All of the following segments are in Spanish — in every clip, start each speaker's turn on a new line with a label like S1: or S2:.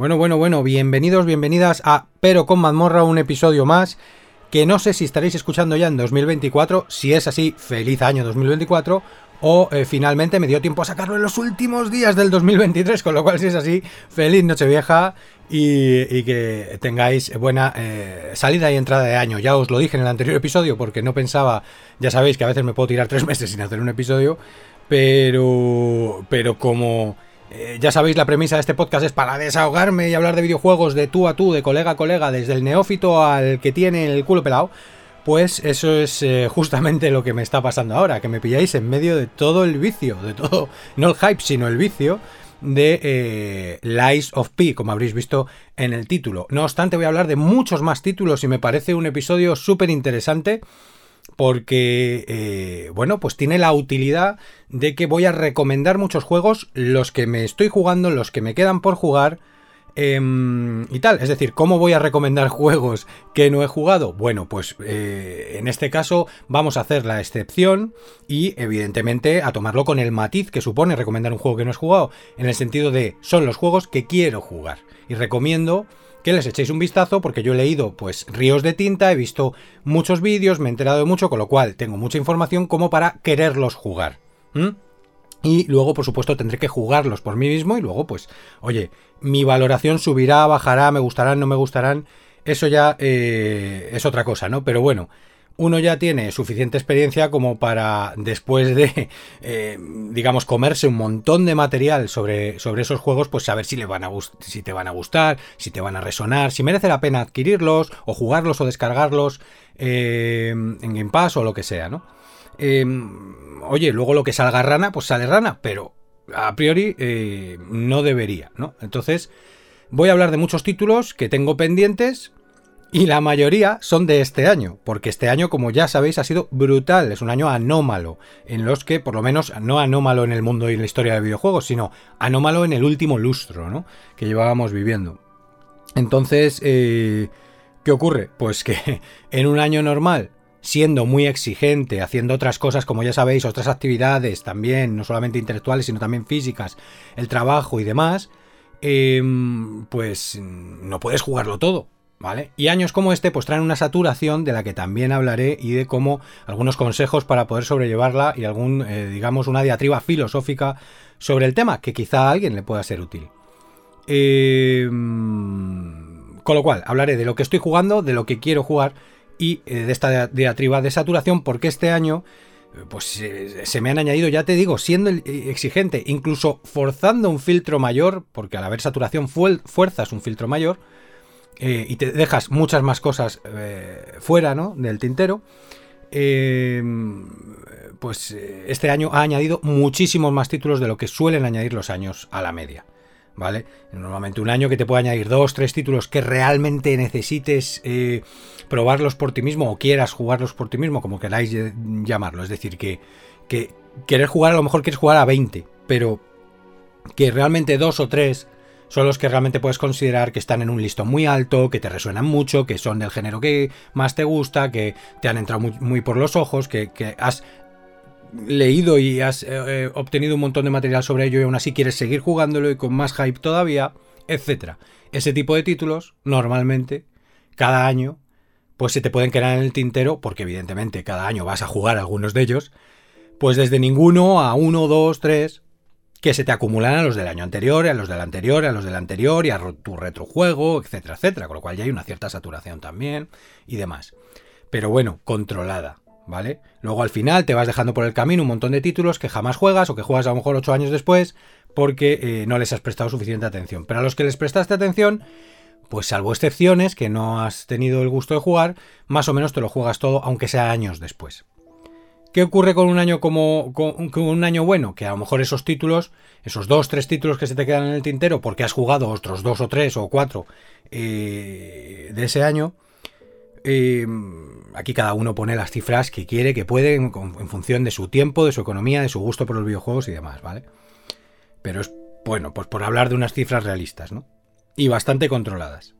S1: Bueno, bueno, bueno, bienvenidos, bienvenidas a Pero con mazmorra, un episodio más que no sé si estaréis escuchando ya en 2024, si es así, feliz año 2024, o eh, finalmente me dio tiempo a sacarlo en los últimos días del 2023, con lo cual si es así, feliz Nochevieja y, y que tengáis buena eh, salida y entrada de año. Ya os lo dije en el anterior episodio porque no pensaba, ya sabéis que a veces me puedo tirar tres meses sin hacer un episodio, pero, pero como eh, ya sabéis, la premisa de este podcast es para desahogarme y hablar de videojuegos de tú a tú, de colega a colega, desde el neófito al que tiene el culo pelado. Pues eso es eh, justamente lo que me está pasando ahora, que me pilláis en medio de todo el vicio, de todo, no el hype, sino el vicio de eh, Lies of P, como habréis visto en el título. No obstante, voy a hablar de muchos más títulos y me parece un episodio súper interesante porque, eh, bueno, pues tiene la utilidad de que voy a recomendar muchos juegos, los que me estoy jugando, los que me quedan por jugar. Em, y tal, es decir, ¿cómo voy a recomendar juegos que no he jugado? Bueno, pues eh, en este caso vamos a hacer la excepción y evidentemente a tomarlo con el matiz que supone recomendar un juego que no he jugado, en el sentido de son los juegos que quiero jugar y recomiendo que les echéis un vistazo porque yo he leído pues ríos de tinta, he visto muchos vídeos, me he enterado de mucho, con lo cual tengo mucha información como para quererlos jugar. Y luego, por supuesto, tendré que jugarlos por mí mismo y luego, pues, oye, mi valoración subirá, bajará, me gustarán, no me gustarán. Eso ya eh, es otra cosa, ¿no? Pero bueno, uno ya tiene suficiente experiencia como para, después de, eh, digamos, comerse un montón de material sobre, sobre esos juegos, pues saber si, le van a si te van a gustar, si te van a resonar, si merece la pena adquirirlos o jugarlos o descargarlos eh, en Game Pass o lo que sea, ¿no? Eh, oye, luego lo que salga rana, pues sale rana, pero a priori no debería, ¿no? Entonces, voy a hablar de muchos títulos que tengo pendientes y la mayoría son de este año, porque este año, como ya sabéis, ha sido brutal, es un año anómalo, en los que, por lo menos, no anómalo en el mundo y en la historia de videojuegos, sino anómalo en el último lustro, ¿no? Que llevábamos viviendo. Entonces, eh, ¿qué ocurre? Pues que en un año normal, siendo muy exigente, haciendo otras cosas, como ya sabéis, otras actividades también, no solamente intelectuales, sino también físicas, el trabajo y demás, em, pues no puedes jugarlo todo Y años como este pues traen una saturación de la que también hablaré y de cómo algunos consejos para poder sobrellevarla y algún, eh, digamos, una diatriba filosófica sobre el tema que quizá a alguien le pueda ser útil. Em, con lo cual, hablaré de lo que estoy jugando, de lo que quiero jugar y eh, de esta diatriba de saturación porque este año eh, pues se me han añadido, ya te digo, siendo exigente, incluso forzando un filtro mayor, porque al haber saturación fuerzas un filtro mayor, eh, y te dejas muchas más cosas eh, fuera ¿no? del tintero, eh, pues este año ha añadido muchísimos más títulos de lo que suelen añadir los años a la media. ¿Vale? Normalmente un año que te puede añadir dos, tres títulos que realmente necesites probarlos por ti mismo o quieras jugarlos por ti mismo, como queráis llamarlo. Es decir, que, que querer jugar a lo mejor quieres jugar a 20, pero que realmente dos o tres son los que realmente puedes considerar que están en un listón muy alto, que te resuenan mucho, que son del género que más te gusta, que te han entrado muy, por los ojos, que, has leído y has eh, eh, obtenido un montón de material sobre ello y aún así quieres seguir jugándolo y con más hype todavía, etc. Ese tipo de títulos, normalmente, cada año, pues se te pueden quedar en el tintero, porque evidentemente cada año vas a jugar algunos de ellos, pues desde ninguno a uno, dos, tres, que se te acumulan a los del año anterior, a los del anterior, a los del anterior y a tu retrojuego, etcétera, etcétera. Con lo cual ya hay una cierta saturación también y demás. Pero bueno, controlada, ¿vale? Luego al final te vas dejando por el camino un montón de títulos que jamás juegas o que juegas a lo mejor ocho años después porque eh, no les has prestado suficiente atención. Pero a los que les prestaste atención, pues salvo excepciones que no has tenido el gusto de jugar, más o menos te lo juegas todo, aunque sea años después. ¿Qué ocurre con un año como con, un año bueno? Que a lo mejor esos títulos, esos dos, tres títulos que se te quedan en el tintero porque has jugado otros dos o tres o cuatro eh, de ese año, eh, aquí cada uno pone las cifras que quiere, que puede, en, función de su tiempo, de su economía, de su gusto por los videojuegos y demás, ¿vale? Pero es bueno, pues por hablar de unas cifras realistas, ¿no? Y bastante controladas.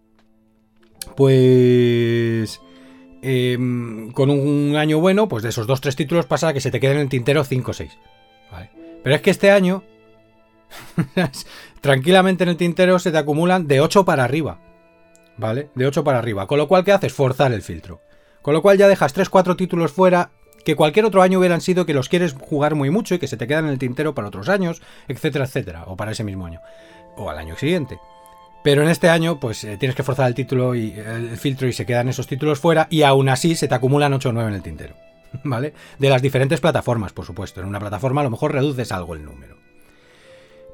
S1: Pues Em, con un año bueno, pues de esos dos tres títulos pasa que se te queden en el tintero 5 o 6. Pero es que este año Tranquilamente en el tintero se te acumulan de 8 para arriba. ¿Vale? De 8 para arriba. Con lo cual, ¿qué haces? Forzar el filtro. Con lo cual ya dejas 3-4 títulos fuera que cualquier otro año hubieran sido que los quieres jugar muy mucho y que se te quedan en el tintero para otros años, etcétera, etcétera. O para ese mismo año. O al año siguiente. Pero en este año, pues eh, tienes que forzar el título y el filtro y se quedan esos títulos fuera y aún así se te acumulan 8 o 9 en el tintero. ¿Vale? De las diferentes plataformas, por supuesto. En una plataforma a lo mejor reduces algo el número.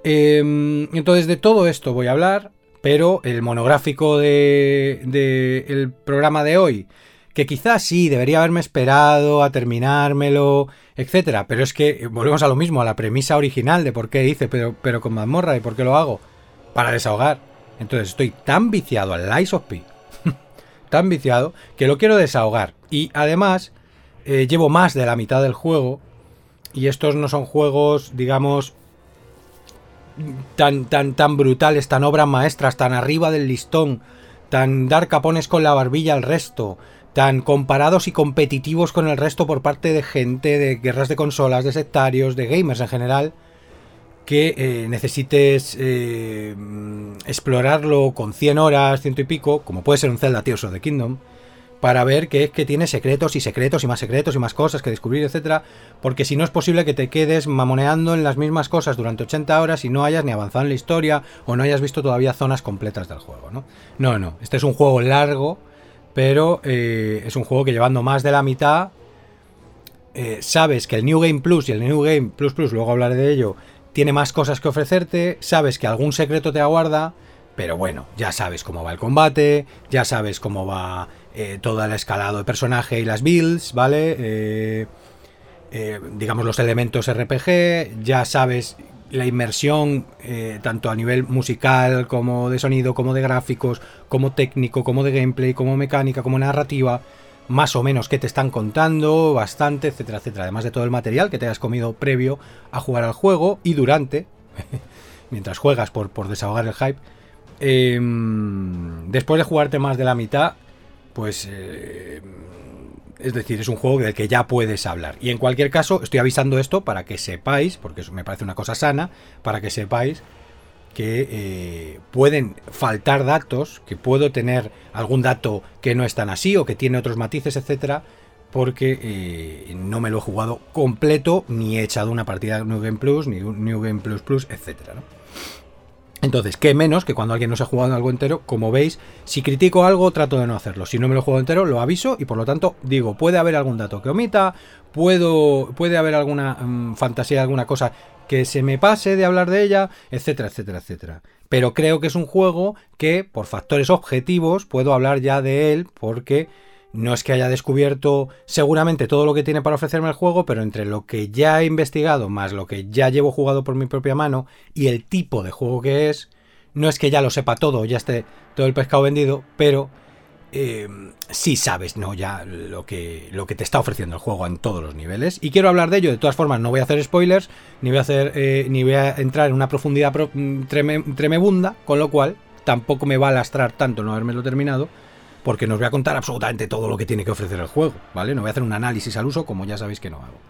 S1: Em, entonces de todo esto voy a hablar, pero el monográfico del de, el programa de hoy, que quizás sí, debería haberme esperado a terminármelo, etcétera, pero es que volvemos a lo mismo, a la premisa original de por qué hice, pero, pero con mazmorra y por qué lo hago, para desahogar. Entonces estoy tan viciado al Lies of P, tan viciado, que lo quiero desahogar. Y además, eh, llevo más de la mitad del juego, y estos no son juegos, digamos, tan, tan, tan brutales, tan obras maestras, tan arriba del listón, tan dar capones con la barbilla al resto, tan comparados y competitivos con el resto por parte de gente, de guerras de consolas, de sectarios, de gamers en general, que eh, necesites eh, explorarlo con 100 horas, ciento y pico, como puede ser un Zelda Tears of the Kingdom, para ver que es que tiene secretos y secretos y más secretos y más cosas que descubrir, etcétera, porque si no es posible que te quedes mamoneando en las mismas cosas durante 80 horas y no hayas ni avanzado en la historia o no hayas visto todavía zonas completas del juego, ¿no? No, no, este es un juego largo, pero eh, es un juego que llevando más de la mitad sabes que el New Game Plus y el New Game Plus Plus, luego hablaré de ello, tiene más cosas que ofrecerte, sabes que algún secreto te aguarda, pero bueno, ya sabes cómo va el combate, ya sabes cómo va eh, todo el escalado de personaje y las builds, ¿vale? Eh, eh, digamos los elementos RPG, ya sabes la inmersión tanto a nivel musical como de sonido, como de gráficos, como técnico, como de gameplay, como mecánica, como narrativa más o menos qué te están contando, bastante, etcétera, etcétera. Además de todo el material que te hayas comido previo a jugar al juego y durante, mientras juegas por, por desahogar el hype. Em, después de jugarte más de la mitad, pues... Eh, es decir, es un juego del que ya puedes hablar. Y en cualquier caso, estoy avisando esto para que sepáis, porque eso me parece una cosa sana, para que sepáis que eh, pueden faltar datos, que puedo tener algún dato que no es tan así o que tiene otros matices, etcétera, porque eh, no me lo he jugado completo ni he echado una partida New Game Plus, ni un New Game Plus Plus, etcétera. Entonces, ¿qué menos que cuando alguien no se ha jugado algo entero? Como veis, si critico algo, trato de no hacerlo. Si no me lo juego entero, lo aviso y por lo tanto digo, puede haber algún dato que omita, puedo, puede haber alguna mm, fantasía, alguna cosa que se me pase de hablar de ella, etcétera, etcétera, etcétera. Pero creo que es un juego que, por factores objetivos, puedo hablar ya de él porque no es que haya descubierto seguramente todo lo que tiene para ofrecerme el juego, pero entre lo que ya he investigado más lo que ya llevo jugado por mi propia mano y el tipo de juego que es, no es que ya lo sepa todo, ya esté todo el pescado vendido, pero eh, sí sabes, ¿no? Ya lo que, lo que te está ofreciendo el juego en todos los niveles. Y quiero hablar de ello, de todas formas, no voy a hacer spoilers, ni voy a hacer. Eh, ni voy a entrar en una profundidad mm, tremebunda, con lo cual tampoco me va a lastrar tanto no haberme lo terminado. Porque nos voy a contar absolutamente todo lo que tiene que ofrecer el juego, ¿vale? No voy a hacer un análisis al uso, como ya sabéis que no hago.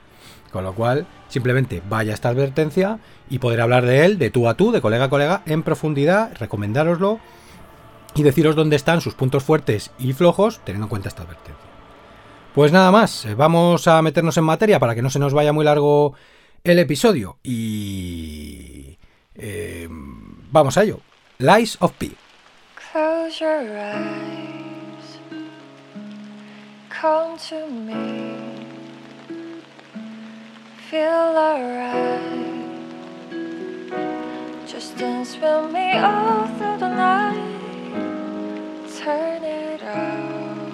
S1: Con lo cual, simplemente vaya esta advertencia y poder hablar de él de tú a tú, de colega a colega, en profundidad, recomendároslo y deciros dónde están sus puntos fuertes y flojos, teniendo en cuenta esta advertencia. Pues nada más, eh, vamos a meternos en materia para que no se nos vaya muy largo el episodio y eh, vamos a ello. Lies of P. Close your eyes. Come to me. Feel alright. Just dance with me all through the night. turn it out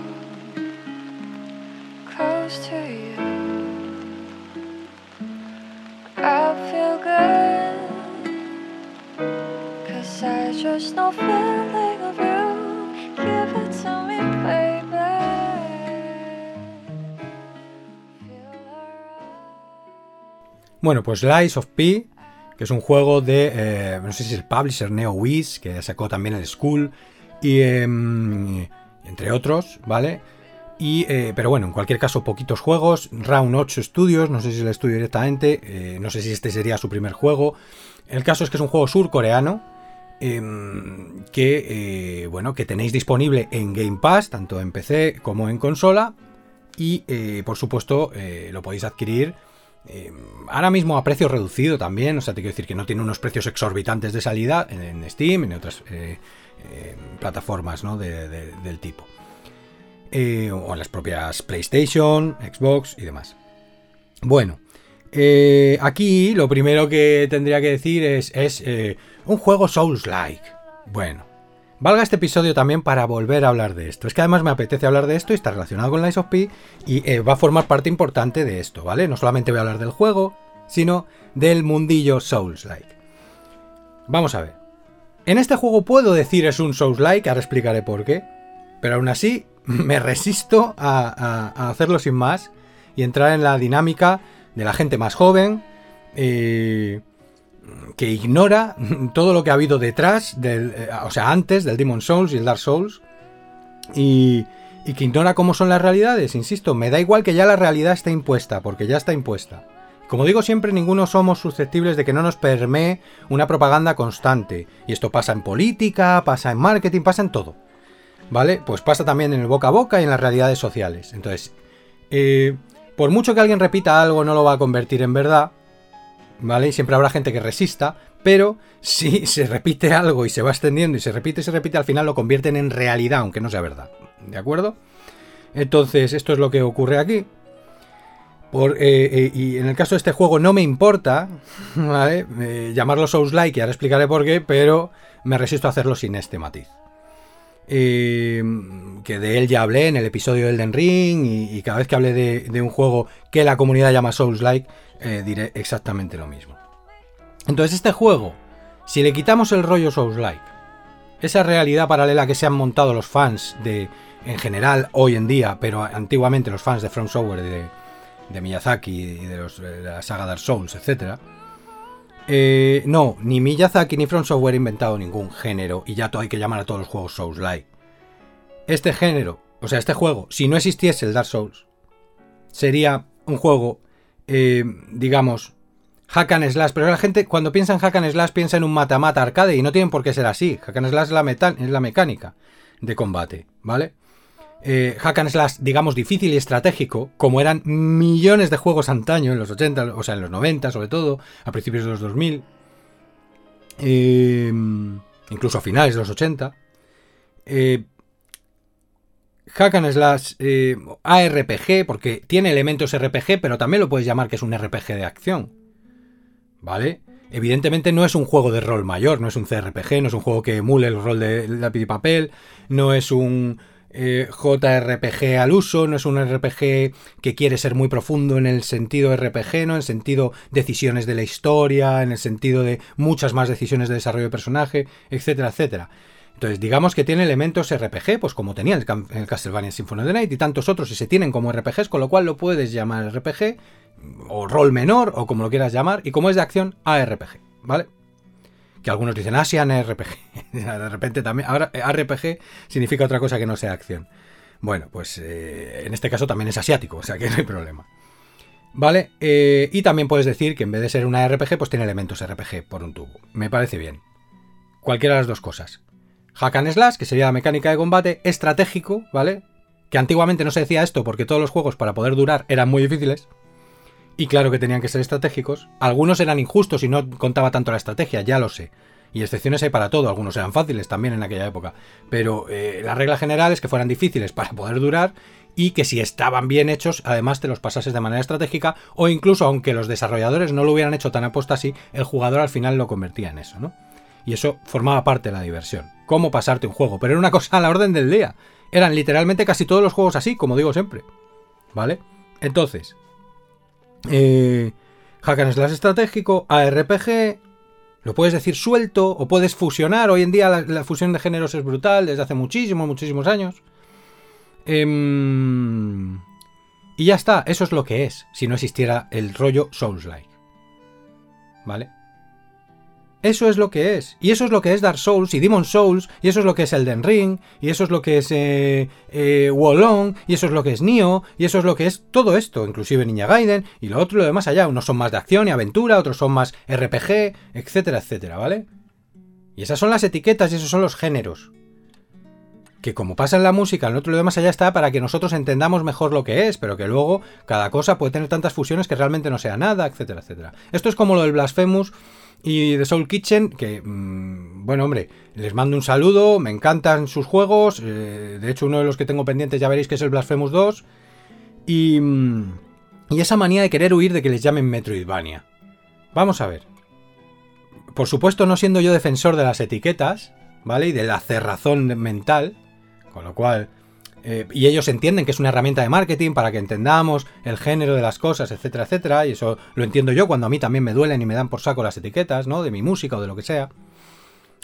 S1: close to you. I feel good, cause I just know feeling of you. Bueno, pues Lies of P, que es un juego de, eh, no sé si es el publisher NeoWiz, que sacó también el School, y, em, entre otros, ¿vale? Y, eh, pero bueno, en cualquier caso, poquitos juegos. Round 8 estudios, no sé si el estudio directamente, eh, no sé si este sería su primer juego. El caso es que es un juego surcoreano em, que, bueno, que tenéis disponible en Game Pass, tanto en PC como en consola. Y, por supuesto, lo podéis adquirir em, ahora mismo a precio reducido también. O sea, te quiero decir que no tiene unos precios exorbitantes de salida en, Steam, en otras plataformas del tipo. o en las propias PlayStation, Xbox y demás. Bueno, eh, aquí lo primero que tendría que decir es, es eh, un juego Souls-like. Bueno, valga este episodio también para volver a hablar de esto. Es que además me apetece hablar de esto y está relacionado con la of P y eh, va a formar parte importante de esto, ¿vale? No solamente voy a hablar del juego, sino del mundillo Souls-like. Vamos a ver. En este juego puedo decir es un Souls-like, ahora explicaré por qué, pero aún así me resisto a hacerlo sin más y entrar en la dinámica de la gente más joven, eh, que ignora todo lo que ha habido detrás, del, eh, o sea, antes del Demon Souls y el Dark Souls, y, y que ignora cómo son las realidades, insisto, me da igual que ya la realidad esté impuesta, porque ya está impuesta. Como digo siempre, ninguno somos susceptibles de que no nos permee una propaganda constante. Y esto pasa en política, pasa en marketing, pasa en todo. ¿Vale? Pues pasa también en el boca a boca y en las realidades sociales. Entonces, eh, por mucho que alguien repita algo, no lo va a convertir en verdad. ¿Vale? Y siempre habrá gente que resista. Pero si se repite algo y se va extendiendo y se repite y se repite, al final lo convierten en realidad, aunque no sea verdad. ¿De acuerdo? Entonces, esto es lo que ocurre aquí. Eh, eh, y en el caso de este juego no me importa ¿vale? Eh, llamarlo Souls-like, y ahora explicaré por qué, pero me resisto a hacerlo sin este matiz. Que de él ya hablé en el episodio del Elden Ring y, cada vez que hable de, un juego que la comunidad llama Souls-like, eh, diré exactamente lo mismo. Entonces este juego, si le quitamos el rollo Souls-like, esa realidad paralela que se han montado los fans de, en general, hoy en día, pero antiguamente los fans de From Software, de, de Miyazaki y de, los, la saga Dark Souls, etcétera, eh, no, ni Miyazaki ni From Software han inventado ningún género y ya hay que llamar a todos los juegos Souls-like. Este género, o sea, este juego, si no existiese el Dark Souls, sería un juego, eh, digamos, hack and slash. Pero la gente cuando piensa en hack and slash piensa en un mata-mata arcade y no tienen por qué ser así. Hack and slash es la, es la mecánica de combate, ¿vale? eh, hack and slash, digamos, difícil y estratégico, como eran millones de juegos antaño, en los 80, o sea, en los 90 sobre todo, a principios de los 2000, eh, incluso a finales de los 80, eh, hack and slash eh, ARPG, porque tiene elementos RPG, pero también lo puedes llamar que es un RPG de acción, ¿vale? Evidentemente no es un juego de rol mayor, no es un CRPG, no es un juego que emule el rol de lápiz y papel, no es un eh, JRPG al uso, no es un RPG que quiere ser muy profundo en el sentido RPG, ¿no? En el sentido decisiones de la historia, en el sentido de muchas más decisiones de desarrollo de personaje, etcétera, etcétera. Entonces, digamos que tiene elementos RPG, pues como tenía el, Castlevania Symphony of the Night y tantos otros, y se tienen como RPGs, con lo cual lo puedes llamar RPG, o rol menor, o como lo quieras llamar, y como es de acción, ARPG, ¿vale? que algunos dicen ah, RPG. de repente también. Ahora, RPG significa otra cosa que no sea acción. Bueno, pues eh, en este caso también es asiático, o sea que no hay problema. ¿Vale? Eh, y también puedes decir que en vez de ser una RPG, pues tiene elementos RPG por un tubo. Me parece bien. Cualquiera de las dos cosas. Hack and Slash, que sería la mecánica de combate, estratégico, ¿vale? Que antiguamente no se decía esto porque todos los juegos para poder durar eran muy difíciles. Y claro que tenían que ser estratégicos. Algunos eran injustos y no contaba tanto la estrategia, ya lo sé. Y excepciones hay para todo, algunos eran fáciles también en aquella época. Pero eh, la regla general es que fueran difíciles para poder durar y que si estaban bien hechos, además te los pasases de manera estratégica, o incluso aunque los desarrolladores no lo hubieran hecho tan aposta así, el jugador al final lo convertía en eso, ¿no? Y eso formaba parte de la diversión. Cómo pasarte un juego, pero era una cosa a la orden del día. Eran literalmente casi todos los juegos así, como digo siempre. ¿Vale? Entonces, eh, hack and slash estratégico, ARPG, lo puedes decir suelto o puedes fusionar. Hoy en día la, fusión de géneros es brutal, desde hace muchísimos, muchísimos años. Em, y ya está, eso es lo que es, si no existiera el rollo Souls-like. ¿Vale? Eso es lo que es. Y eso es lo que es Dark Souls y Demon Souls. Y eso es lo que es Elden Ring. Y eso es lo que es eh, eh, Wolong. Y eso es lo que es Nioh. Y eso es lo que es todo esto. Inclusive Niña Gaiden. Y lo otro y lo demás allá. Unos son más de acción y aventura. Otros son más RPG. Etcétera, etcétera, ¿vale? Y esas son las etiquetas y esos son los géneros. Que como pasa en la música, el otro y lo demás allá está para que nosotros entendamos mejor lo que es, pero que luego cada cosa puede tener tantas fusiones que realmente no sea nada, etcétera, etcétera. Esto es como lo del Blasphemous y de Soul Kitchen, que, mm, bueno, hombre, les mando un saludo, me encantan sus juegos, eh, de hecho uno de los que tengo pendientes ya veréis que es el Blasphemous 2, y, mm, y esa manía de querer huir de que les llamen Metroidvania. Vamos a ver. Por supuesto, no siendo yo defensor de las etiquetas, ¿vale? Y de la cerrazón mental, con lo cual eh, y ellos entienden que es una herramienta de marketing para que entendamos el género de las cosas, etcétera, etcétera. Y eso lo entiendo yo cuando a mí también me duelen y me dan por saco las etiquetas, ¿no? De mi música o de lo que sea.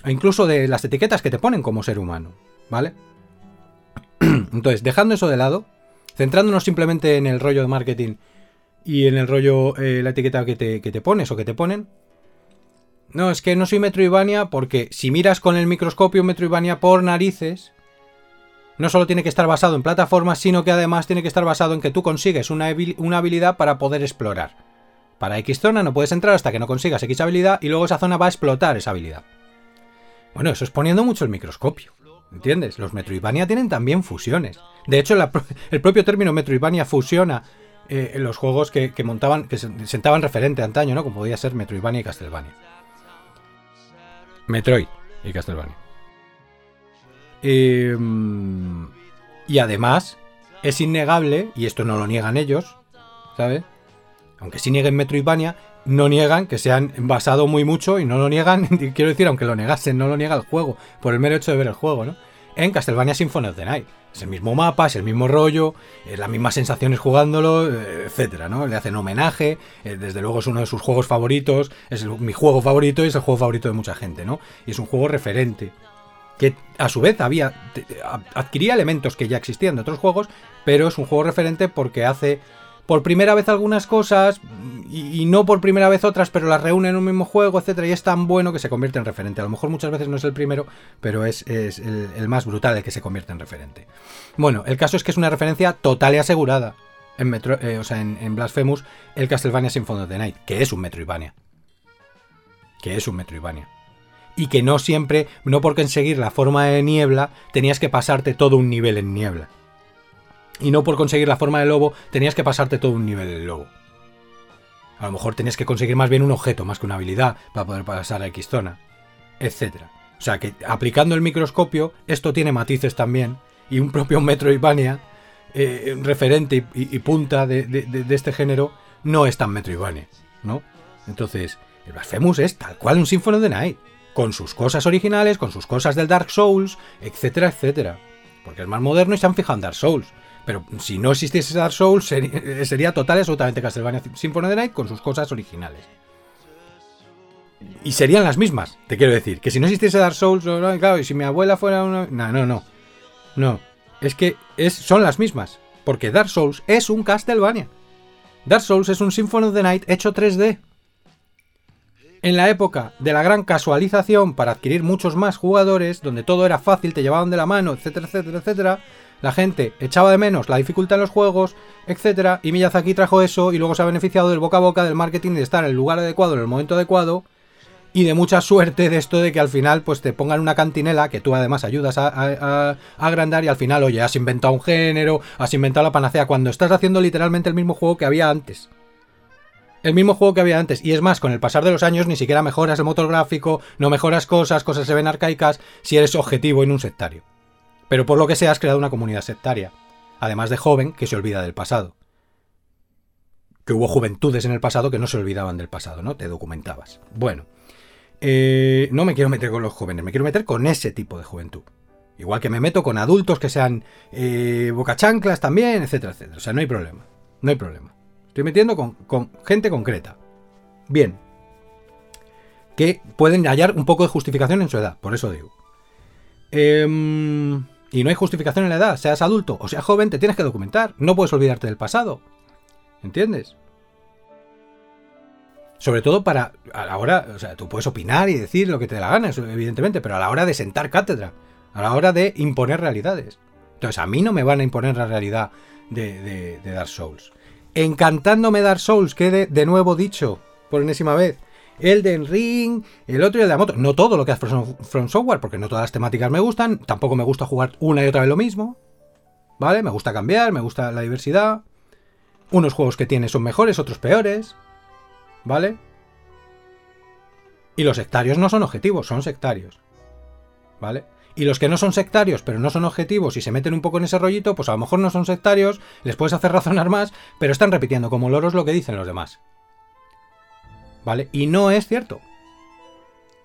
S1: O incluso de las etiquetas que te ponen como ser humano, ¿vale? Entonces, dejando eso de lado, centrándonos simplemente en el rollo de marketing y en el rollo, eh, la etiqueta que te, que te pones o que te ponen. No, es que no soy Metroidvania porque si miras con el microscopio Metroidvania por narices, no solo tiene que estar basado en plataformas, sino que además tiene que estar basado en que tú consigues una, habilidad para poder explorar. Para X zona no puedes entrar hasta que no consigas X habilidad y luego esa zona va a explotar esa habilidad. Bueno, eso es poniendo mucho el microscopio. ¿Entiendes? Los Metroidvania tienen también fusiones. De hecho, el propio término Metroidvania fusiona eh, los juegos que, montaban, que sentaban referente antaño, ¿no? Como podía ser Metroidvania y Castlevania. Metroid y Castlevania. Em, y además, es innegable, y esto no lo niegan ellos, ¿sabes? Aunque sí nieguen Metroidvania, no niegan que se han basado muy mucho, y no lo niegan, quiero decir, aunque lo negasen, no lo niega el juego, por el mero hecho de ver el juego, ¿no? En Castlevania Symphony of the Night. Es el mismo mapa, es el mismo rollo, es las mismas sensaciones jugándolo, eh, etcétera, ¿no? Le hacen homenaje, eh, desde luego es uno de sus juegos favoritos, es mi juego favorito y es el juego favorito de mucha gente, ¿no? Y es un juego referente que a su vez había adquiría elementos que ya existían de otros juegos, pero es un juego referente porque hace por primera vez algunas cosas y, no por primera vez otras, pero las reúne en un mismo juego, etcétera, y es tan bueno que se convierte en referente. A lo mejor muchas veces no es el primero, pero es, el, más brutal el que se convierte en referente. Bueno, el caso es que es una referencia total y asegurada en, Metro, eh, o sea, en, en, Blasphemous, el Castlevania Symphony of the Night, que es un Metroidvania. Que es un Metroidvania y que no siempre, no por conseguir la forma de niebla, tenías que pasarte todo un nivel en niebla. Y no por conseguir la forma de lobo, tenías que pasarte todo un nivel en lobo. A lo mejor tenías que conseguir más bien un objeto, más que una habilidad, para poder pasar a X zona, etc. O sea que aplicando el microscopio, esto tiene matices también, y un propio Metroidvania, eh, referente y, punta de, este género, no es tan Metroidvania, ¿no? Entonces, el Blasphemous es tal cual un Symphony of the Night con sus cosas originales, con sus cosas del Dark Souls, etcétera, etcétera. Porque es más moderno y se han fijado en Dark Souls. Pero si no existiese Dark Souls, sería, total y absolutamente Castlevania Symphony of the Night con sus cosas originales. Y serían las mismas, te quiero decir. Que si no existiese Dark Souls, claro, y si mi abuela fuera una. No, no, no. No. Es que es, son las mismas. Porque Dark Souls es un Castlevania. Dark Souls es un Symphony of the Night hecho 3D en la época de la gran casualización para adquirir muchos más jugadores, donde todo era fácil, te llevaban de la mano, etcétera, etcétera, etcétera, la gente echaba de menos la dificultad en los juegos, etcétera, y Miyazaki trajo eso y luego se ha beneficiado del boca a boca, del marketing, de estar en el lugar adecuado, en el momento adecuado, y de mucha suerte de esto de que al final pues te pongan una cantinela que tú además ayudas a, a, agrandar y al final, oye, has inventado un género, has inventado la panacea, cuando estás haciendo literalmente el mismo juego que había antes el mismo juego que había antes. Y es más, con el pasar de los años ni siquiera mejoras el motor gráfico, no mejoras cosas, cosas se ven arcaicas si eres objetivo en un sectario. Pero por lo que sea has creado una comunidad sectaria. Además de joven que se olvida del pasado. Que hubo juventudes en el pasado que no se olvidaban del pasado, ¿no? Te documentabas. Bueno. Eh, no me quiero meter con los jóvenes, me quiero meter con ese tipo de juventud. Igual que me meto con adultos que sean eh, bocachanclas también, etcétera, etcétera. O sea, no hay problema. No hay problema. Estoy metiendo con, gente concreta. Bien. Que pueden hallar un poco de justificación en su edad, por eso digo. Em, y no hay justificación en la edad, seas adulto o seas joven, te tienes que documentar. No puedes olvidarte del pasado. ¿Entiendes? Sobre todo para, a la hora, o sea, tú puedes opinar y decir lo que te dé la gana, evidentemente, pero a la hora de sentar cátedra, a la hora de imponer realidades. Entonces, a mí no me van a imponer la realidad de, Dark Souls. Encantándome Dark Souls, quede de nuevo dicho, por enésima vez, Elden Ring, el otro y el de la moto. No todo lo que hace From Software, porque no todas las temáticas me gustan. Tampoco me gusta jugar una y otra vez lo mismo. ¿Vale? Me gusta cambiar, me gusta la diversidad. Unos juegos que tiene son mejores, otros peores. ¿Vale? Y los sectarios no son objetivos, son sectarios. ¿Vale? Y los que no son sectarios, pero no son objetivos y se meten un poco en ese rollito, pues a lo mejor no son sectarios, les puedes hacer razonar más, pero están repitiendo como loros lo que dicen los demás. ¿Vale? Y no es cierto.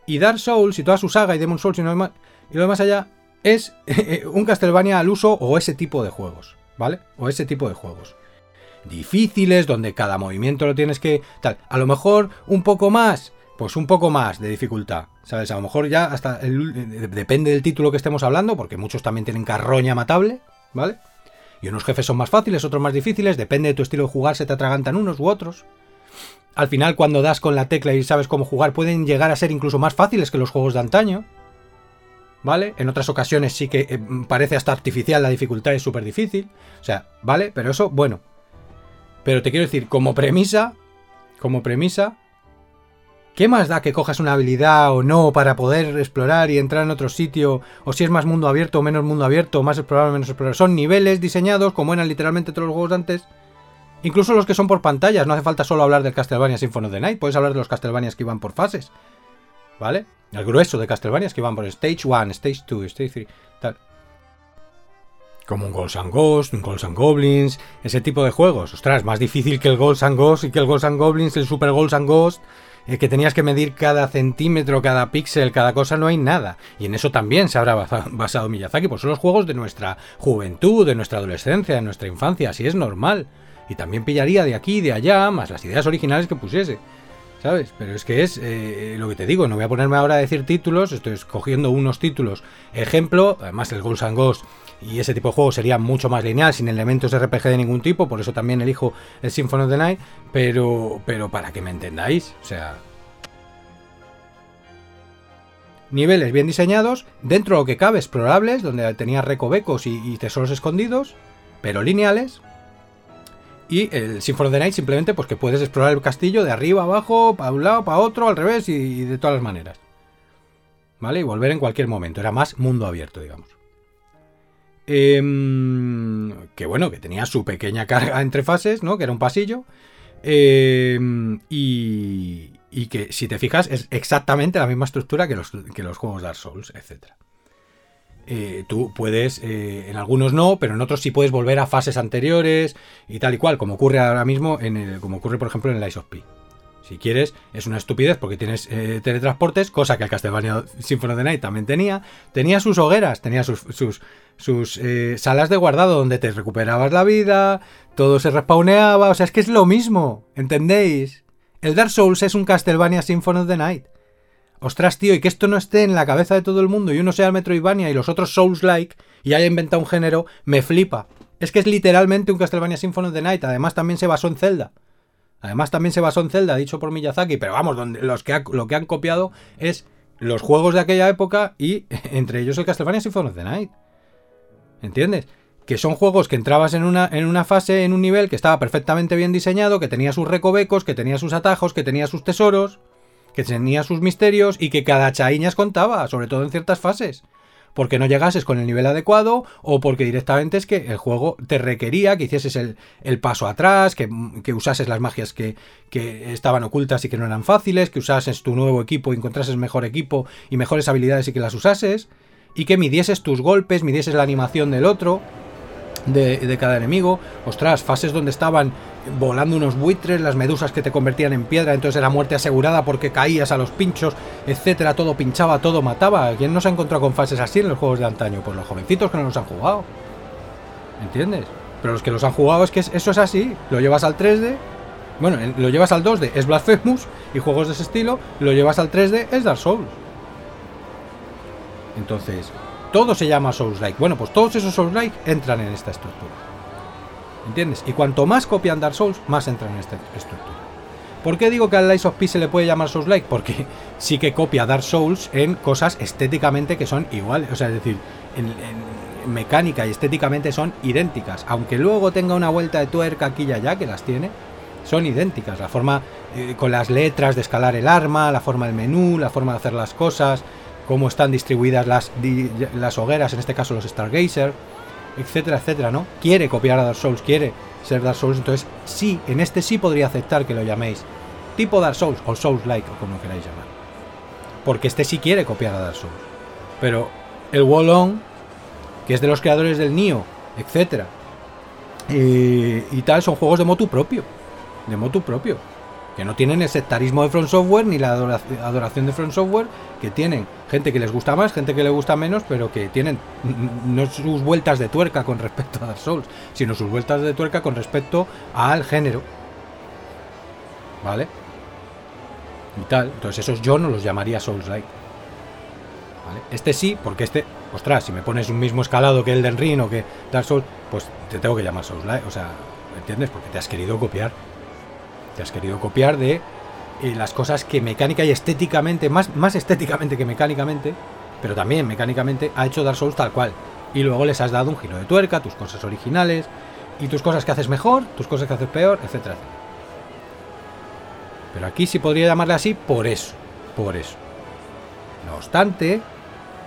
S1: Y Dark Souls y toda su saga y Demon Souls y, lo demás, y lo demás allá es un Castlevania al uso o ese tipo de juegos. ¿Vale? O ese tipo de juegos. Difíciles, donde cada movimiento lo tienes que... Tal. A lo mejor un poco más pues un poco más de dificultad. ¿Sabes? A lo mejor ya hasta depende del título que estemos hablando, porque muchos también tienen carroña matable, ¿vale? Y unos jefes son más fáciles, otros más difíciles, depende de tu estilo de jugar, se te atragantan unos u otros. Al final, cuando das con la tecla y sabes cómo jugar, pueden llegar a ser incluso más fáciles que los juegos de antaño. ¿Vale? En otras ocasiones sí que eh, parece hasta artificial, la dificultad es súper difícil. O sea, ¿vale? Pero eso, bueno. Pero te quiero decir, como premisa, como premisa, ¿Qué más da que cojas una habilidad o no para poder explorar y entrar en otro sitio? O si es más mundo abierto o menos mundo abierto, más explorar o menos explorar. Son niveles diseñados como eran literalmente todos los juegos antes. Incluso los que son por pantallas, no hace falta solo hablar del Castlevania Symphony of the Night, puedes hablar de los Castlevanias que iban por fases. ¿Vale? El grueso de Castlevanias que iban por Stage 1, Stage 2, Stage 3, tal. Como un Ghosts and Ghosts, un Ghosts and Goblins, ese tipo de juegos. Ostras, más difícil que el Ghosts and y que el Ghosts and Goblins, el Super Ghosts and Ghosts que tenías que medir cada centímetro, cada píxel, cada cosa, no hay nada. Y en eso también se habrá basado Miyazaki, pues son los juegos de nuestra juventud, de nuestra adolescencia, de nuestra infancia, así es normal. Y también pillaría de aquí, de allá, más las ideas originales que pusiese. ¿Sabes? Pero es que es eh, lo que te digo, no voy a ponerme ahora a decir títulos, estoy escogiendo unos títulos. Ejemplo, además el Ghosts and Ghost y ese tipo de juego sería mucho más lineal, sin elementos RPG de ningún tipo, por eso también elijo el Symphony of the Night, pero, pero para que me entendáis, o sea... Niveles bien diseñados, dentro de lo que cabe explorables, donde tenía recovecos y, y tesoros escondidos, pero lineales, y el Symphony of the Night simplemente pues que puedes explorar el castillo de arriba abajo, para un lado, para otro, al revés y, de todas las maneras. ¿Vale? Y volver en cualquier momento. Era más mundo abierto, digamos. Em, que bueno, que tenía su pequeña carga entre fases, ¿no? Que era un pasillo. Em, y, y, que si te fijas es exactamente la misma estructura que los, que los juegos Dark Souls, etcétera. Eh, tú puedes, eh, en algunos no, pero en otros sí puedes volver a fases anteriores y tal y cual, como ocurre ahora mismo, en el, como ocurre por ejemplo en el Ice of P. Si quieres, es una estupidez porque tienes eh, teletransportes, cosa que el Castlevania Symphony of the Night también tenía. Tenía sus hogueras, tenía sus, sus, sus salas de guardado donde te recuperabas la vida, todo se respawneaba, o sea, es que es lo mismo, ¿entendéis? El Dark Souls es un Castlevania Symphony of the Night. Ostras, tío, y que esto no esté en la cabeza de todo el mundo y uno sea el Metroidvania y los otros Souls-like y haya inventado un género, me flipa. Es que es literalmente un Castlevania Symphony of the Night. Además, también se basó en Zelda. Además, también se basó en Zelda, dicho por Miyazaki. Pero vamos, donde los que lo que han copiado es los juegos de aquella época y entre ellos el Castlevania Symphony of the Night. ¿Entiendes? Que son juegos que entrabas en una, en una fase, en un nivel que estaba perfectamente bien diseñado, que tenía sus recovecos, que tenía sus atajos, que tenía sus tesoros que tenía sus misterios y que cada chaíñas contaba, sobre todo en ciertas fases. Porque no llegases con el nivel adecuado o porque directamente es que el juego te requería que hicieses el, paso atrás, que, usases las magias que, que, estaban ocultas y que no eran fáciles, que usases tu nuevo equipo y encontrases mejor equipo y mejores habilidades y que las usases, y que midieses tus golpes, midieses la animación del otro de, cada enemigo. Ostras, fases donde estaban volando unos buitres, las medusas que te convertían en piedra, entonces era muerte asegurada porque caías a los pinchos, etcétera, todo pinchaba, todo mataba. ¿Quién no se ha encontrado con fases así en los juegos de antaño? Pues los jovencitos que no los han jugado. ¿Entiendes? Pero los que los han jugado es que eso es así. Lo llevas al 3D, bueno, lo llevas al 2D, es Blasphemous y juegos de ese estilo, lo llevas al 3D, es Dark Souls. Entonces, todo se llama Souls-like. Bueno, pues todos esos Souls-like entran en esta estructura. ¿Entiendes? Y cuanto más copian Dark Souls, más entran en esta estructura. ¿Por qué digo que al Lies of P se le puede llamar Souls-like? Porque sí que copia Dark Souls en cosas estéticamente que son iguales. O sea, es decir, en, mecánica y estéticamente son idénticas. Aunque luego tenga una vuelta de tuerca aquí y allá, que las tiene, son idénticas. La forma eh, con las letras de escalar el arma, la forma del menú, la forma de hacer las cosas, cómo están distribuidas las, las hogueras, en este caso los Stargazer, etcétera, etcétera, ¿no? Quiere copiar a Dark Souls, quiere ser Dark Souls, entonces sí, en este sí podría aceptar que lo llaméis tipo Dark Souls o Souls-like o como queráis llamar. Porque este sí quiere copiar a Dark Souls. Pero el Wallon, que es de los creadores del Nio, etcétera, y tal, son juegos de motu propio. De motu propio. Que no tienen el sectarismo de Front Software ni la adoración de Front Software, que tienen gente que les gusta más, gente que le gusta menos, pero que tienen no sus vueltas de tuerca con respecto a Dark Souls, sino sus vueltas de tuerca con respecto al género. ¿Vale? Y tal. Entonces esos yo no los llamaría Souls-like. Este sí, porque este, ostras, si me pones un mismo escalado que el del Ring o que Dark Souls, pues te tengo que llamar Souls-like. O sea, ¿entiendes? Porque te has querido copiar. Te has querido copiar de eh, las cosas que mecánica y estéticamente, más, más estéticamente que mecánicamente, pero también mecánicamente, ha hecho Dark Souls tal cual. Y luego les has dado un giro de tuerca, tus cosas originales, y tus cosas que haces mejor, tus cosas que haces peor, etcétera. Pero aquí sí podría llamarle así por eso. Por eso. No obstante,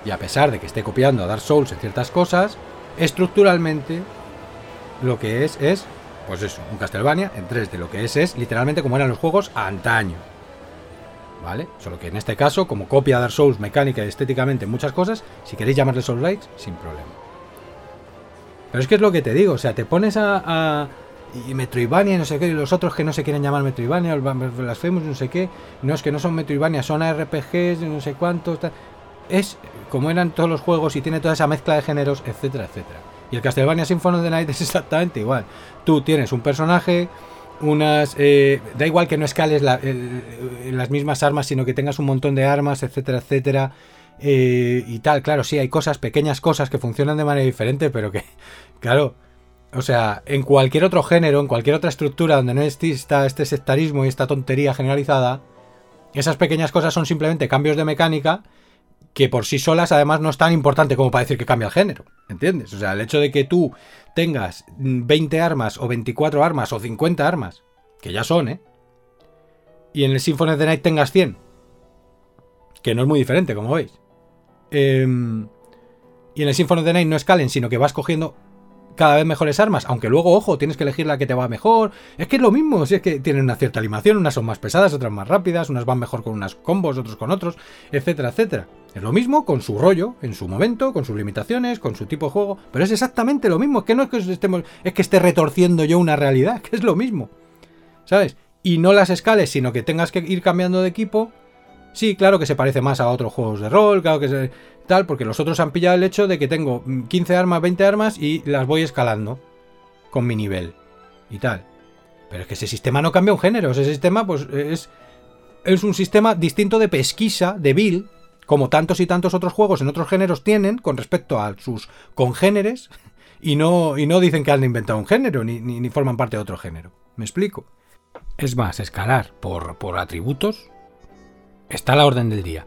S1: y a pesar de que esté copiando a Dark Souls en ciertas cosas, estructuralmente lo que es es, pues eso, un Castlevania en 3D. Lo que es es literalmente como eran los juegos antaño. ¿Vale? Solo que en este caso, como copia Dark Souls mecánica y estéticamente muchas cosas, si queréis llamarle Souls Likes, sin problema. Pero es que es lo que te digo, o sea, te pones a y Metroidvania y no sé qué, y los otros que no se quieren llamar Metroidvania, las Famous, no sé qué, no es que no son Metroidvania, son RPGs, no sé cuántos, es como eran todos los juegos y tiene toda esa mezcla de géneros, etcétera, etcétera. Y el Castlevania Symphony of the Night es exactamente igual. Tú tienes un personaje, unas. Eh, da igual que no escales las mismas armas, sino que tengas un montón de armas, etcétera, etcétera. Eh, y tal, claro, sí, hay cosas, pequeñas cosas que funcionan de manera diferente, pero que, claro, o sea, en cualquier otro género, en cualquier otra estructura donde no exista este sectarismo y esta tontería generalizada, esas pequeñas cosas son simplemente cambios de mecánica que por sí solas además no es tan importante como para decir que cambia el género. ¿Entiendes? O sea, el hecho de que tú tengas 20 armas o 24 armas o 50 armas, que ya son, ¿eh? Y en el Symphony of the Night tengas 100, que no es muy diferente, como veis. Em, y en el Symphony of the Night no escalen, sino que vas cogiendo cada vez mejores armas, aunque luego, ojo, tienes que elegir la que te va mejor. Es que es lo mismo, si es que tienen una cierta animación, unas son más pesadas, otras más rápidas, unas van mejor con unas combos, otros con otros, etcétera, etcétera. Es lo mismo con su rollo, en su momento, con sus limitaciones, con su tipo de juego, pero es exactamente lo mismo, es que no es que estemos, es que esté retorciendo yo una realidad, que es lo mismo. ¿Sabes? Y no las escales, sino que tengas que ir cambiando de equipo. Sí, claro que se parece más a otros juegos de rol, claro que se, tal, porque los otros han pillado el hecho de que tengo 15 armas, 20 armas y las voy escalando con mi nivel y tal. Pero es que ese sistema no cambia un género, ese sistema pues es, es un sistema distinto de pesquisa, de build, como tantos y tantos otros juegos en otros géneros tienen con respecto a sus congéneres y no, y no dicen que han inventado un género ni, ni, forman parte de otro género. ¿Me explico? Es más, escalar por, por atributos está a la orden del día.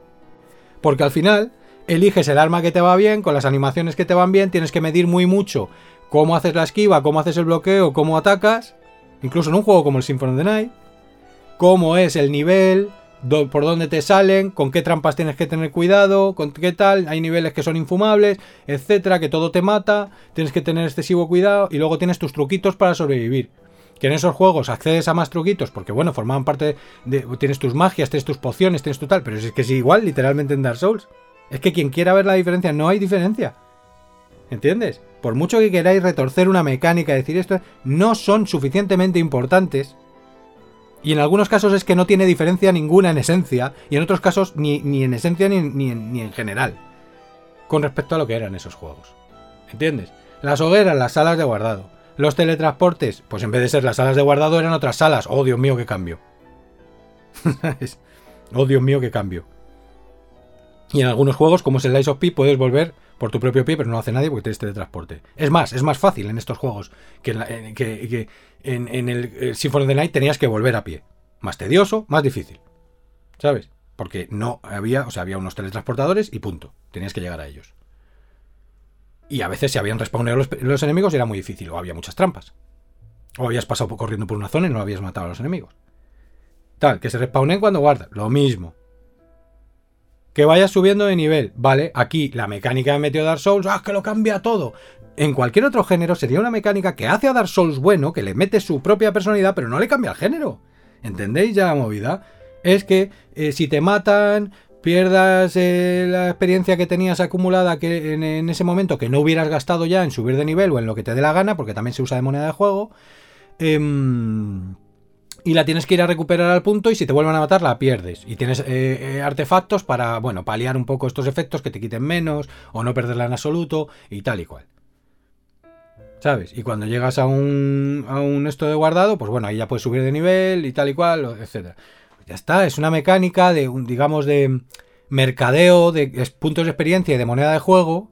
S1: Porque al final, eliges el arma que te va bien, con las animaciones que te van bien, tienes que medir muy mucho cómo haces la esquiva, cómo haces el bloqueo, cómo atacas, incluso en un juego como el Symphony of the Night, cómo es el nivel, por dónde te salen, con qué trampas tienes que tener cuidado, con qué tal, hay niveles que son infumables, etcétera, que todo te mata, tienes que tener excesivo cuidado y luego tienes tus truquitos para sobrevivir. Que en esos juegos accedes a más truquitos porque, bueno, formaban parte de. Tienes tus magias, tienes tus pociones, tienes tu tal, pero es que es igual, literalmente en Dark Souls. Es que quien quiera ver la diferencia, no hay diferencia. ¿Entiendes? Por mucho que queráis retorcer una mecánica decir esto, no son suficientemente importantes. Y en algunos casos es que no tiene diferencia ninguna en esencia, y en otros casos ni, ni en esencia ni, ni, ni en general. Con respecto a lo que eran esos juegos. ¿Entiendes? Las hogueras, las salas de guardado. Los teletransportes, pues en vez de ser las salas de guardado eran otras salas. Oh, Dios mío, qué cambio. oh, Dios mío, qué cambio. Y en algunos juegos, como es el Lies of P, puedes volver por tu propio pie, pero no hace nadie porque tienes teletransporte. Es más, es más fácil en estos juegos que en, que, en, el, Symphony of the Night tenías que volver a pie. Más tedioso, más difícil. ¿Sabes? Porque no había, o sea, había unos teletransportadores y punto. Tenías que llegar a ellos. Y a veces se habían respawnado los, enemigos y era muy difícil, o había muchas trampas. O habías pasado corriendo por una zona y no habías matado a los enemigos. Tal, que se respawnen cuando guardas. Lo mismo. Que vayas subiendo de nivel. Vale, aquí la mecánica de Meteo Dark Souls, ¡ah, que lo cambia todo! En cualquier otro género sería una mecánica que hace a Dark Souls bueno, que le mete su propia personalidad, pero no le cambia el género. ¿Entendéis ya la movida? Es que eh, si te matan, pierdas eh, la experiencia que tenías acumulada que en, ese momento que no hubieras gastado ya en subir de nivel o en lo que te dé la gana, porque también se usa de moneda de juego. Em, y la tienes que ir a recuperar al punto y si te vuelven a matar la pierdes. Y tienes eh, artefactos para, bueno, paliar un poco estos efectos que te quiten menos o no perderla en absoluto y tal y cual. ¿Sabes? Y cuando llegas a un, a un esto de guardado, pues bueno, ahí ya puedes subir de nivel y tal y cual, etcétera. Ya está, es una mecánica de, digamos, de mercadeo, de puntos de experiencia y de moneda de juego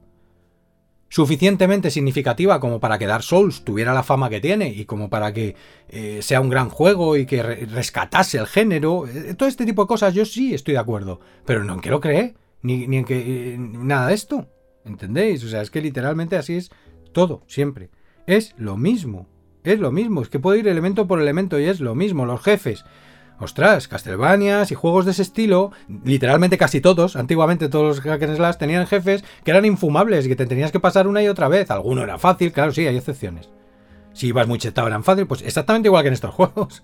S1: suficientemente significativa como para que Dark Souls tuviera la fama que tiene y como para que eh, sea un gran juego y que rescatase el género. Eh, todo este tipo de cosas yo sí estoy de acuerdo, pero no en que lo cree, ni, ni en que eh, nada de esto. ¿Entendéis? O sea, es que literalmente así es todo, siempre. Es lo mismo. Es lo mismo. Es que puede ir elemento por elemento y es lo mismo. Los jefes. Ostras, Castlevanias y juegos de ese estilo, literalmente casi todos, antiguamente todos los hack tenían jefes que eran infumables y que te tenías que pasar una y otra vez. Alguno era fácil, claro, sí, hay excepciones. Si ibas muy chetado eran fácil, pues exactamente igual que en estos juegos.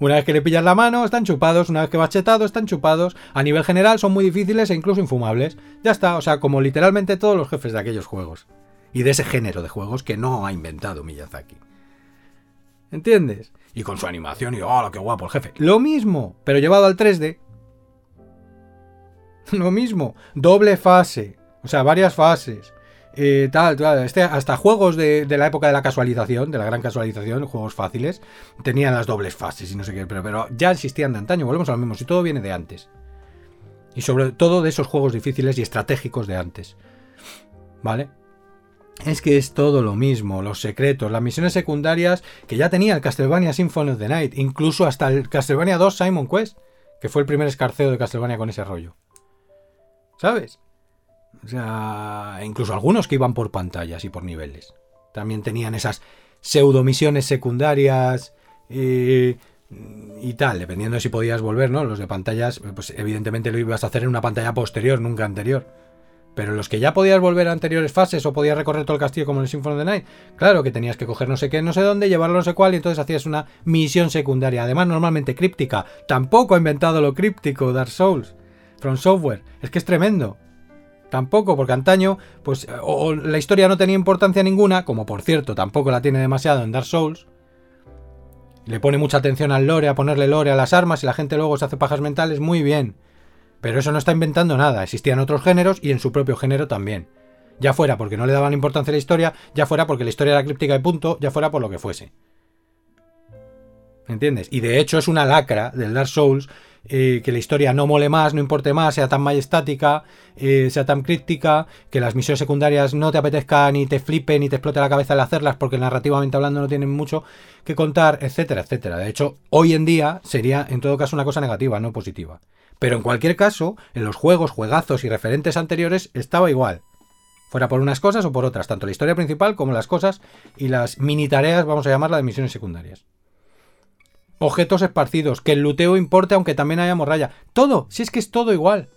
S1: Una vez que le pillas la mano, están chupados. Una vez que vas chetado, están chupados. A nivel general son muy difíciles e incluso infumables. Ya está, o sea, como literalmente todos los jefes de aquellos juegos y de ese género de juegos que no ha inventado Miyazaki. ¿Entiendes? Y con su animación y ¡oh, qué guapo el jefe! Lo mismo, pero llevado al 3D. Lo mismo, doble fase, o sea, varias fases. Eh, tal, este, hasta juegos de, la época de la casualización, de la gran casualización, juegos fáciles, tenían las dobles fases y no sé qué, pero, pero ya existían de antaño, volvemos a lo mismo, si todo viene de antes. Y sobre todo de esos juegos difíciles y estratégicos de antes. ¿Vale? Es que es todo lo mismo, los secretos, las misiones secundarias que ya tenía el Castlevania Symphony of the Night, incluso hasta el Castlevania 2 Simon Quest, que fue el primer escarceo de Castlevania con ese rollo. ¿Sabes? O sea, incluso algunos que iban por pantallas y por niveles. También tenían esas pseudo misiones secundarias eh, y tal, dependiendo de si podías volver, ¿no? Los de pantallas, pues evidentemente lo ibas a hacer en una pantalla posterior, nunca anterior. Pero los que ya podías volver a anteriores fases o podías recorrer todo el castillo como en el Symphony of the Night, claro que tenías que coger no sé qué, no sé dónde, llevarlo no sé cuál y entonces hacías una misión secundaria. Además, normalmente críptica. Tampoco ha inventado lo críptico Dark Souls. From Software. Es que es tremendo. Tampoco, porque antaño, pues, o la historia no tenía importancia ninguna, como por cierto tampoco la tiene demasiado en Dark Souls. Le pone mucha atención al lore, a ponerle lore a las armas y la gente luego se hace pajas mentales, muy bien. Pero eso no está inventando nada, existían otros géneros y en su propio género también. Ya fuera porque no le daban importancia a la historia, ya fuera porque la historia era críptica y punto, ya fuera por lo que fuese. ¿Entiendes? Y de hecho es una lacra del Dark Souls eh, que la historia no mole más, no importe más, sea tan majestática, eh, sea tan críptica, que las misiones secundarias no te apetezcan ni te flipen ni te explote la cabeza al hacerlas porque narrativamente hablando no tienen mucho que contar, etcétera, etcétera. De hecho, hoy en día sería en todo caso una cosa negativa, no positiva. Pero en cualquier caso, en los juegos, juegazos y referentes anteriores estaba igual. Fuera por unas cosas o por otras, tanto la historia principal como las cosas y las mini tareas, vamos a llamarla, de misiones secundarias. Objetos esparcidos, que el luteo importe aunque también haya morralla. Todo, si es que es todo igual.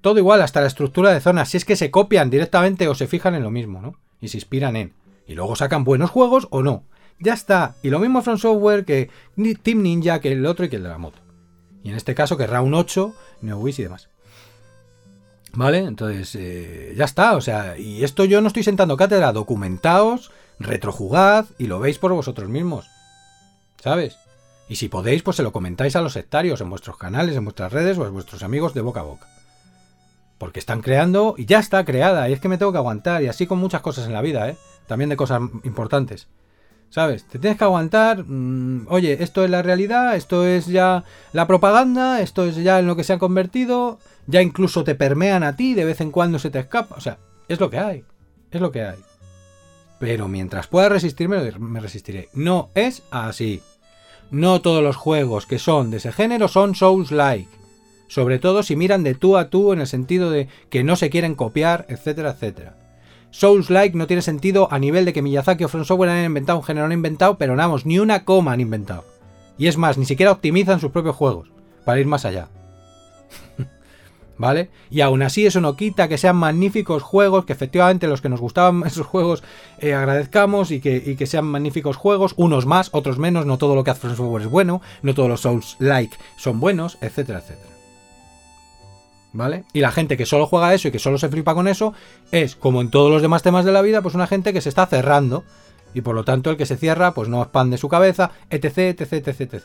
S1: Todo igual, hasta la estructura de zonas, si es que se copian directamente o se fijan en lo mismo, ¿no? Y se inspiran en. Y luego sacan buenos juegos o no. Ya está. Y lo mismo From Software que Team Ninja, que el otro y que el de la moto. Y en este caso querrá un 8, NeoWish y demás. ¿Vale? Entonces, eh, ya está. O sea, y esto yo no estoy sentando cátedra. Documentaos, retrojugad y lo veis por vosotros mismos. ¿Sabes? Y si podéis, pues se lo comentáis a los sectarios en vuestros canales, en vuestras redes o a vuestros amigos de boca a boca. Porque están creando y ya está creada. Y es que me tengo que aguantar. Y así con muchas cosas en la vida, ¿eh? También de cosas importantes. ¿Sabes? Te tienes que aguantar. Mm, oye, esto es la realidad, esto es ya la propaganda, esto es ya en lo que se ha convertido. Ya incluso te permean a ti, de vez en cuando se te escapa. O sea, es lo que hay. Es lo que hay. Pero mientras pueda resistirme, me resistiré. No es así. No todos los juegos que son de ese género son Souls-like. Sobre todo si miran de tú a tú en el sentido de que no se quieren copiar, etcétera, etcétera. Souls-like no tiene sentido a nivel de que Miyazaki o From Software han inventado un género han inventado, pero vamos, ni una coma han inventado. Y es más, ni siquiera optimizan sus propios juegos, para ir más allá. ¿Vale? Y aún así eso no quita que sean magníficos juegos, que efectivamente los que nos gustaban esos juegos eh, agradezcamos y que, sean magníficos juegos, unos más, otros menos, no todo lo que hace From es bueno, no todos los Souls-like son buenos, etcétera, etcétera. ¿Vale? Y la gente que solo juega eso y que solo se flipa con eso es, como en todos los demás temas de la vida, pues una gente que se está cerrando. Y por lo tanto el que se cierra pues no expande su cabeza, etc, etc, etc, etc.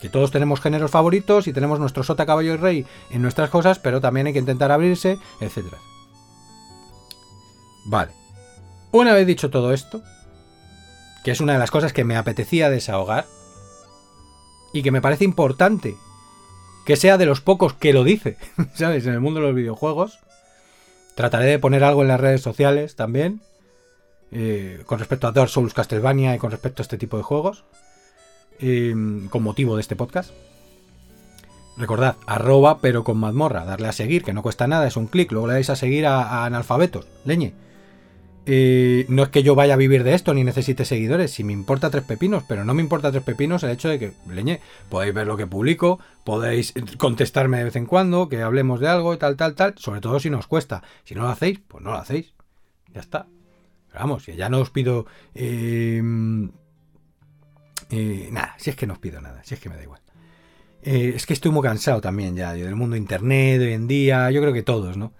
S1: Que todos tenemos géneros favoritos y tenemos nuestro sota, caballo y rey en nuestras cosas, pero también hay que intentar abrirse, etc. Vale. Una vez dicho todo esto, que es una de las cosas que me apetecía desahogar, y que me parece importante que sea de los pocos que lo dice, ¿sabes? En el mundo de los videojuegos. Trataré de poner algo en las redes sociales también. Eh, con respecto a Dark Souls Castlevania y con respecto a este tipo de juegos. Em, con motivo de este podcast. Recordad, arroba pero con mazmorra. Darle a seguir, que no cuesta nada, es un clic. Luego le dais a seguir a analfabetos. Leñe. Eh, no es que yo vaya a vivir de esto ni necesite seguidores, si me importa tres pepinos, pero no me importa tres pepinos el hecho de que, leñe, podéis ver lo que publico, podéis contestarme de vez en cuando, que hablemos de algo y tal, tal, tal, sobre todo si nos cuesta. Si no lo hacéis, pues no lo hacéis. Ya está. vamos, ya no os pido... Eh, eh, nada, si es que no os pido nada, si es que me da igual. es que estoy muy cansado también ya del mundo internet hoy en día, yo creo que todos, ¿no?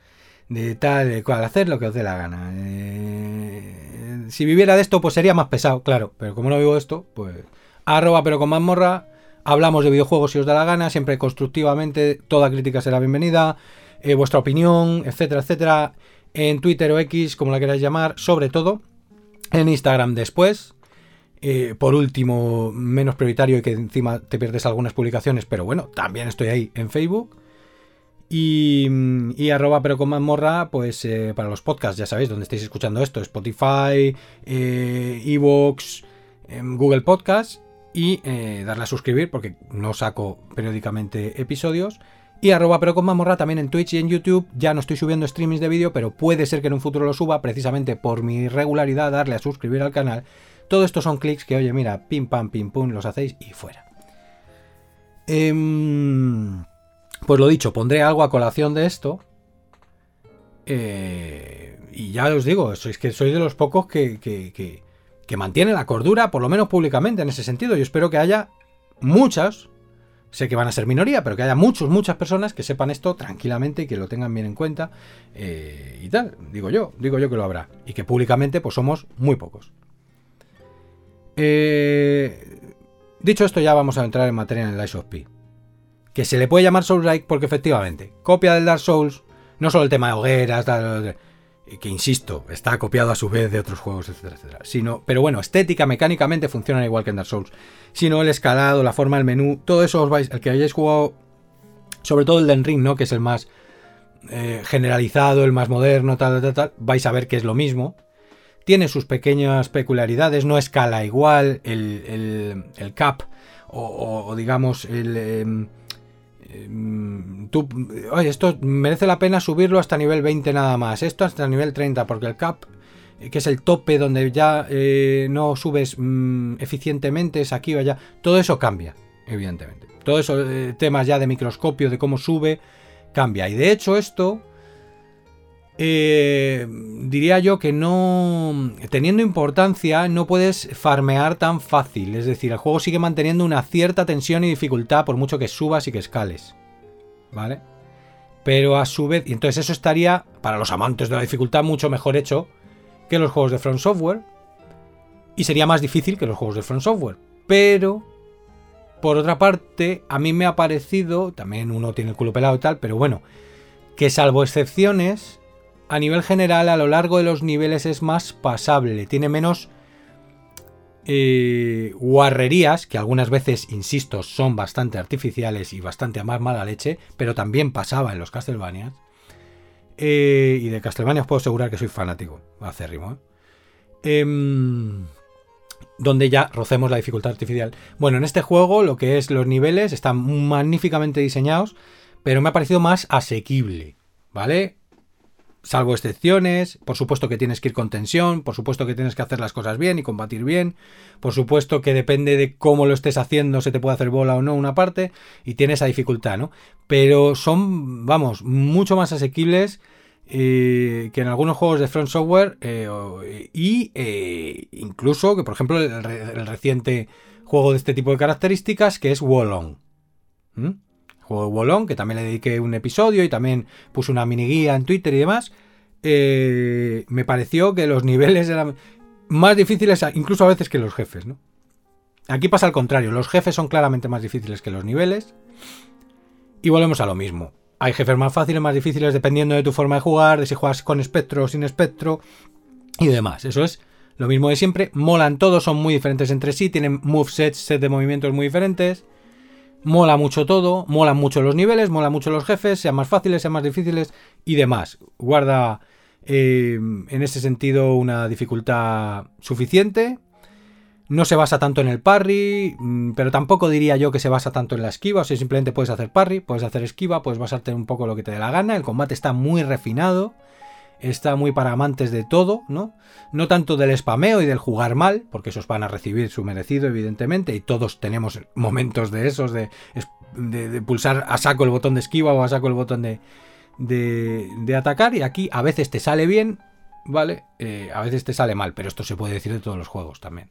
S1: De tal, de cual, hacer lo que os dé la gana. Eh, si viviera de esto, pues sería más pesado, claro, pero como no vivo esto, pues arroba pero con mazmorra, hablamos de videojuegos si os da la gana, siempre constructivamente, toda crítica será bienvenida, eh, vuestra opinión, etcétera, etcétera, en Twitter o X, como la queráis llamar, sobre todo, en Instagram después, eh, por último, menos prioritario y que encima te pierdes algunas publicaciones, pero bueno, también estoy ahí en Facebook. Y, arroba pero con mazmorra, pues eh, para los podcasts, ya sabéis, donde estáis escuchando esto, Spotify, eh, Evox, em, Google Podcast y eh, darle a suscribir porque no saco periódicamente episodios. Y arroba pero con mazmorra también en Twitch y en YouTube. Ya no estoy subiendo streamings de vídeo, pero puede ser que en un futuro lo suba precisamente por mi regularidad, darle a suscribir al canal. Todo esto son clics que, oye, mira, pim pam, pim pum, los hacéis y fuera. Eh, pues lo dicho, pondré algo a colación de esto. Eh, y ya os digo, sois que soy de los pocos que, que, que, mantiene la cordura, por lo menos públicamente en ese sentido. Yo espero que haya muchas, sé que van a ser minoría, pero que haya muchos, muchas personas que sepan esto tranquilamente y que lo tengan bien en cuenta. Eh, y tal, digo yo, digo yo que lo habrá. Y que públicamente pues somos muy pocos. Eh, dicho esto, ya vamos a entrar en materia en el Ice of P que se le puede llamar Souls-like porque efectivamente, copia del Dark Souls, no solo el tema de hogueras, que insisto, está copiado a su vez de otros juegos, etcétera, etcétera, sino, pero bueno, estética, mecánicamente funcionan igual que en Dark Souls, sino el escalado, la forma del menú, todo eso os vais, el que hayáis jugado, sobre todo el Den Ring, ¿no? Que es el más eh, generalizado, el más moderno, tal, tal, tal, vais a ver que es lo mismo. Tiene sus pequeñas peculiaridades, no escala igual, el, el, cap, o, digamos, el... Em, oye, esto merece la pena subirlo hasta nivel 20 nada más, esto hasta nivel 30, porque el cap, eh, que es el tope donde ya eh, no subes mm, eficientemente, es aquí o allá, todo eso cambia, evidentemente. Todo eso, eh, temas ya de microscopio, de cómo sube, cambia. Y de hecho esto, diría yo que no, teniendo importancia, no puedes farmear tan fácil. Es decir, el juego sigue manteniendo una cierta tensión y dificultad por mucho que subas y que escales. ¿Vale? Pero a su vez, y entonces eso estaría, para los amantes de la dificultad, mucho mejor hecho que los juegos de Front Software. Y sería más difícil que los juegos de Front Software. Pero, por otra parte, a mí me ha parecido, también uno tiene el culo pelado y tal, pero bueno, que salvo excepciones, a nivel general a lo largo de los niveles es más pasable, tiene menos eh, guarrerías, que algunas veces, insisto, son bastante artificiales y bastante a más mala leche, pero también pasaba en los Castlevania. Eh, y de Castlevania os puedo asegurar que soy fanático, acérrimo. ¿eh? Em, donde ya rocemos la dificultad artificial. Bueno, en este juego lo que es los niveles están magníficamente diseñados, pero me ha parecido más asequible, ¿vale? Salvo excepciones, por supuesto que tienes que ir con tensión, por supuesto que tienes que hacer las cosas bien y combatir bien, por supuesto que depende de cómo lo estés haciendo se te puede hacer bola o no una parte y tiene esa dificultad, ¿no? Pero son, vamos, mucho más asequibles eh, que en algunos juegos de Front Software eh, y eh, incluso que por ejemplo el, reciente juego de este tipo de características que es Wallon. Juego de Wallon, que también le dediqué un episodio y también puse una mini guía en Twitter y demás. me pareció que los niveles eran más difíciles incluso a veces que los jefes, ¿no? Aquí pasa al contrario, los jefes son claramente más difíciles que los niveles. Y volvemos a lo mismo. Hay jefes más fáciles, más difíciles, dependiendo de tu forma de jugar, de si juegas con espectro o sin espectro y demás. Eso es lo mismo de siempre. Molan todos, son muy diferentes entre sí, tienen movesets, set de movimientos muy diferentes. Mola mucho todo, molan mucho los niveles, mola mucho los jefes, sean más fáciles, sean más difíciles y demás. Guarda eh, en ese sentido una dificultad suficiente no se basa tanto en el parry, mm, pero tampoco diría yo que se basa tanto en la esquiva. O sea, simplemente puedes hacer parry, puedes hacer esquiva, puedes basarte un poco lo que te dé la gana. El combate está muy refinado, está muy para amantes de todo, ¿no? No tanto del spameo y del jugar mal, porque esos van a recibir su merecido, evidentemente, y todos tenemos momentos de esos, de, pulsar a saco el botón de esquiva o a saco el botón de, de, atacar. Y aquí a veces te sale bien, ¿vale? Eh, a veces te sale mal, pero esto se puede decir de todos los juegos también.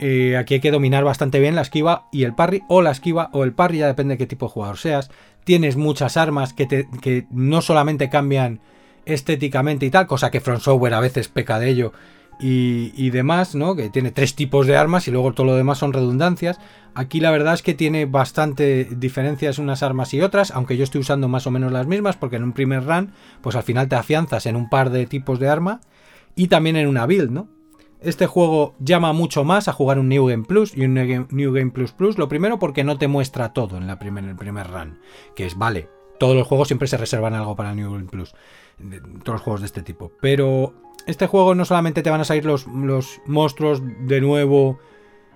S1: Eh, aquí hay que dominar bastante bien la esquiva y el parry, o la esquiva o el parry, ya depende de qué tipo de jugador seas. Tienes muchas armas que, que no solamente cambian estéticamente y tal, cosa que Front a veces peca de ello y, demás, ¿no? Que tiene tres tipos de armas y luego todo lo demás son redundancias. Aquí la verdad es que tiene bastante diferencias unas armas y otras, aunque yo estoy usando más o menos las mismas, porque en un primer run, pues al final te afianzas en un par de tipos de arma y también en una build, ¿no? Este juego llama mucho más a jugar un New Game Plus y un New Game Plus Plus. Lo primero porque no te muestra todo en, la primer, el primer run. Que es, vale, todos los juegos siempre se reservan algo para el New Game Plus. Todos los juegos de este tipo. Pero este juego no solamente te van a salir los, los monstruos de nuevo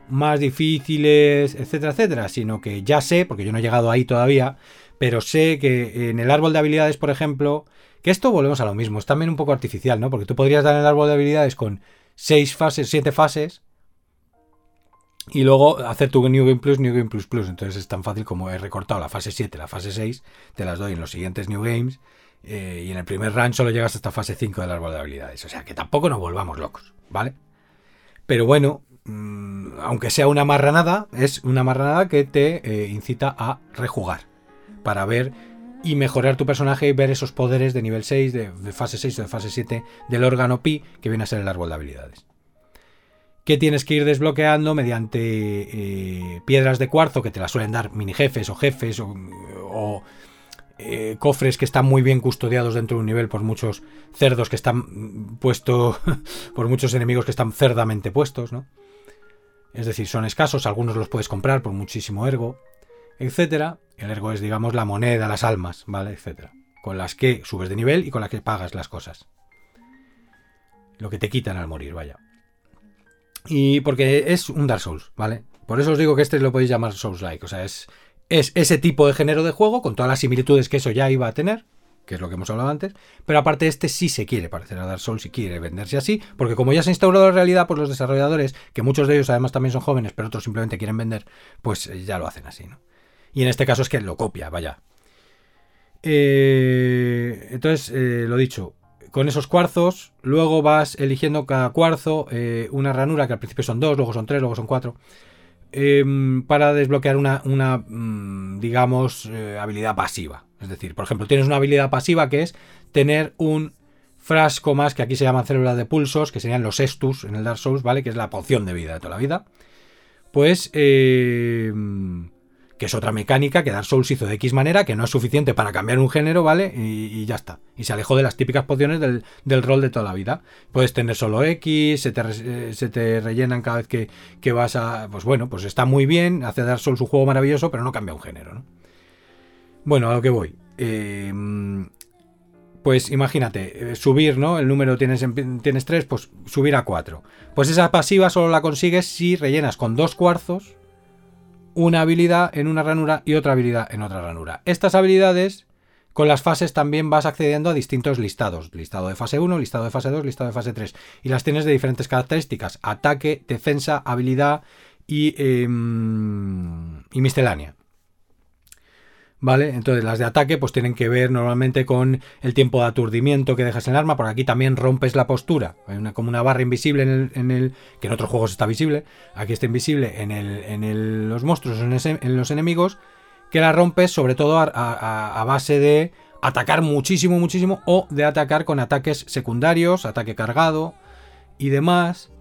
S1: más difíciles, etcétera, etcétera, sino que ya sé, porque yo no he llegado ahí todavía, pero sé que en el árbol de habilidades, por ejemplo, que esto volvemos a lo mismo, es también un poco artificial, ¿no? Porque tú podrías dar el árbol de habilidades con seis fases, siete fases. Y luego hacer tu New Game Plus, New Game Plus Plus. Entonces es tan fácil como he recortado la fase 7, la fase 6, te las doy en los siguientes New Games. Eh, y en el primer run solo llegas hasta fase 5 del árbol de habilidades. O sea que tampoco nos volvamos locos, ¿vale? Pero bueno, mm, aunque sea una marranada, es una marranada que te eh, incita a rejugar. Para ver y mejorar tu personaje y ver esos poderes de nivel 6, de, fase 6 o de fase 7 del órgano Pi, que viene a ser el árbol de habilidades. Que tienes que ir desbloqueando mediante eh, piedras de cuarzo que te las suelen dar mini jefes o jefes o, eh, cofres que están muy bien custodiados dentro de un nivel por muchos cerdos que están puestos, por muchos enemigos que están cerdamente puestos, ¿no? Es decir, son escasos, algunos los puedes comprar por muchísimo ergo etcétera. El ergo es, digamos, la moneda, las almas, ¿vale? Etcétera. Con las que subes de nivel y con las que pagas las cosas. Lo que te quitan al morir, vaya. Y porque es un Dark Souls, ¿vale? Por eso os digo que este lo podéis llamar Souls-like. O sea, es, es ese tipo de género de juego, con todas las similitudes que eso ya iba a tener, que es lo que hemos hablado antes, pero aparte este sí se quiere parecer a Dark Souls y quiere venderse así, porque como ya se ha instaurado la realidad, pues los desarrolladores, que muchos de ellos además también son jóvenes, pero otros simplemente quieren vender, pues eh, ya lo hacen así, ¿no? Y en este caso es que lo copia, vaya. Eh, entonces, eh, lo dicho, con esos cuarzos, luego vas eligiendo cada cuarzo eh, una ranura, que al principio son dos, luego son tres, luego son cuatro, em, para desbloquear una, mm, digamos, habilidad pasiva. Es decir, por ejemplo, tienes una habilidad pasiva que es tener un frasco más, que aquí se llaman células de pulsos, que serían los estus en el Dark Souls, ¿vale? Que es la poción de vida de toda la vida. Pues em, que es otra mecánica que Dark Souls hizo de X manera, que no es suficiente para cambiar un género, ¿vale? Y, ya está. Y se alejó de las típicas pociones del, rol de toda la vida. Puedes tener solo X, se te, eh, se te rellenan cada vez que, vas a... Pues bueno, pues está muy bien, hace Dark Souls un juego maravilloso, pero no cambia un género, ¿no? Bueno, a lo que voy. Eh, pues imagínate, eh, subir, ¿no? El número tienes, tienes 3, pues subir a 4. Pues esa pasiva solo la consigues si rellenas con dos cuarzos una habilidad en una ranura y otra habilidad en otra ranura. Estas habilidades, con las fases también vas accediendo a distintos listados. Listado de fase 1, listado de fase 2, listado de fase 3. Y las tienes de diferentes características. Ataque, defensa, habilidad y, em, y miscelánea. ¿Vale? Entonces las de ataque pues tienen que ver normalmente con el tiempo de aturdimiento que dejas en el arma, porque aquí también rompes la postura. Hay una, como una barra invisible en el, que en otros juegos está visible, aquí está invisible en, el, en los monstruos, en, en, los enemigos, que la rompes sobre todo a, base de atacar muchísimo, muchísimo, o de atacar con ataques secundarios, ataque cargado y demás.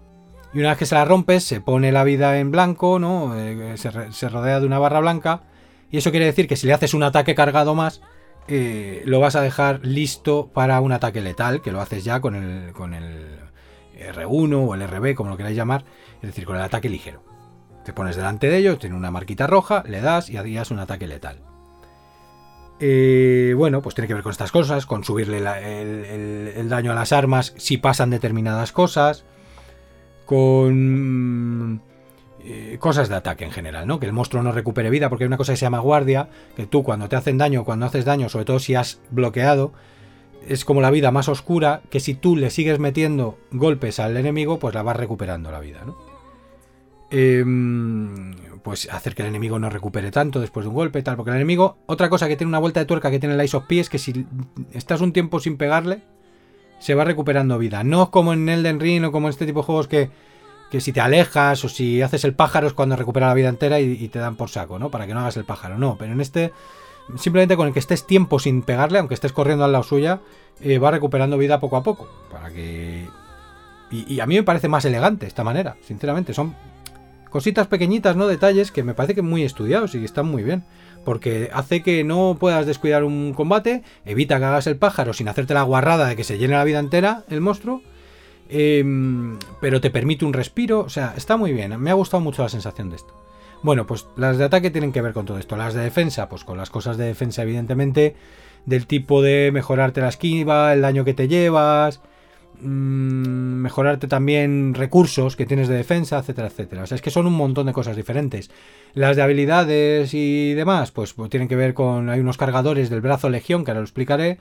S1: Y una vez que se la rompes, se pone la vida en blanco, ¿no? Eh, se rodea de una barra blanca y eso quiere decir que si le haces un ataque cargado más, eh, lo vas a dejar listo para un ataque letal, que lo haces ya con el, con el R1 o el RB, como lo queráis llamar, es decir, con el ataque ligero. Te pones delante de ellos, tiene una marquita roja, le das y harías un ataque letal. Eh, bueno, pues tiene que ver con estas cosas, con subirle el, daño a las armas si pasan determinadas cosas, con eh, cosas de ataque en general, ¿no? Que el monstruo no recupere vida, porque hay una cosa que se llama guardia, que tú cuando te hacen daño, cuando haces daño, sobre todo si has bloqueado, es como la vida más oscura, que si tú le sigues metiendo golpes al enemigo, pues la vas recuperando la vida, ¿no? Em, pues hacer que el enemigo no recupere tanto después de un golpe, tal, porque el enemigo, otra cosa que tiene una vuelta de tuerca que tiene el Ice of P es que si estás un tiempo sin pegarle, se va recuperando vida. No como en Elden Ring o como en este tipo de juegos que que si te alejas o si haces el pájaro es cuando recupera la vida entera y, te dan por saco, ¿no? Para que no hagas el pájaro, no. Pero en este, simplemente con el que estés tiempo sin pegarle, aunque estés corriendo al lado suya, eh, va recuperando vida poco a poco. Para que. Y, a mí me parece más elegante esta manera, sinceramente. Son cositas pequeñitas, ¿no? Detalles que me parece que muy estudiados y están muy bien. Porque hace que no puedas descuidar un combate, evita que hagas el pájaro sin hacerte la guarrada de que se llene la vida entera el monstruo Em, pero te permite un respiro. O sea, está muy bien. Me ha gustado mucho la sensación de esto. Bueno, pues las de ataque tienen que ver con todo esto. Las de defensa, pues con las cosas de defensa, evidentemente. Del tipo de mejorarte la esquiva, el daño que te llevas. Mm, mejorarte también recursos que tienes de defensa, etcétera, etcétera. O sea, es que son un montón de cosas diferentes. Las de habilidades y demás, pues, pues tienen que ver con. Hay unos cargadores del brazo legión, que ahora lo explicaré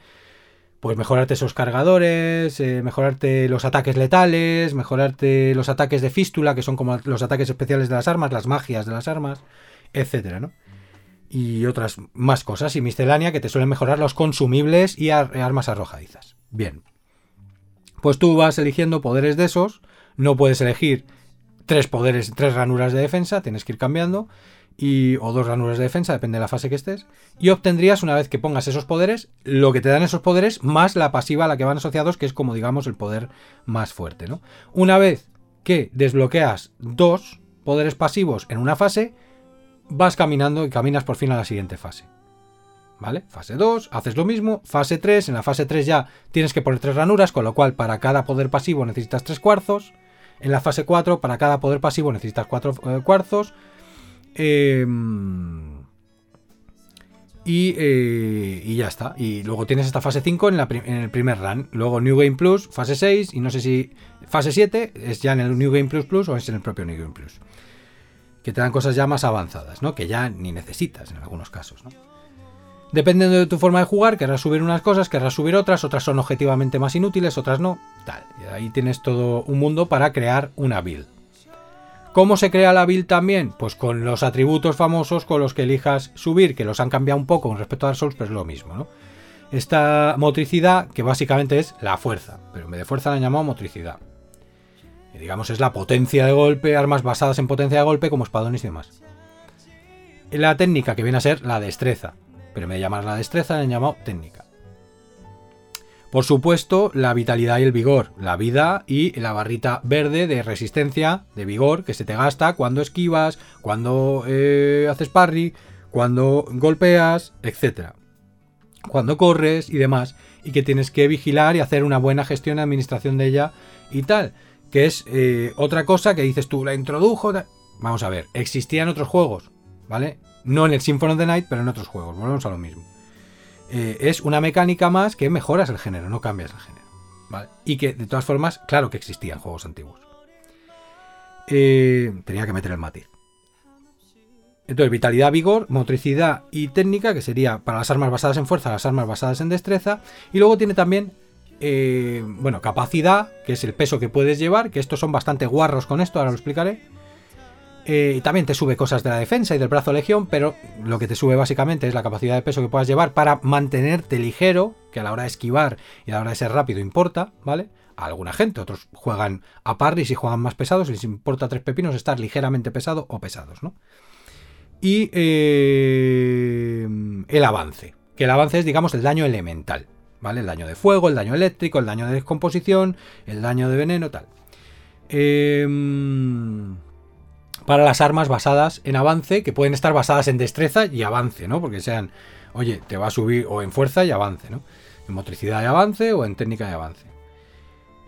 S1: pues mejorarte esos cargadores, eh, mejorarte los ataques letales, mejorarte los ataques de fístula, que son como los ataques especiales de las armas, las magias de las armas, etcétera, ¿no? Y otras más cosas, y miscelánea que te suelen mejorar los consumibles y armas arrojadizas. Bien. Pues tú vas eligiendo poderes de esos, no puedes elegir tres poderes, tres ranuras de defensa, tienes que ir cambiando y, o dos ranuras de defensa, depende de la fase que estés, y obtendrías una vez que pongas esos poderes, lo que te dan esos poderes más la pasiva a la que van asociados, que es como digamos el poder más fuerte. ¿no? Una vez que desbloqueas dos poderes pasivos en una fase, vas caminando y caminas por fin a la siguiente fase. ¿Vale? Fase 2, haces lo mismo. Fase 3, en la fase 3 ya tienes que poner tres ranuras, con lo cual para cada poder pasivo necesitas tres cuarzos. En la fase 4, para cada poder pasivo necesitas cuatro eh, cuarzos. Em, eh, y, ya está. Y luego tienes esta fase 5 en, el primer run. Luego New Game Plus, fase 6. Y no sé si fase 7 es ya en el New Game Plus Plus o es en el propio New Game Plus. Que te dan cosas ya más avanzadas, ¿no? Que ya ni necesitas en algunos casos. Dependiendo de tu forma de jugar, querrás subir unas cosas, querrás subir otras, otras son objetivamente más inútiles, otras no, tal. Ahí tienes todo un mundo para crear una build. ¿Cómo se crea la build también? Pues con los atributos famosos con los que elijas subir, que los han cambiado un poco con respecto a Dark Souls, pero es lo mismo, ¿no? Esta motricidad, que básicamente es la fuerza, pero en vez de fuerza la han llamado motricidad. Y digamos, es la potencia de golpe, armas basadas en potencia de golpe, como espadones y demás. La técnica, que viene a ser la destreza, pero en vez de llamar la destreza, la han llamado técnica. Por supuesto, la vitalidad y el vigor, la vida y la barrita verde de resistencia, de vigor, que se te gasta cuando esquivas, cuando eh, haces parry, cuando golpeas, etc. Cuando corres y demás, y que tienes que vigilar y hacer una buena gestión y administración de ella y tal. Que es eh, otra cosa que dices tú, la introdujo. Vamos a ver, existían otros juegos, ¿vale? No en el Symphony of the Night, pero en otros juegos, volvemos a lo mismo. Eh, es una mecánica más que mejoras el género, no cambias el género. Y que de todas formas, claro que existían juegos antiguos. Eh, tenía que meter el matiz. Entonces, vitalidad, vigor, motricidad y técnica, que sería para las armas basadas en fuerza, las armas basadas en destreza. Y luego tiene también, eh, bueno, capacidad, que es el peso que puedes llevar, que estos son bastante guarros con esto, ahora lo explicaré. Eh, también te sube cosas de la defensa y del brazo legión, pero lo que te sube básicamente es la capacidad de peso que puedas llevar para mantenerte ligero, que a la hora de esquivar y a la hora de ser rápido importa, ¿vale? A alguna gente, otros juegan a parries y juegan más pesados, les importa tres pepinos estar ligeramente pesado o pesados, ¿no? Y eh, el avance, que el avance es, digamos, el daño elemental, ¿vale? El daño de fuego, el daño eléctrico, el daño de descomposición, el daño de veneno, tal. Eh, para las armas basadas en avance, que pueden estar basadas en destreza y avance, ¿no? Porque sean, oye, te va a subir o en fuerza y avance, ¿no? En motricidad y avance o en técnica y avance.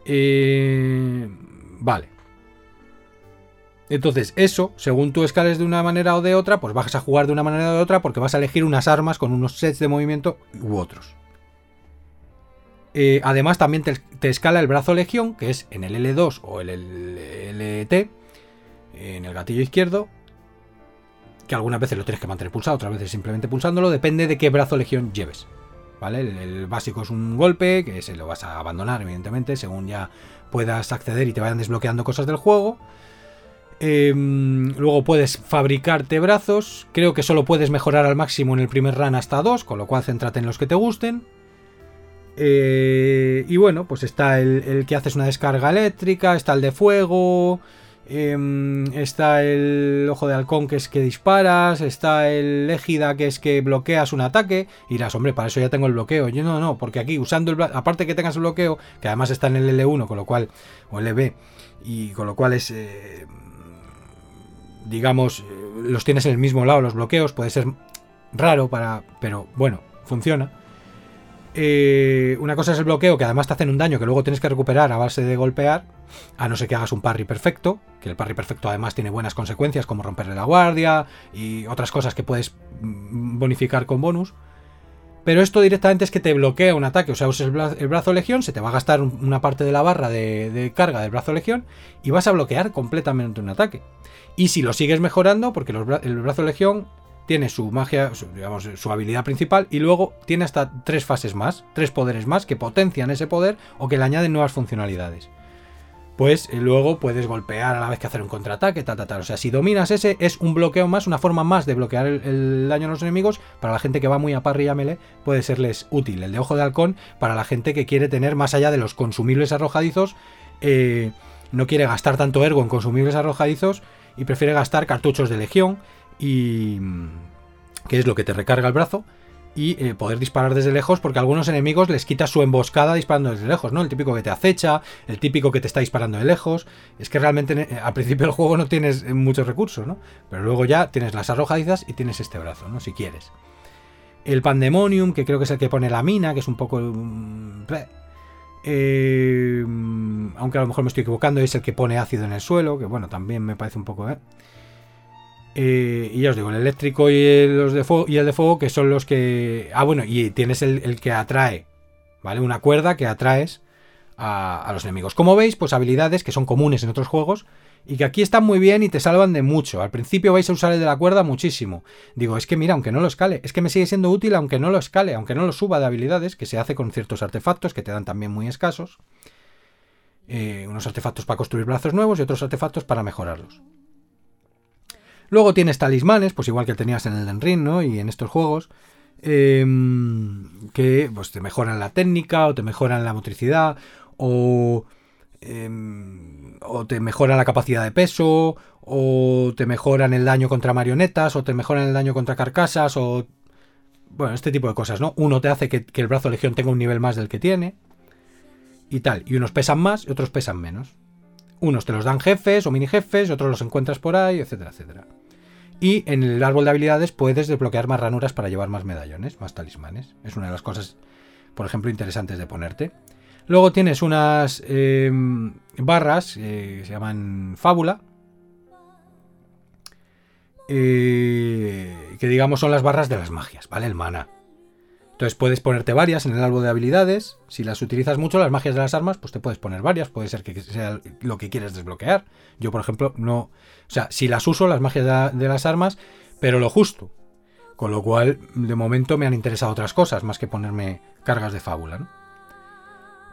S1: Eh, vale. Entonces, eso, según tú escales de una manera o de otra, pues vas a jugar de una manera o de otra porque vas a elegir unas armas con unos sets de movimiento u otros. Eh, además, también te, te, escala el brazo legión, que es en el L2 o el LT, en el gatillo izquierdo, que algunas veces lo tienes que mantener pulsado, otras veces simplemente pulsándolo, depende de qué brazo legión lleves. ¿Vale? El, básico es un golpe, que se lo vas a abandonar, evidentemente, según ya puedas acceder y te vayan desbloqueando cosas del juego. Em, luego puedes fabricarte brazos. Creo que solo puedes mejorar al máximo en el primer run hasta dos, con lo cual céntrate en los que te gusten. Eh, y bueno, pues está el, el, que haces una descarga eléctrica, está el de fuego, Em, está el ojo de halcón que es que disparas, está el égida que es que bloqueas un ataque. Y dirás, hombre, para eso ya tengo el bloqueo. Yo no, no, porque aquí usando el aparte que tengas el bloqueo, que además está en el L1, con lo cual, o LB, y con lo cual es, eh, digamos, eh, los tienes en el mismo lado los bloqueos, puede ser raro para, pero bueno, funciona. Eh, una cosa es el bloqueo, que además te hacen un daño que luego tienes que recuperar a base de golpear, a no ser que hagas un parry perfecto, que el parry perfecto además tiene buenas consecuencias como romperle la guardia y otras cosas que puedes mm, bonificar con bonus. Pero esto directamente es que te bloquea un ataque, o sea, usas el, brazo legión, se te va a gastar una parte de la barra de, carga del brazo legión y vas a bloquear completamente un ataque. Y si lo sigues mejorando, porque el brazo legión tiene su magia, su, digamos, su habilidad principal y luego tiene hasta tres fases más, tres poderes más que potencian ese poder o que le añaden nuevas funcionalidades. Pues eh, luego puedes golpear a la vez que hacer un contraataque, tal, tal, tal. O sea, si dominas ese, es un bloqueo más, una forma más de bloquear el, daño a los enemigos. Para la gente que va muy a parry y melee, puede serles útil. El de ojo de halcón, para la gente que quiere tener más allá de los consumibles arrojadizos, eh, no quiere gastar tanto ergo en consumibles arrojadizos y prefiere gastar cartuchos de legión y que es lo que te recarga el brazo y eh, poder disparar desde lejos porque a algunos enemigos les quita su emboscada disparando desde lejos, ¿no? El típico que te acecha, el típico que te está disparando de lejos. Es que realmente eh, al principio del juego no tienes eh, muchos recursos, ¿no? Pero luego ya tienes las arrojadizas y tienes este brazo, ¿no? Si quieres. El Pandemonium, que creo que es el que pone la mina, que es un poco... Mm, aunque a lo mejor me estoy equivocando, es el que pone ácido en el suelo, que bueno, también me parece un poco... Eh, y ya os digo, el eléctrico y, el de fuego, que son los que. Ah, bueno, y tienes el, que atrae, ¿vale? Una cuerda que atraes a, los enemigos. Como veis, pues habilidades que son comunes en otros juegos y que aquí están muy bien y te salvan de mucho. Al principio vais a usar el de la cuerda muchísimo. Digo, es que mira, aunque no lo escale, es que me sigue siendo útil aunque no lo escale, aunque no lo suba de habilidades, que se hace con ciertos artefactos que te dan también muy escasos. Eh, unos artefactos para construir brazos nuevos y otros artefactos para mejorarlos. Luego tienes talismanes, pues igual que tenías en el Ring, ¿no? Y en estos juegos. Em, que pues, te mejoran la técnica o te mejoran la motricidad o, em, o te mejoran la capacidad de peso o te mejoran el daño contra marionetas o te mejoran el daño contra carcasas o bueno, este tipo de cosas, ¿no? Uno te hace que, el brazo legión tenga un nivel más del que tiene y tal, y unos pesan más y otros pesan menos. Unos te los dan jefes o mini jefes, otros los encuentras por ahí, etcétera, etcétera. Y en el árbol de habilidades puedes desbloquear más ranuras para llevar más medallones, más talismanes. Es una de las cosas, por ejemplo, interesantes de ponerte. Luego tienes unas em, barras eh, que se llaman fábula. Eh, que digamos son las barras de las magias, ¿vale? El mana. Entonces puedes ponerte varias en el árbol de habilidades. Si las utilizas mucho, las magias de las armas, pues te puedes poner varias. Puede ser que sea lo que quieres desbloquear. Yo, por ejemplo, no. O sea, si las uso, las magias de, las armas, pero lo justo. Con lo cual, de momento me han interesado otras cosas, más que ponerme cargas de fábula.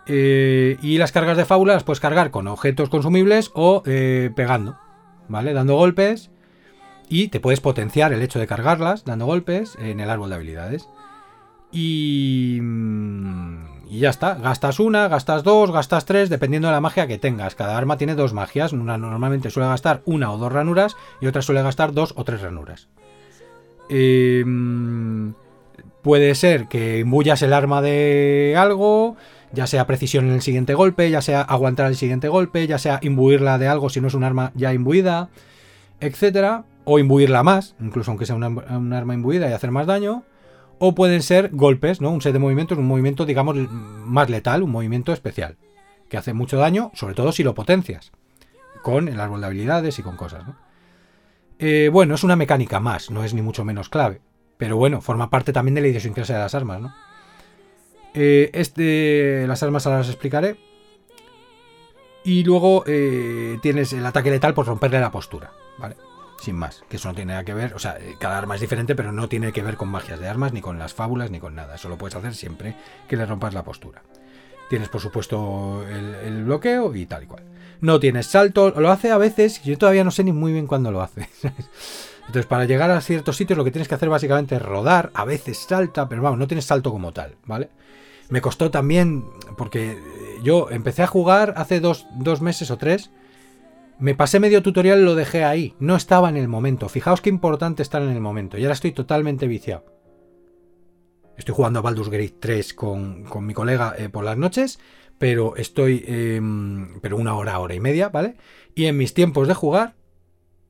S1: Eh, y las cargas de fábula las puedes cargar con objetos consumibles o eh, pegando, ¿vale? Dando golpes. Y te puedes potenciar el hecho de cargarlas dando golpes en el árbol de habilidades. Y, y ya está. Gastas una, gastas dos, gastas tres, dependiendo de la magia que tengas. Cada arma tiene dos magias. Una normalmente suele gastar una o dos ranuras y otra suele gastar dos o tres ranuras. Em, puede ser que imbuyas el arma de algo, ya sea precisión en el siguiente golpe, ya sea aguantar el siguiente golpe, ya sea imbuirla de algo si no es un arma ya imbuida, etcétera, o imbuirla más, incluso aunque sea un arma imbuida y hacer más daño o pueden ser golpes, ¿no? Un set de movimientos, un movimiento, digamos, más letal, un movimiento especial, que hace mucho daño, sobre todo si lo potencias, con el árbol de habilidades y con cosas, ¿no? Eh, bueno, es una mecánica más, no es ni mucho menos clave, pero bueno, forma parte también de la idiosincrasia de las armas, ¿no? Eh, este, las armas ahora las explicaré. Y luego eh, tienes el ataque letal por romperle la postura, ¿vale? Sin más. Que eso no tiene nada que ver, o sea, eh, cada arma es diferente, pero no tiene que ver con magias de armas, ni con las fábulas, ni con nada. Eso lo puedes hacer siempre que le rompas la postura. Tienes, por supuesto, el, bloqueo y tal y cual. No tienes salto, lo hace a veces, yo todavía no sé ni muy bien cuándo lo hace. Entonces, para llegar a ciertos sitios, lo que tienes que hacer básicamente es rodar, a veces salta, pero vamos, no tienes salto como tal, ¿vale? Me costó también, porque yo empecé a jugar hace dos, dos meses o tres, me pasé medio tutorial y lo dejé ahí. No estaba en el momento. Fijaos qué importante estar en el momento. Y ahora estoy totalmente viciado. Estoy jugando a Baldur's Gate 3 con, mi colega eh, por las noches. Pero estoy. Em, pero una hora, hora y media, ¿vale? Y en mis tiempos de jugar.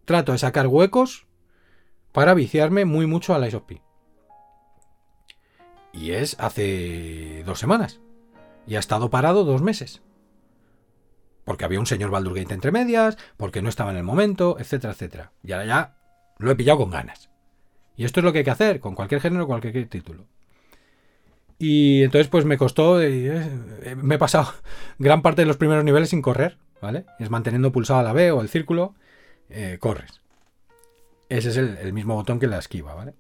S1: Trato de sacar huecos. Para viciarme muy mucho a la of Y es hace dos semanas. Y ha estado parado dos meses porque había un señor Baldur Gate entre medias, porque no estaba en el momento, etcétera, etcétera. Y ahora ya lo he pillado con ganas. Y esto es lo que hay que hacer con cualquier género, cualquier título. Y entonces pues me costó, eh, eh, me he pasado gran parte de los primeros niveles sin correr, ¿vale? Es manteniendo pulsado la B o el círculo, eh, corres. Ese es el mismo botón que la esquiva, ¿vale?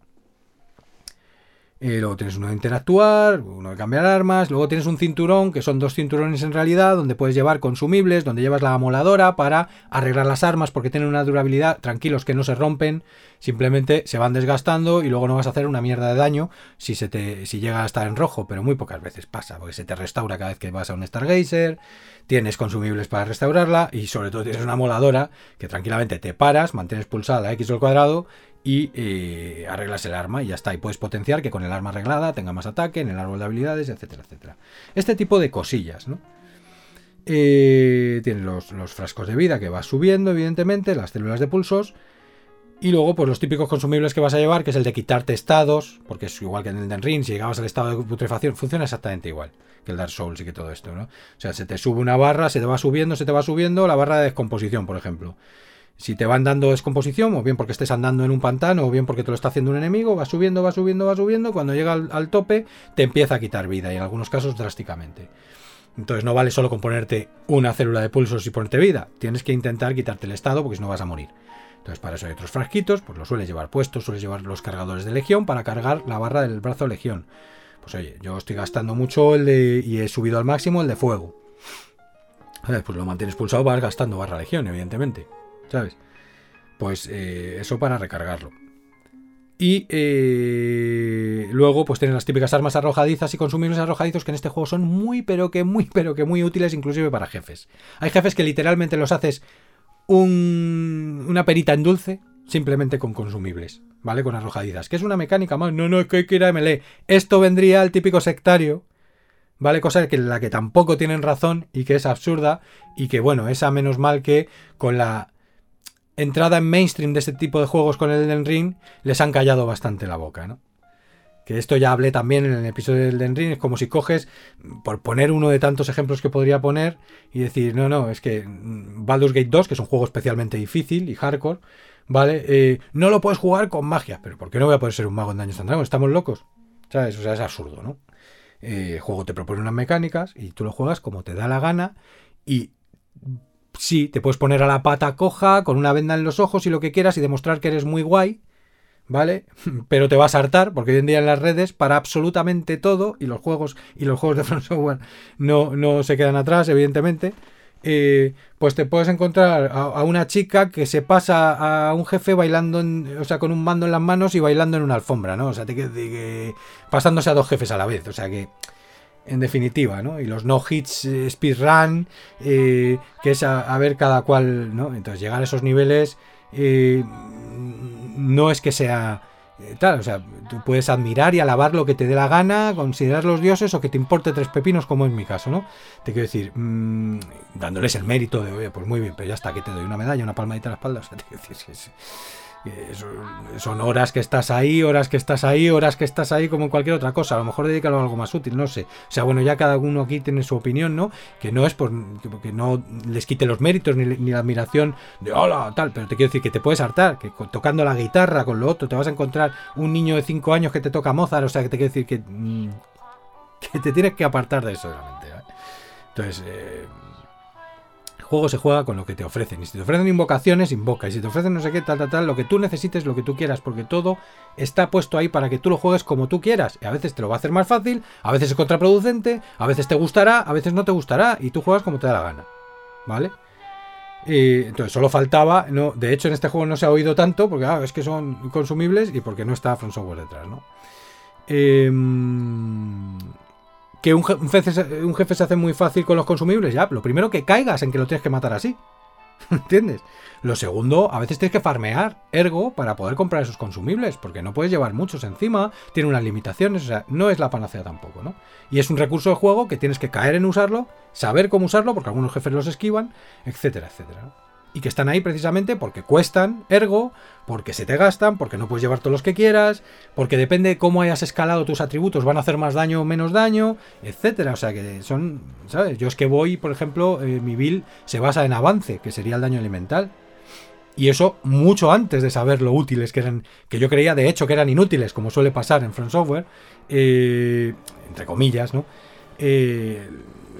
S1: Eh, luego tienes uno de interactuar, uno de cambiar armas, luego tienes un cinturón, que son dos cinturones en realidad, donde puedes llevar consumibles, donde llevas la amoladora para arreglar las armas, porque tienen una durabilidad, tranquilos que no se rompen, simplemente se van desgastando y luego no vas a hacer una mierda de daño si, se te, si llega a estar en rojo, pero muy pocas veces pasa, porque se te restaura cada vez que vas a un Stargazer, tienes consumibles para restaurarla y sobre todo tienes una amoladora que tranquilamente te paras, mantienes pulsada X al cuadrado y eh, arreglas el arma y ya está. Y puedes potenciar que con el arma arreglada tenga más ataque en el árbol de habilidades, etcétera, etcétera. Este tipo de cosillas, ¿no? Eh, tienes los, frascos de vida que vas subiendo, evidentemente, las células de pulsos. Y luego, pues los típicos consumibles que vas a llevar, que es el de quitarte estados, porque es igual que en el Den Ring, si llegabas al estado de putrefacción, funciona exactamente igual que el Dark Souls y que todo esto, ¿no? O sea, se te sube una barra, se te va subiendo, se te va subiendo la barra de descomposición, por ejemplo. Si te van dando descomposición, o bien porque estés andando en un pantano, o bien porque te lo está haciendo un enemigo, va subiendo, va subiendo, va subiendo. Cuando llega al, tope, te empieza a quitar vida, y en algunos casos drásticamente. Entonces no vale solo con ponerte una célula de pulsos y ponerte vida. Tienes que intentar quitarte el estado porque si no vas a morir. Entonces para eso hay otros frasquitos, pues lo sueles llevar puestos, sueles llevar los cargadores de legión para cargar la barra del brazo legión. Pues oye, yo estoy gastando mucho el de... y he subido al máximo el de fuego. Pues lo mantienes pulsado, vas gastando barra legión, evidentemente. ¿sabes? Pues eh, eso para recargarlo. Y eh, luego, pues tienen las típicas armas arrojadizas y consumibles arrojadizos que en este juego son muy, pero que muy, pero que muy útiles, inclusive para jefes. Hay jefes que literalmente los haces una perita en dulce, simplemente con consumibles, ¿vale? Con arrojadizas. Que es una mecánica más. No, no, es que hay que ir a MLE. Esto vendría al típico sectario, ¿vale? Cosa que la que tampoco tienen razón y que es absurda y que, bueno, esa menos mal que con la entrada en mainstream de este tipo de juegos con el Elden Ring, les han callado bastante la boca, ¿no? Que esto ya hablé también en el episodio del Elden Ring, es como si coges, por poner uno de tantos ejemplos que podría poner, y decir, no, no, es que Baldur's Gate 2, que es un juego especialmente difícil y hardcore, ¿vale? Eh, no lo puedes jugar con magia, pero ¿por qué no voy a poder ser un mago en Daños and Dragons? ¿Estamos locos? ¿Sabes? O sea, es absurdo, ¿no? Eh, el juego te propone unas mecánicas y tú lo juegas como te da la gana y sí, te puedes poner a la pata coja con una venda en los ojos y lo que quieras y demostrar que eres muy guay, ¿vale? Pero te vas a hartar porque hoy en día en las redes para absolutamente todo y los juegos y los juegos de Front Software no, no se quedan atrás, evidentemente. Eh, pues te puedes encontrar a, una chica que se pasa a un jefe bailando, o sea, con un mando en las manos y bailando en una alfombra, ¿no? O sea, te, que, pasándose a dos jefes a la vez, o sea que, en definitiva, ¿no? Y los no hits eh, speedrun, eh, que es a, ver cada cual, ¿no? Entonces, llegar a esos niveles no es que sea eh, tal, o sea, tú puedes admirar y alabar lo que te dé la gana, considerar los dioses o que te importe tres pepinos, como en mi caso, ¿no? Te quiero decir, mmm, dándoles el mérito de, oye, pues muy bien, pero ya está, que te doy una medalla, una palmadita a la espalda, o sea, te quiero decir, sí, son horas que estás ahí, horas que estás ahí, horas que estás ahí, como cualquier otra cosa. A lo mejor dedícalo a algo más útil, no sé. O sea, bueno, ya cada uno aquí tiene su opinión, ¿no? Que no es por que no les quite los méritos ni, la admiración de hola, tal, pero te quiero decir que te puedes hartar, que tocando la guitarra con lo otro te vas a encontrar un niño de 5 años que te toca Mozart, o sea, que te quiero decir que, mm, que te tienes que apartar de eso de la mente. ¿eh? Entonces, eh, juego se juega con lo que te ofrecen. Y si te ofrecen invocaciones, invoca. Y si te ofrecen no sé qué, tal, tal, tal, lo que tú necesites, lo que tú quieras, porque todo está puesto ahí para que tú lo juegues como tú quieras. Y a veces te lo va a hacer más fácil, a veces es contraproducente, a veces te gustará, a veces no te gustará, y tú juegas como te da la gana. ¿Vale? Entonces solo faltaba, no, de hecho en este juego no se ha oído tanto, porque ah, es que son consumibles y porque no está Front Software detrás, ¿no? Eh, que un jefe, se hace muy fácil con los consumibles, ya. Lo primero que caigas en que lo tienes que matar así. ¿Entiendes? Lo segundo, a veces tienes que farmear ergo para poder comprar esos consumibles, porque no puedes llevar muchos encima, tiene unas limitaciones, o sea, no es la panacea tampoco, ¿no? Y es un recurso de juego que tienes que caer en usarlo, saber cómo usarlo, porque algunos jefes los esquivan, etcétera, etcétera y que están ahí precisamente porque cuestan, ergo, porque se te gastan, porque no puedes llevar todos los que quieras, porque depende de cómo hayas escalado tus atributos, van a hacer más daño o menos daño, etcétera. O sea que son, ¿sabes? Yo es que voy, por ejemplo, eh, mi build se basa en avance, que sería el daño elemental. Y eso mucho antes de saber lo útiles que eran, que yo creía de hecho que eran inútiles, como suele pasar en Front Software, eh, entre comillas, ¿no? Eh,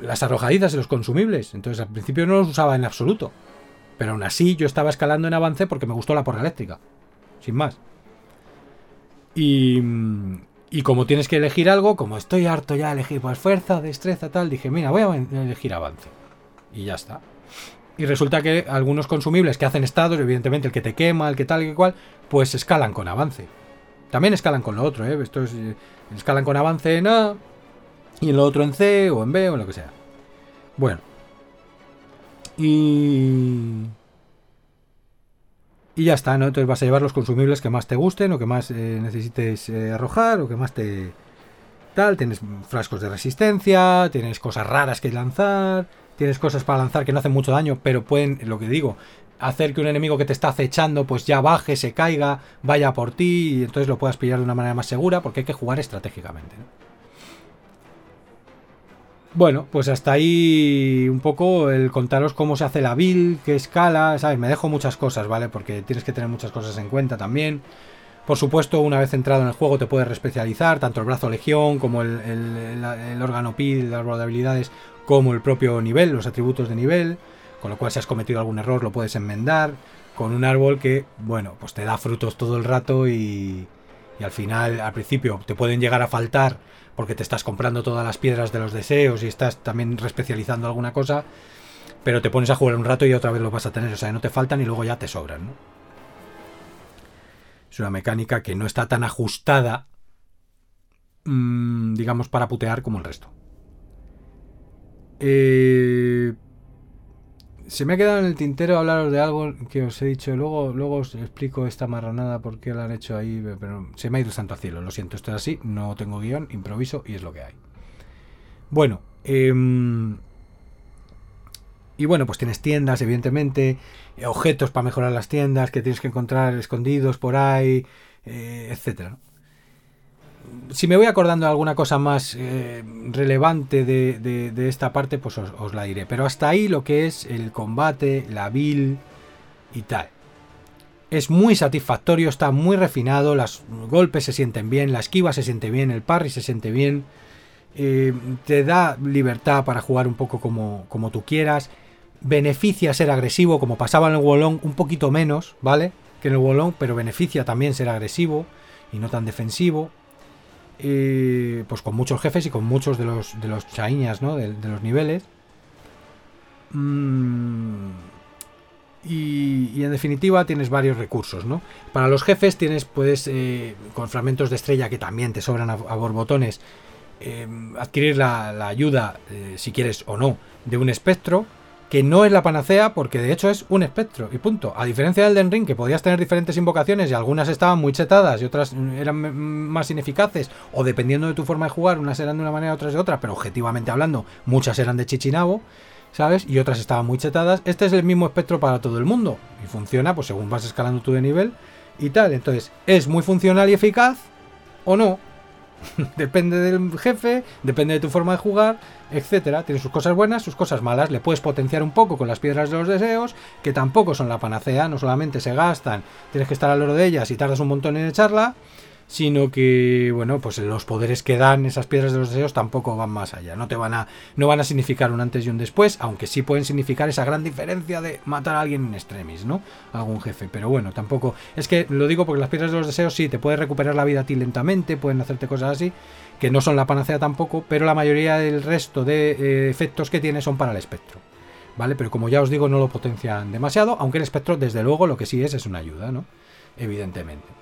S1: las arrojadizas y los consumibles. Entonces al principio no los usaba en absoluto. Pero aún así yo estaba escalando en avance porque me gustó la porra eléctrica. Sin más. Y, y como tienes que elegir algo, como estoy harto ya de elegir pues fuerza, destreza, tal, dije, mira, voy a elegir avance. Y ya está. Y resulta que algunos consumibles que hacen estados, evidentemente el que te quema, el que tal, el que cual, pues escalan con avance. También escalan con lo otro, ¿eh? Esto es, eh, escalan con avance en A y en lo otro en C o en B o en lo que sea. Bueno, y... Y ya está, ¿no? Entonces vas a llevar los consumibles que más te gusten o que más eh, necesites eh, arrojar o que más te... Tal, tienes frascos de resistencia, tienes cosas raras que lanzar, tienes cosas para lanzar que no hacen mucho daño, pero pueden, lo que digo, hacer que un enemigo que te está acechando pues ya baje, se caiga, vaya por ti y entonces lo puedas pillar de una manera más segura porque hay que jugar estratégicamente. ¿no? Bueno, pues hasta ahí un poco el contaros cómo se hace la build, qué escala, ¿sabes? Me dejo muchas cosas, ¿vale? Porque tienes que tener muchas cosas en cuenta también. Por supuesto, una vez entrado en el juego te puedes respecializar, tanto el brazo legión como el, el, órgano PID, el árbol de habilidades, como el propio nivel, los atributos de nivel, con lo cual si has cometido algún error lo puedes enmendar, con un árbol que, bueno, pues te da frutos todo el rato y, y al final, al principio, te pueden llegar a faltar porque te estás comprando todas las piedras de los deseos y estás también respecializando alguna cosa, pero te pones a jugar un rato y otra vez lo vas a tener, o sea, no te faltan y luego ya te sobran, ¿no? Es una mecánica que no está tan ajustada, mmm, digamos, para putear como el resto. Eh, se me ha quedado en el tintero hablaros de algo que os he dicho. Luego, luego os explico esta marranada por qué la han hecho ahí. Pero se me ha ido santo a cielo. Lo siento, esto es así. No tengo guion, improviso y es lo que hay. Bueno, em, y bueno, pues tienes tiendas, evidentemente. Objetos para mejorar las tiendas que tienes que encontrar escondidos por ahí, eh, etcétera si me voy acordando de alguna cosa más eh, relevante de, esta parte, pues os, la diré. Pero hasta ahí lo que es el combate, la build y tal. es muy satisfactorio, está muy refinado, los golpes se sienten bien, la esquiva se siente bien, el parry se siente bien, eh, te da libertad para jugar un poco como, como tú quieras, beneficia ser agresivo, como pasaba en el Wolong, un poquito menos, ¿vale? Que en el Wolong, pero beneficia también ser agresivo y no tan defensivo. Pues con muchos jefes y con muchos de los, de los chaiñas, ¿no? De, los niveles. Mmm y, en definitiva tienes varios recursos, ¿no? Para los jefes tienes, puedes, eh, con fragmentos de estrella que también te sobran a, borbotones, eh, adquirir la, ayuda, eh, si quieres o no, de un espectro, que no es la panacea porque de hecho es un espectro, y punto. A diferencia del Den Ring, que podías tener diferentes invocaciones y algunas estaban muy chetadas y otras eran más ineficaces, o dependiendo de tu forma de jugar, unas eran de una manera, otras de otra, pero objetivamente hablando, muchas eran de Chichinabo. ¿sabes? Y otras estaban muy chetadas. Este es el mismo espectro para todo el mundo y funciona pues según vas escalando tú de nivel y tal. Entonces, ¿es muy funcional y eficaz o no? depende del jefe, depende de tu forma de jugar, etcétera. Tiene sus cosas buenas, sus cosas malas. Le puedes potenciar un poco con las piedras de los deseos, que tampoco son la panacea, no solamente se gastan, tienes que estar al loro de ellas y tardas un montón en echarla sino que bueno pues los poderes que dan esas piedras de los deseos tampoco van más allá. No te van a no van a significar un antes y un después aunque sí pueden significar esa gran diferencia de matar a alguien en extremis no algún jefe. Pero bueno tampoco es que lo digo porque las piedras de los deseos sí te pueden recuperar la vida a ti lentamente pueden hacerte cosas así que no son la panacea tampoco pero la mayoría del resto de eh, efectos que tiene son para el espectro vale pero como ya os digo no lo potencian demasiado aunque el espectro desde luego lo que sí es es una ayuda no evidentemente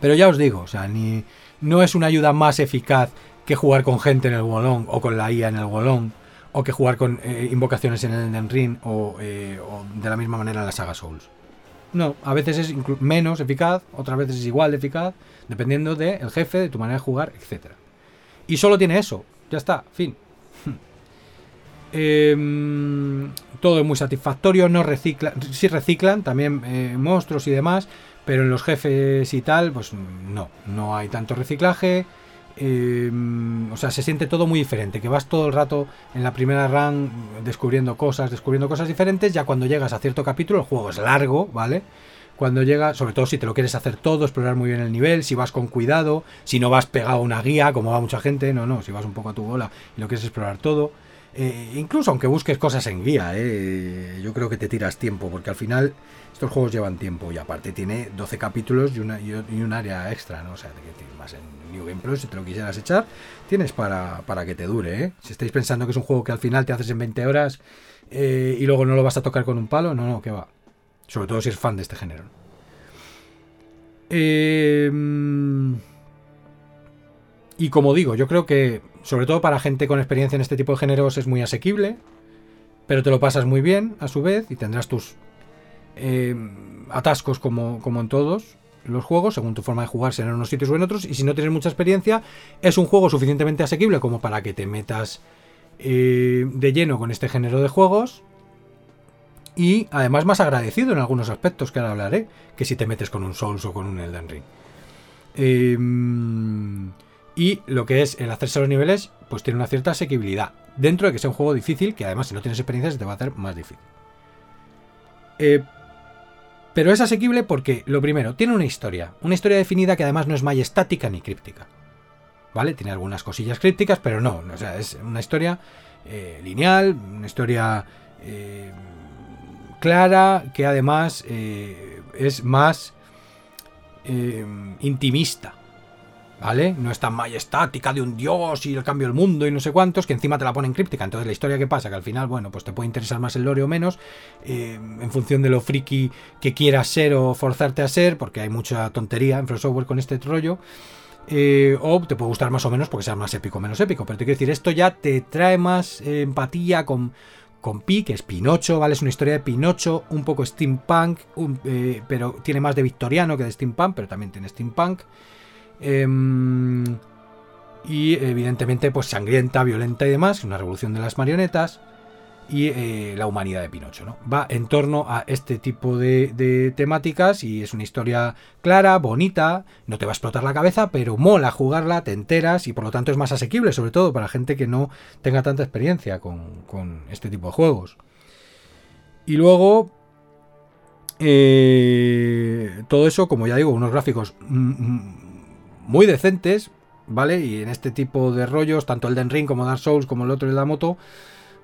S1: pero ya os digo, o sea, ni, no es una ayuda más eficaz que jugar con gente en el Wolong o con la IA en el Wolong o que jugar con eh, invocaciones en el Elden Ring o, eh, o, de la misma manera en la saga Souls. No, a veces es menos eficaz, otras veces es igual eficaz, dependiendo del jefe, de tu manera de jugar, etc. Y solo tiene eso, ya está, fin. Em, todo es muy satisfactorio, no reciclan, sí reciclan también eh, monstruos y demás, pero en los jefes y tal, pues no, no hay tanto reciclaje. Eh, o sea, se siente todo muy diferente, que vas todo el rato en la primera run descubriendo cosas, descubriendo cosas diferentes, ya cuando llegas a cierto capítulo, el juego es largo, ¿vale? Cuando llega, sobre todo si te lo quieres hacer todo, explorar muy bien el nivel, si vas con cuidado, si no vas pegado a una guía, como va mucha gente, no, no, si vas un poco a tu bola y lo quieres explorar todo. Eh, incluso aunque busques cosas en guía, eh, yo creo que te tiras tiempo, porque al final estos juegos llevan tiempo y aparte tiene 12 capítulos y, una, un área extra, ¿no? O sea, más en New Game Plus, si te lo quisieras echar, tienes para, que te dure, ¿eh? Si estáis pensando que es un juego que al final te haces en 20 horas eh, y luego no lo vas a tocar con un palo, no, no, que va. Sobre todo si eres fan de este género. Eh, y como digo, yo creo que, sobre todo para gente con experiencia en este tipo de géneros, es muy asequible, pero te lo pasas muy bien a su vez y tendrás tus eh, atascos como, como en todos los juegos, según tu forma de jugar, en unos sitios o en otros. Y si no tienes mucha experiencia, es un juego suficientemente asequible como para que te metas eh, de lleno con este género de juegos. Y además más agradecido en algunos aspectos que ahora hablaré, que si te metes con un Souls o con un Elden Ring. Em, y lo que es el hacerse los niveles, pues tiene una cierta asequibilidad. Dentro de que sea un juego difícil, que además si no tienes experiencia se te va a hacer más difícil. Eh, pero es asequible porque, lo primero, tiene una historia. Una historia definida que además no es estática ni críptica. ¿Vale? Tiene algunas cosillas crípticas, pero no. O sea, es una historia eh, lineal, una historia eh, clara, que además eh, es más intimista. ¿Vale? No es tan majestática de un dios y el cambio del mundo y no sé cuántos, que encima te la ponen críptica. Entonces la historia que pasa, que al final, bueno, pues te puede interesar más el lore o menos, eh, en función de lo friki que quieras ser o forzarte a ser, porque hay mucha tontería en Free Software con este rollo. Eh, o te puede gustar más o menos porque sea más épico o menos épico. Pero te quiero decir, esto ya te trae más eh, empatía con, con Pi, que es Pinocho, ¿vale? Es una historia de Pinocho, un poco steampunk, pero tiene más de victoriano que de steampunk, pero también tiene steampunk. Em, y evidentemente, pues sangrienta, violenta y demás, una revolución de las marionetas y eh, la humanidad de Pinocho. ¿no? Va en torno a este tipo de, temáticas y es una historia clara, bonita, no te va a explotar la cabeza, pero mola jugarla, te enteras y por lo tanto es más asequible, sobre todo para gente que no tenga tanta experiencia con, con este tipo de juegos. Y luego, Eh, todo eso, como ya digo, unos gráficos muy decentes, ¿vale? Y en este tipo de rollos, tanto el Den Ring como Dark Souls, como el otro de la moto,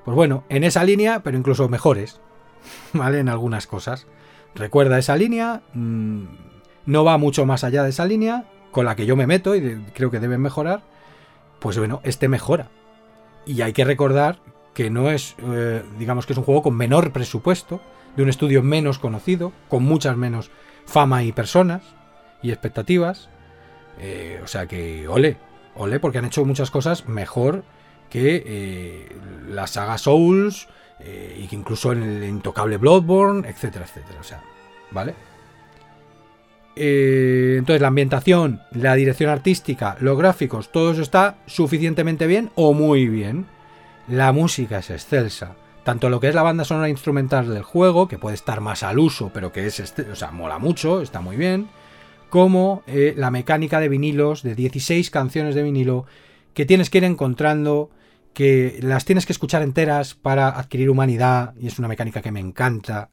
S1: pues bueno, en esa línea, pero incluso mejores, ¿vale? En algunas cosas. Recuerda esa línea, mm, no va mucho más allá de esa línea, con la que yo me meto y creo que deben mejorar, pues bueno, este mejora. Y hay que recordar que no es, eh, digamos que es un juego con menor presupuesto, de un estudio menos conocido, con muchas menos fama y personas y expectativas. Eh, o sea que, ole, ole, porque han hecho muchas cosas mejor que eh, la saga Souls eh, y que incluso en el intocable Bloodborne, etcétera, etcétera. O sea, ¿vale? entonces, la ambientación, la dirección artística, los gráficos, todo eso está suficientemente bien o muy bien. La música es excelsa tanto lo que es la banda sonora instrumental del juego, que puede estar más al uso, pero que es, o sea, mola mucho, está muy bien, como eh, la mecánica de vinilos, de 16 canciones de vinilo, que tienes que ir encontrando, que las tienes que escuchar enteras para adquirir humanidad, y es una mecánica que me encanta,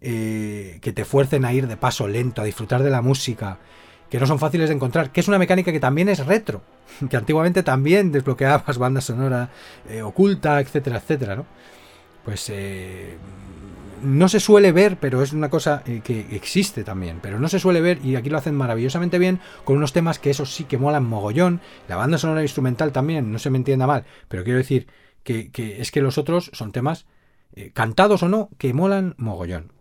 S1: eh, que te fuercen a ir de paso lento, a disfrutar de la música, que no son fáciles de encontrar, que es una mecánica que también es retro, que antiguamente también desbloqueabas banda sonora eh, oculta, etcétera, etcétera, ¿no? pues eh, no se suele ver, pero es una cosa eh, que existe también, pero no se suele ver y aquí lo hacen maravillosamente bien con unos temas que esos sí que molan mogollón, la banda sonora instrumental también, no se me entienda mal, pero quiero decir que, es que los otros son temas eh, cantados o no, que molan mogollón.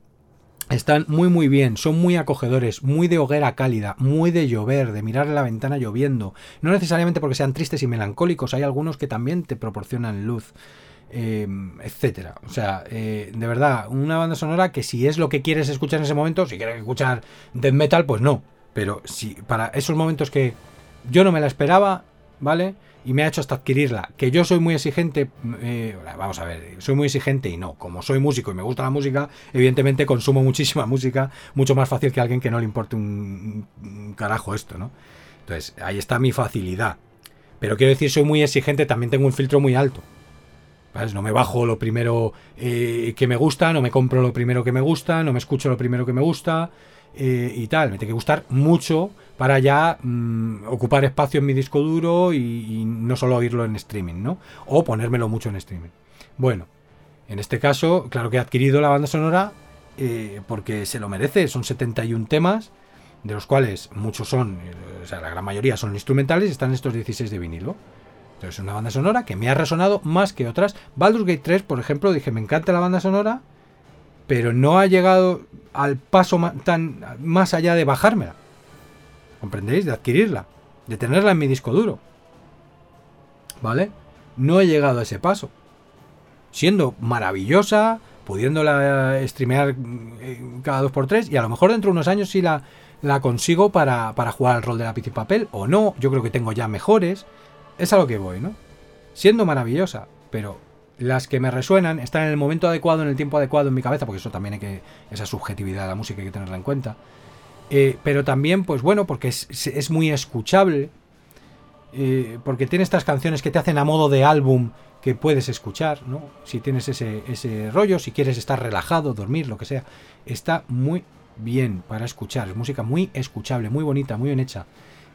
S1: Están muy muy bien, son muy acogedores, muy de hoguera cálida, muy de llover, de mirar la ventana lloviendo. No necesariamente porque sean tristes y melancólicos, hay algunos que también te proporcionan luz. Em, etcétera. O sea, eh, de verdad, una banda sonora que si es lo que quieres escuchar en ese momento, si quieres escuchar death metal, pues no. Pero si para esos momentos que yo no me la esperaba, ¿vale? Y me ha hecho hasta adquirirla. Que yo soy muy exigente, eh, vamos a ver, soy muy exigente y no. Como soy músico y me gusta la música, evidentemente consumo muchísima música, mucho más fácil que alguien que no le importe un, un carajo esto, ¿no? Entonces, ahí está mi facilidad. Pero quiero decir, soy muy exigente, también tengo un filtro muy alto. No me bajo lo primero eh, que me gusta, no me compro lo primero que me gusta, no me escucho lo primero que me gusta eh, y tal. Me tiene que gustar mucho para ya mm, ocupar espacio en mi disco duro y, no solo oírlo en streaming, ¿no? O ponérmelo mucho en streaming. Bueno, en este caso, claro que he adquirido la banda sonora eh, porque se lo merece. Son 71 temas, de los cuales muchos son, o sea, la gran mayoría son instrumentales están estos 16 de vinilo es una banda sonora que me ha resonado más que otras. Baldur's Gate 3, por ejemplo, dije, me encanta la banda sonora, pero no ha llegado al paso tan más allá de bajármela. ¿Comprendéis? De adquirirla, de tenerla en mi disco duro. ¿Vale? No he llegado a ese paso. Siendo maravillosa, pudiéndola streamear eh, cada 2x3 y a lo mejor dentro de unos años sí la, la consigo para, para jugar al rol de lápiz y papel o no. Yo creo que tengo ya mejores. Es a lo que voy, ¿no? Siendo maravillosa, pero las que me resuenan están en el momento adecuado, en el tiempo adecuado en mi cabeza, porque eso también hay que, esa subjetividad de la música hay que tenerla en cuenta. Eh, pero también, pues bueno, porque es, muy escuchable, eh, porque tiene estas canciones que te hacen a modo de álbum que puedes escuchar, ¿no? Si tienes ese, ese rollo, si quieres estar relajado, dormir, lo que sea, está muy bien para escuchar, es música muy escuchable, muy bonita, muy bien hecha.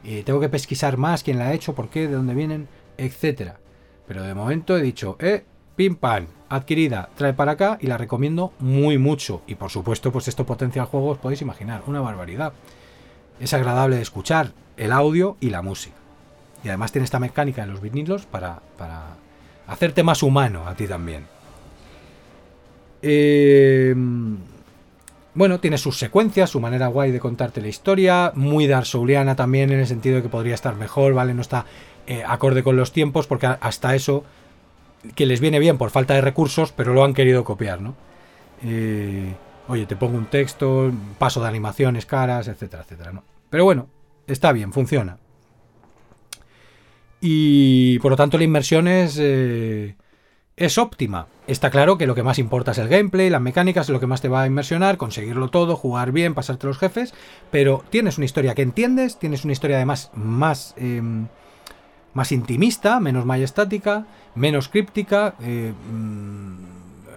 S1: Eh, tengo que pesquisar más quién la ha hecho, por qué, de dónde vienen, etcétera. Pero de momento he dicho, eh, pim pam, adquirida, trae para acá y la recomiendo muy mucho. Y por supuesto, pues esto potencia el juego, os podéis imaginar, una barbaridad. Es agradable de escuchar el audio y la música. Y además tiene esta mecánica en los vinilos para, para hacerte más humano a ti también. Eh, bueno, tiene sus secuencias, su manera guay de contarte la historia, muy Dark Souliana también en el sentido de que podría estar mejor, ¿vale? No está eh, acorde con los tiempos porque hasta eso que les viene bien por falta de recursos, pero lo han querido copiar, ¿no? Eh, oye, te pongo un texto, paso de animaciones, caras, etcétera, etcétera, ¿no? Pero bueno, está bien, funciona. Y por lo tanto la inmersión es... Eh, es óptima. Está claro que lo que más importa es el gameplay, las mecánicas, es lo que más te va a inmersionar, conseguirlo todo, jugar bien, pasarte los jefes, pero tienes una historia que entiendes, tienes una historia además más, em, más intimista, menos majestática, menos críptica, em,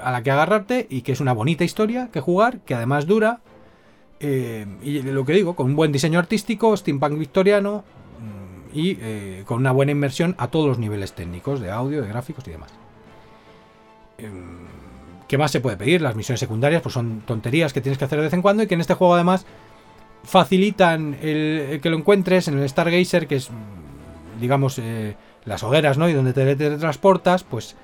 S1: a la que agarrarte y que es una bonita historia que jugar, que además dura Eh, y lo que digo, con un buen diseño artístico, steampunk victoriano mm, y eh, con una buena inmersión a todos los niveles técnicos, de audio, de gráficos y demás. Em, ¿Qué más se puede pedir? Las misiones secundarias pues son tonterías que tienes que hacer de vez en cuando y que en este juego además facilitan el, que lo encuentres en el Stargazer, que es, digamos, eh, las hogueras, ¿no? Y donde te teletransportas, pues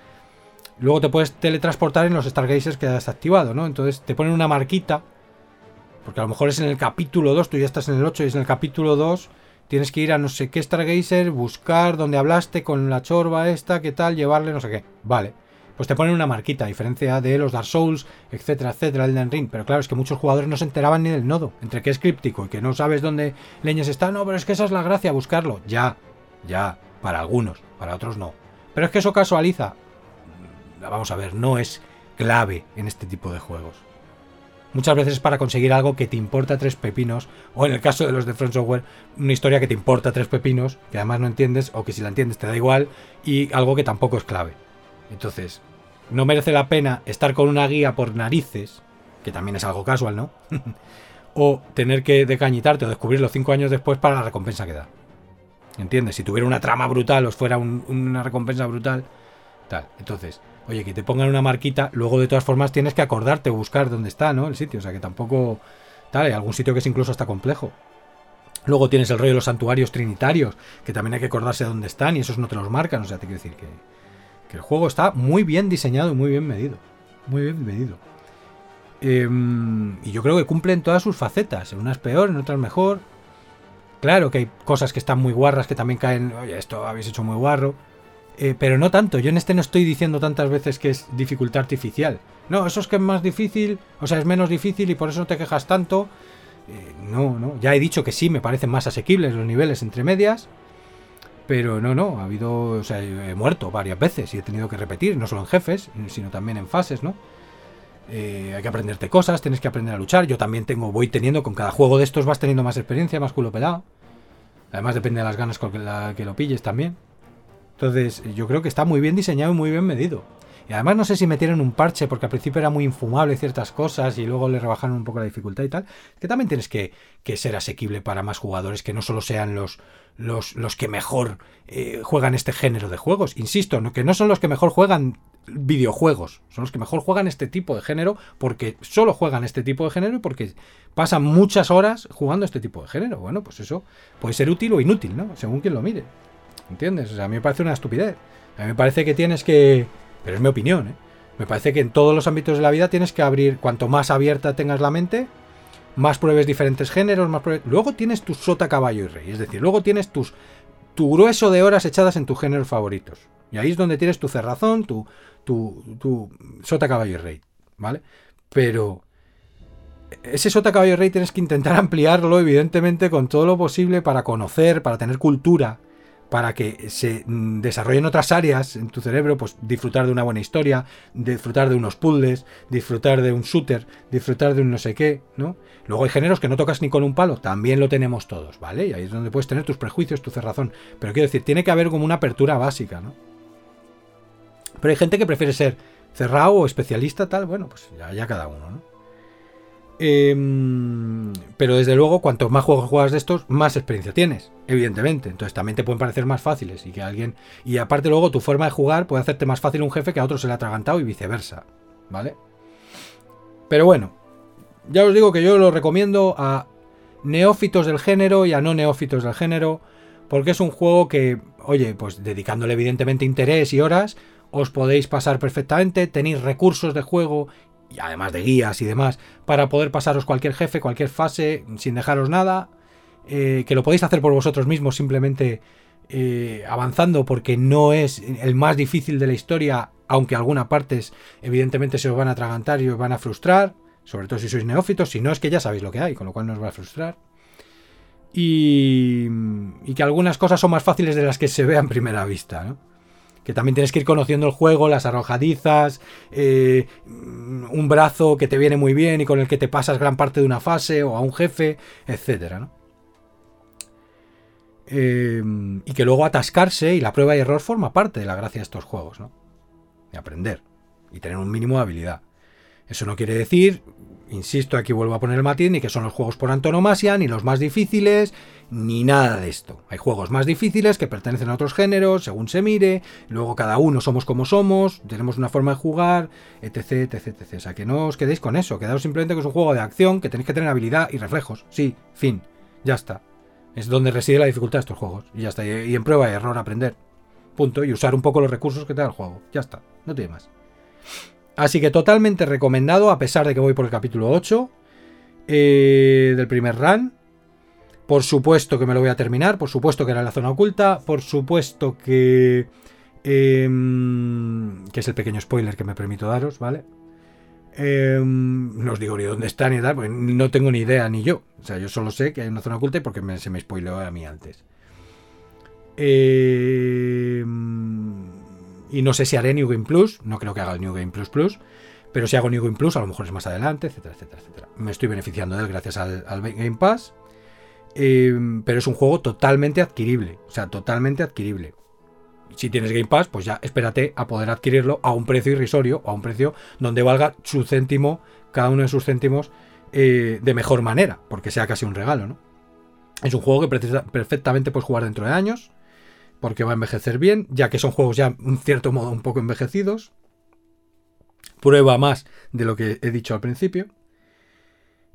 S1: luego te puedes teletransportar en los Stargazers que has activado, ¿no? Entonces te ponen una marquita, porque a lo mejor es en el capítulo 2, tú ya estás en el 8 y es en el capítulo 2, tienes que ir a no sé qué Stargazer, buscar donde hablaste con la chorba esta, qué tal, llevarle no sé qué. Vale pues te ponen una marquita, a diferencia de los Dark Souls, etcétera, etcétera, Elden Ring. Pero claro, es que muchos jugadores no se enteraban ni del nodo, entre que es críptico y que no sabes dónde leñas está. No, pero es que esa es la gracia, buscarlo. Ya, ya, para algunos, para otros no. Pero es que eso casualiza. Vamos a ver, no es clave en este tipo de juegos. Muchas veces es para conseguir algo que te importa tres pepinos, o en el caso de los de Front Software, una historia que te importa tres pepinos, que además no entiendes, o que si la entiendes te da igual, y algo que tampoco es clave. Entonces, no merece la pena estar con una guía por narices, que también es algo casual, ¿no? o tener que decañitarte o descubrirlo cinco años después para la recompensa que da. ¿Entiendes? Si tuviera una trama brutal o fuera una recompensa brutal, tal. Entonces, oye, que te pongan una marquita, luego de todas formas tienes que acordarte, buscar dónde está, ¿no? El sitio, o sea que tampoco... Tal, hay algún sitio que es incluso hasta complejo. Luego tienes el rollo de los santuarios trinitarios, que también hay que acordarse de dónde están y esos no te los marcan, o sea, te quiero decir que que el juego está muy bien diseñado y muy bien medido. Muy bien medido. Em, y yo creo que cumple en todas sus facetas. En unas peor, en otras mejor. Claro que hay cosas que están muy guarras que también caen. Oye, esto habéis hecho muy guarro. Eh, pero no tanto. Yo en este no estoy diciendo tantas veces que es dificultad artificial. No, eso es que es más difícil. O sea, es menos difícil y por eso no te quejas tanto. Eh, no, no. Ya he dicho que sí, me parecen más asequibles los niveles entre medias. Pero no, no, ha habido, o sea, he muerto varias veces y he tenido que repetir, no solo en jefes, sino también en fases, ¿no? Eh, hay que aprenderte cosas, tienes que aprender a luchar. Yo también tengo, voy teniendo, con cada juego de estos vas teniendo más experiencia, más culo pelado. Además depende de las ganas con que lo pilles también. Entonces, yo creo que está muy bien diseñado y muy bien medido. Y además no sé si metieron un parche porque al principio era muy infumable ciertas cosas y luego le rebajaron un poco la dificultad y tal. Que también tienes que, ser asequible para más jugadores, que no solo sean los, los, los que mejor eh, juegan este género de juegos. Insisto, que no son los que mejor juegan videojuegos, son los que mejor juegan este tipo de género porque solo juegan este tipo de género y porque pasan muchas horas jugando este tipo de género. Bueno, pues eso puede ser útil o inútil, ¿no? Según quien lo mire. ¿Entiendes? A mí me parece una estupidez. A mí me parece que tienes que pero es mi opinión, ¿eh? Me parece que en todos los ámbitos de la vida tienes que abrir, cuanto más abierta tengas la mente, más pruebes diferentes géneros, más pruebes... Luego tienes tu sota, caballo y rey. Es decir, luego tienes tus, tu grueso de horas echadas en tus géneros favoritos. Y ahí es donde tienes tu cerrazón, tu, tu, tu sota, caballo y rey. ¿Vale? Pero ese sota, caballo y rey tienes que intentar ampliarlo, evidentemente, con todo lo posible para conocer, para tener cultura para que se mm, desarrollen otras áreas en tu cerebro, pues disfrutar de una buena historia, disfrutar de unos puzzles, disfrutar de un shooter, disfrutar de un no sé qué, ¿no? Luego hay géneros que no tocas ni con un palo, también lo tenemos todos, ¿vale? Y ahí es donde puedes tener tus prejuicios, tu cerrazón. Pero quiero decir, tiene que haber como una apertura básica, ¿no? Pero hay gente que prefiere ser cerrado o especialista, tal, bueno, pues ya, ya cada uno, ¿no? Em, pero desde luego, cuanto más juegos juegas de estos, más experiencia tienes, evidentemente. Entonces también te pueden parecer más fáciles y que alguien. Y aparte, luego tu forma de jugar puede hacerte más fácil un jefe que a otro se le ha atragantado y viceversa. ¿Vale? Pero bueno, ya os digo que yo lo recomiendo a neófitos del género y a no neófitos del género. Porque es un juego que, oye, pues dedicándole evidentemente interés y horas, os podéis pasar perfectamente, tenéis recursos de juego y además de guías y demás, para poder pasaros cualquier jefe, cualquier fase, sin dejaros nada, eh, que lo podéis hacer por vosotros mismos simplemente eh, avanzando porque no es el más difícil de la historia, aunque algunas partes evidentemente se os van a atragantar y os van a frustrar, sobre todo si sois neófitos, si no es que ya sabéis lo que hay, con lo cual no os va a frustrar. Y, y que algunas cosas son más fáciles de las que se vean primera vista, ¿no? Que también tienes que ir conociendo el juego, las arrojadizas, eh, un brazo que te viene muy bien y con el que te pasas gran parte de una fase o a un jefe, etcétera, em, y que luego atascarse y la prueba y error forma parte de la gracia de estos juegos, ¿no? De aprender y tener un mínimo de habilidad. Eso no quiere decir insisto, aquí vuelvo a poner el matiz, ni que son los juegos por antonomasia, ni los más difíciles, ni nada de esto. Hay juegos más difíciles que pertenecen a otros géneros, según se mire, luego cada uno somos como somos, tenemos una forma de jugar, etc, etc, etc. O sea, que no os quedéis con eso, quedaos simplemente que es un juego de acción, que tenéis que tener habilidad y reflejos. Sí, fin, ya está. Es donde reside la dificultad de estos juegos. Y ya está. Y en prueba y error aprender. Punto. Y usar un poco los recursos que te da el juego. Ya está. No tiene más. Así que totalmente recomendado, a pesar de que voy por el capítulo 8 eh, del primer run. Por supuesto que me lo voy a terminar, por supuesto que era la zona oculta, por supuesto que... Em, que es el pequeño spoiler que me permito daros, ¿vale? Eh, no os digo ni dónde está ni tal, porque no tengo ni idea ni yo. O sea, yo solo sé que hay una zona oculta y porque se me spoileó a mí antes. Em, y no sé si haré New Game Plus, no creo que haga el New Game Plus Plus, pero si hago New Game Plus, a lo mejor es más adelante, etcétera, etcétera, etcétera. Me estoy beneficiando de él gracias al, Game Pass. Em, pero es un juego totalmente adquirible. O sea, totalmente adquirible. Si tienes Game Pass, pues ya espérate a poder adquirirlo a un precio irrisorio a un precio donde valga su céntimo, cada uno de sus céntimos, eh, de mejor manera, porque sea casi un regalo, ¿no? Es un juego que perfectamente puedes jugar dentro de años, porque va a envejecer bien, ya que son juegos ya en cierto modo un poco envejecidos. Prueba más de lo que he dicho al principio.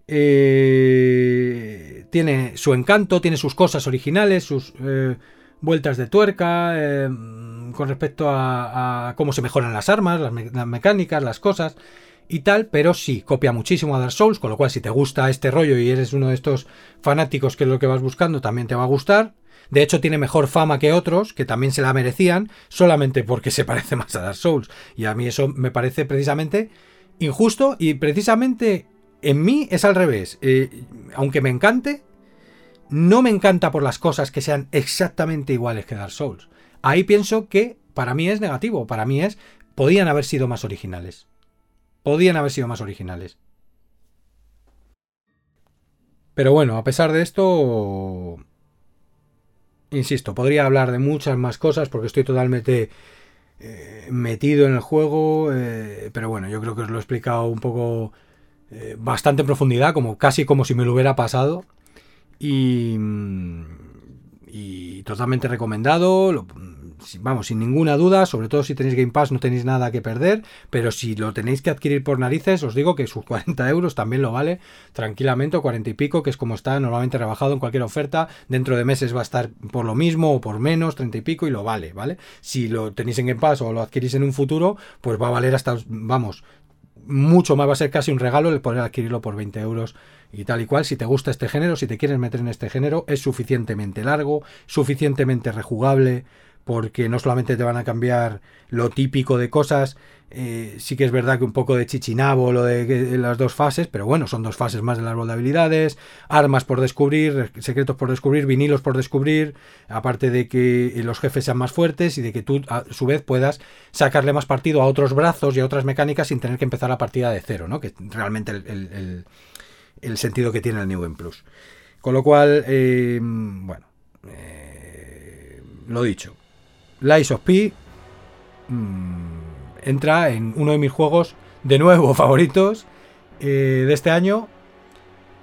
S1: Eh, tiene su encanto, tiene sus cosas originales, sus eh, vueltas de tuerca eh, con respecto a, cómo se mejoran las armas, las, mecánicas, las cosas y tal, pero sí, copia muchísimo a Dark Souls, con lo cual si te gusta este rollo y eres uno de estos fanáticos que es lo que vas buscando, también te va a gustar. De hecho, tiene mejor fama que otros, que también se la merecían, solamente porque se parece más a Dark Souls. Y a mí eso me parece precisamente injusto y precisamente en mí es al revés. Eh, aunque me encante, no me encanta por las cosas que sean exactamente iguales que Dark Souls. Ahí pienso que para mí es negativo, para mí es, podían haber sido más originales. Podían haber sido más originales. Pero bueno, a pesar de esto, insisto, podría hablar de muchas más cosas porque estoy totalmente eh, metido en el juego, eh, pero bueno, yo creo que os lo he explicado un poco eh, bastante en profundidad, como casi como si me lo hubiera pasado. Y, y totalmente recomendado. vamos, sin ninguna duda, sobre todo si tenéis Game Pass no tenéis nada que perder, pero si lo tenéis que adquirir por narices, os digo que sus 40 euros también lo vale tranquilamente, o 40 y pico, que es como está normalmente rebajado en cualquier oferta, dentro de meses va a estar por lo mismo o por menos, 30 y pico, y lo vale, ¿vale? Si lo tenéis en Game Pass o lo adquirís en un futuro, pues va a valer hasta, vamos, mucho más, va a ser casi un regalo el poder adquirirlo por 20 euros y tal y cual. Si te gusta este género, si te quieres meter en este género, es suficientemente largo, suficientemente rejugable, porque no solamente te van a cambiar lo típico de cosas, eh, sí que es verdad que un poco de chichinabo lo de, las dos fases, pero bueno, son dos fases más de habilidades, armas por descubrir, secretos por descubrir, vinilos por descubrir, aparte de que los jefes sean más fuertes y de que tú a su vez puedas sacarle más partido a otros brazos y a otras mecánicas sin tener que empezar la partida de cero, ¿no? Que es realmente el, sentido que tiene el New Game Plus. Con lo cual, eh, bueno, eh, lo dicho, Lies of P mm, entra en uno de mis juegos de nuevo favoritos eh, de este año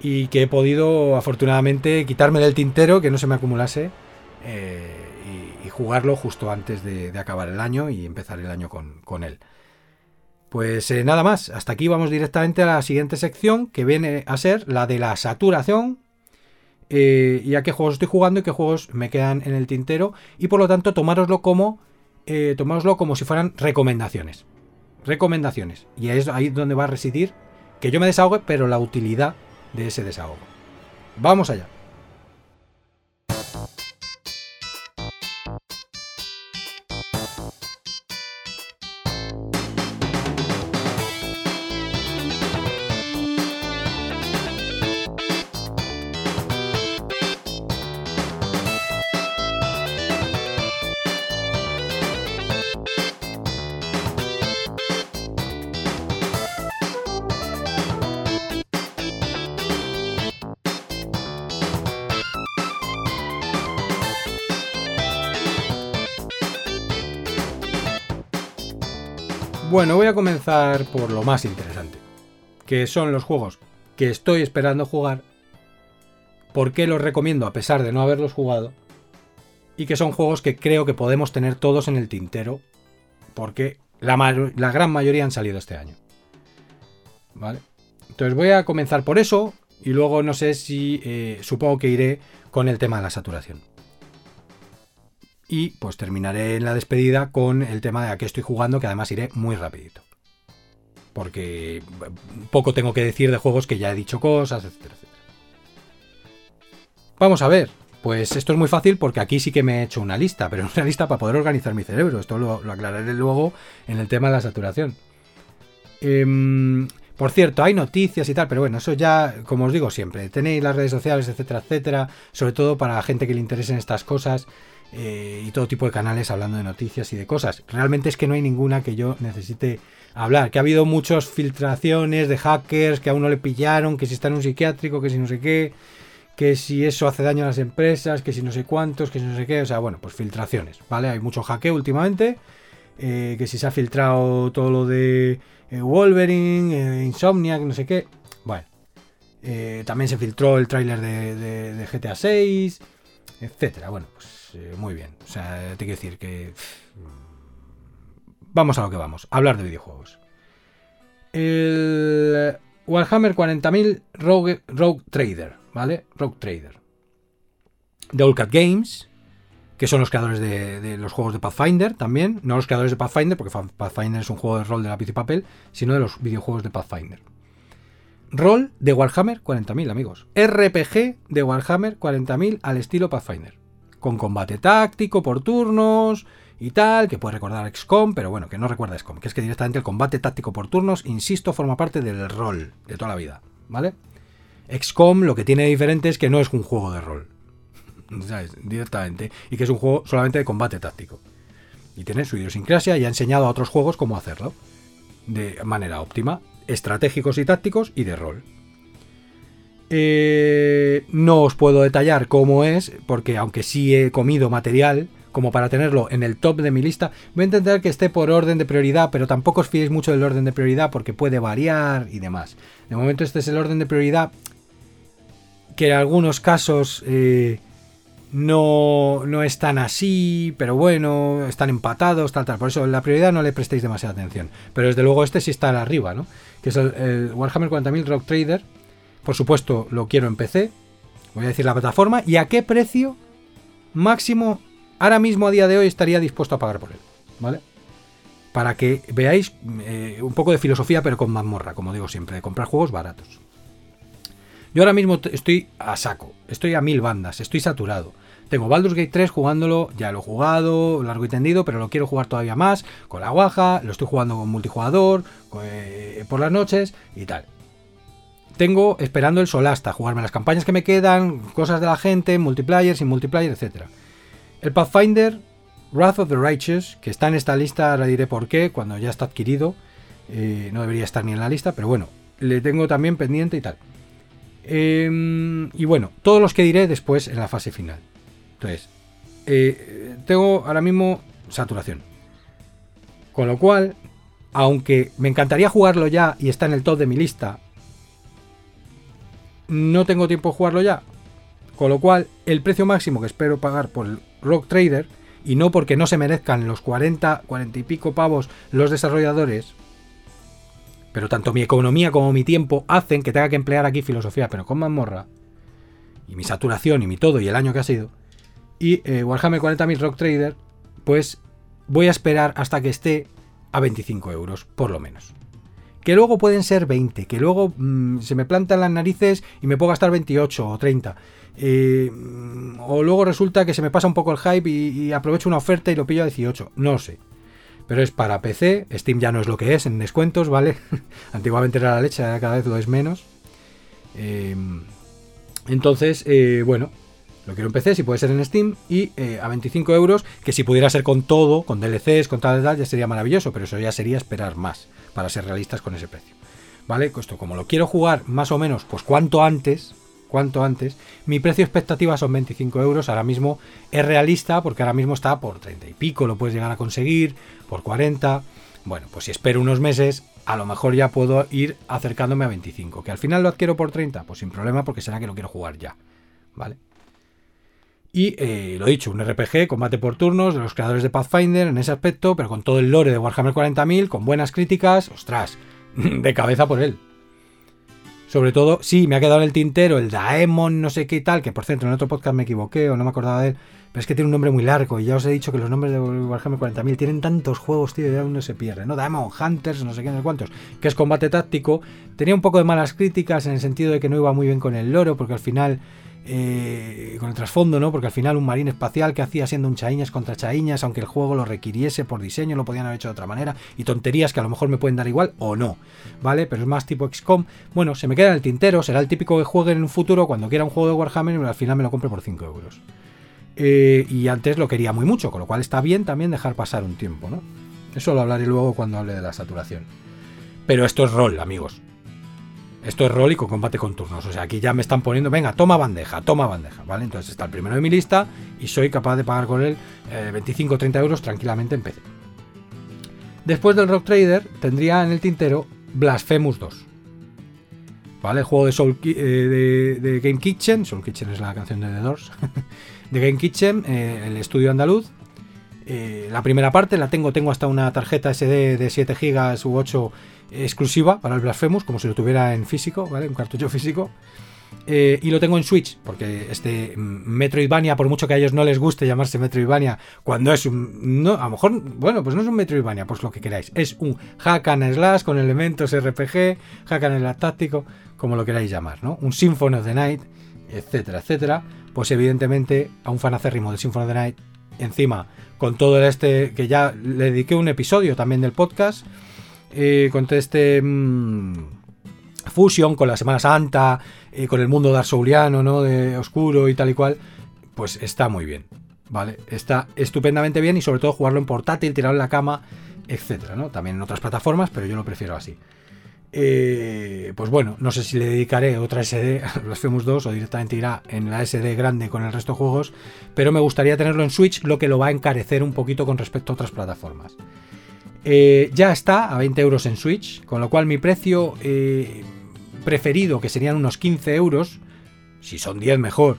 S1: y que he podido afortunadamente quitarme del tintero, que no se me acumulase eh, y, jugarlo justo antes de, acabar el año y empezar el año con, él. Pues eh, nada más, hasta aquí vamos directamente a la siguiente sección que viene a ser la de la saturación y a qué juegos estoy jugando y qué juegos me quedan en el tintero. Y por lo tanto, tomároslo como, eh, como si fueran recomendaciones. Recomendaciones. Y es ahí donde va a residir que yo me desahogue, pero la utilidad de ese desahogo. Vamos allá. Por lo más interesante, que son los juegos que estoy esperando jugar, por qué los recomiendo a pesar de no haberlos jugado, y que son juegos que creo que podemos tener todos en el tintero, porque la, la gran mayoría han salido este año. ¿Vale? Entonces voy a comenzar por eso, y luego no sé si eh, supongo que iré con el tema de la saturación. Y pues terminaré en la despedida con el tema de a qué estoy jugando, que además iré muy rapidito. Porque poco tengo que decir de juegos que ya he dicho cosas, etcétera, etcétera. Vamos a ver. Pues esto es muy fácil porque aquí sí que me he hecho una lista, pero una lista para poder organizar mi cerebro. Esto lo, aclararé luego en el tema de la saturación. Em, por cierto, hay noticias y tal, pero bueno, eso ya, como os digo siempre, tenéis las redes sociales, etcétera, etcétera, sobre todo para la gente que le interesen estas cosas eh, y todo tipo de canales hablando de noticias y de cosas. Realmente es que no hay ninguna que yo necesite hablar, que ha habido muchas filtraciones de hackers que a uno le pillaron, que si está en un psiquiátrico, que si no sé qué, que si eso hace daño a las empresas, que si no sé cuántos, que si no sé qué, o sea, bueno, pues filtraciones, ¿vale? Hay mucho hackeo últimamente, eh, que si se ha filtrado todo lo de eh, Wolverine, eh, Insomniac, no sé qué. Bueno, eh, también se filtró el tráiler de, GTA 6, etcétera. Bueno, pues muy bien. O sea, te quiero decir que. Vamos a lo que vamos, hablar de videojuegos. El Warhammer 40.000 Rogue, Trader, ¿vale? Rogue Trader. De All Cat Games que son los creadores de, los juegos de Pathfinder también. No los creadores de Pathfinder, porque Pathfinder es un juego de rol de lápiz y papel, sino de los videojuegos de Pathfinder. Rol de Warhammer 40.000, amigos. RPG de Warhammer 40.000 al estilo Pathfinder. Con combate táctico por turnos y tal, que puede recordar XCOM, pero bueno, que no recuerda XCOM, que es que directamente el combate táctico por turnos, insisto, forma parte del rol de toda la vida, ¿vale? XCOM lo que tiene diferente es que no es un juego de rol. Directamente. Y que es un juego solamente de combate táctico. Y tiene su idiosincrasia y ha enseñado a otros juegos cómo hacerlo. De manera óptima. Estratégicos y tácticos y de rol. Eh, no os puedo detallar cómo es, porque aunque sí he comido material, como para tenerlo en el top de mi lista, voy a intentar que esté por orden de prioridad, pero tampoco os fiéis mucho del orden de prioridad porque puede variar y demás. De momento este es el orden de prioridad que en algunos casos eh, no, no están así, pero bueno, están empatados, tal, tal. Por eso la prioridad no le prestéis demasiada atención. Pero desde luego este sí está arriba, ¿no? Que es el, Warhammer 40.000 Rock Trader. Por supuesto, lo quiero en PC. Voy a decir la plataforma. ¿Y a qué precio máximo ahora mismo a día de hoy estaría dispuesto a pagar por él? ¿Vale? Para que veáis eh, un poco de filosofía, pero con mazmorra, como digo siempre, de comprar juegos baratos. Yo ahora mismo estoy a saco, estoy a mil bandas, estoy saturado. Tengo Baldur's Gate 3 jugándolo, ya lo he jugado, largo y tendido, pero lo quiero jugar todavía más, con la guaja, lo estoy jugando con multijugador, eh, por las noches y tal. Tengo esperando el Solasta, jugarme las campañas que me quedan, cosas de la gente, multiplayer, sin multiplayer, etc. El Pathfinder, Wrath of the Righteous, que está en esta lista, ahora diré por qué, cuando ya está adquirido, eh, no debería estar ni en la lista, pero bueno, le tengo también pendiente y tal. Em, y bueno, todos los que diré después en la fase final. Entonces, eh, tengo ahora mismo saturación. Con lo cual, aunque me encantaría jugarlo ya y está en el top de mi lista, no tengo tiempo de jugarlo ya. Con lo cual, el precio máximo que espero pagar por el Rock Trader, y no porque no se merezcan los 40, 40 y pico pavos los desarrolladores, pero tanto mi economía como mi tiempo hacen que tenga que emplear aquí filosofía, pero con mazmorra. Y mi saturación y mi todo y el año que ha sido. Y eh, Warhammer 40.000 Rock Trader, pues voy a esperar hasta que esté a 25 euros, por lo menos. Que luego pueden ser 20, que luego mm, se me plantan las narices y me puedo gastar 28 o 30. Eh, o luego resulta que se me pasa un poco el hype y, aprovecho una oferta y lo pillo a 18. No sé pero es para PC. Steam ya no es lo que es en descuentos, ¿vale? Antiguamente era la leche, cada vez lo es menos. Em, entonces, eh, bueno, lo quiero en PC, si puede ser en Steam, y eh, a 25 euros, que si pudiera ser con todo, con DLCs, con tal, tal, ya sería maravilloso, pero eso ya sería esperar más, para ser realistas con ese precio. ¿Vale? Esto, como lo quiero jugar más o menos, pues cuanto antes, cuanto antes. Mi precio expectativa son 25 euros. Ahora mismo es realista porque ahora mismo está por 30 y pico. Lo puedes llegar a conseguir por 40. Bueno, pues si espero unos meses, a lo mejor ya puedo ir acercándome a 25. Que al final lo adquiero por 30, pues sin problema porque será que lo quiero jugar ya. ¿Vale? Y eh, lo dicho, un RPG, combate por turnos, de los creadores de Pathfinder en ese aspecto, pero con todo el lore de Warhammer 40.000, con buenas críticas, ostras, de cabeza por él. Sobre todo, sí, me ha quedado en el tintero el Daemon, no sé qué tal, que por cierto en otro podcast me equivoqué o no me acordaba de él, pero es que tiene un nombre muy largo y ya os he dicho que los nombres de Warhammer 40.000 tienen tantos juegos, tío, ya uno se pierde, ¿no? Diamond Hunters, no sé qué, no sé cuántos, que es combate táctico. Tenía un poco de malas críticas en el sentido de que no iba muy bien con el loro, porque al final, eh, con el trasfondo, ¿no? Porque al final un marín espacial que hacía siendo un chaiñas contra chaiñas, aunque el juego lo requiriese por diseño, lo podían haber hecho de otra manera, y tonterías que a lo mejor me pueden dar igual o no, ¿vale? Pero es más tipo XCOM. Bueno, se me queda en el tintero, será el típico que juegue en un futuro cuando quiera un juego de Warhammer y al final me lo compre por 5 euros. Eh, y antes lo quería muy mucho, con lo cual está bien también dejar pasar un tiempo, ¿no? Eso lo hablaré luego cuando hable de la saturación. Pero esto es rol, amigos. Esto es rol y con combate con turnos. O sea, aquí ya me están poniendo, venga, toma bandeja, toma bandeja, ¿vale? Entonces está el primero de mi lista y soy capaz de pagar con él 25 o 30 euros tranquilamente en PC. Después del Rock Trader tendría en el tintero Blasphemous 2. ¿Vale? El juego de, Soul, eh, de, Game Kitchen. Soul Kitchen es la canción de The Doors. de Game Kitchen, eh, el estudio andaluz. Eh, la primera parte la tengo, tengo hasta una tarjeta SD de 7 GB u 8 exclusiva para el Blasphemous, como si lo tuviera en físico, ¿vale? Un cartucho físico. Eh, y lo tengo en Switch, porque este Metroidvania, por mucho que a ellos no les guste llamarse Metroidvania, cuando es un. No, a lo mejor, bueno, pues no es un Metroidvania, pues lo que queráis. Es un hack and slash con elementos RPG, hack and slash táctico, como lo queráis llamar, ¿no? Un Symphony of the Night, etcétera, etcétera pues evidentemente a un fan acérrimo del Symphony of the Night, encima con todo este, que ya le dediqué un episodio también del podcast, eh, con todo este mmm, fusion con la Semana Santa, eh, con el mundo darsouliano, ¿no? De oscuro y tal y cual, pues está muy bien, ¿vale? Está estupendamente bien y sobre todo jugarlo en portátil, tirarlo en la cama, etcétera, ¿no? También en otras plataformas, pero yo lo prefiero así. Eh, pues bueno, no sé si le dedicaré otra SD a Blasphemous 2 o directamente irá en la SD grande con el resto de juegos, pero me gustaría tenerlo en Switch, lo que lo va a encarecer un poquito con respecto a otras plataformas. Eh, ya está a 20 euros en Switch, con lo cual mi precio eh, preferido, que serían unos 15 euros, si son 10 mejor,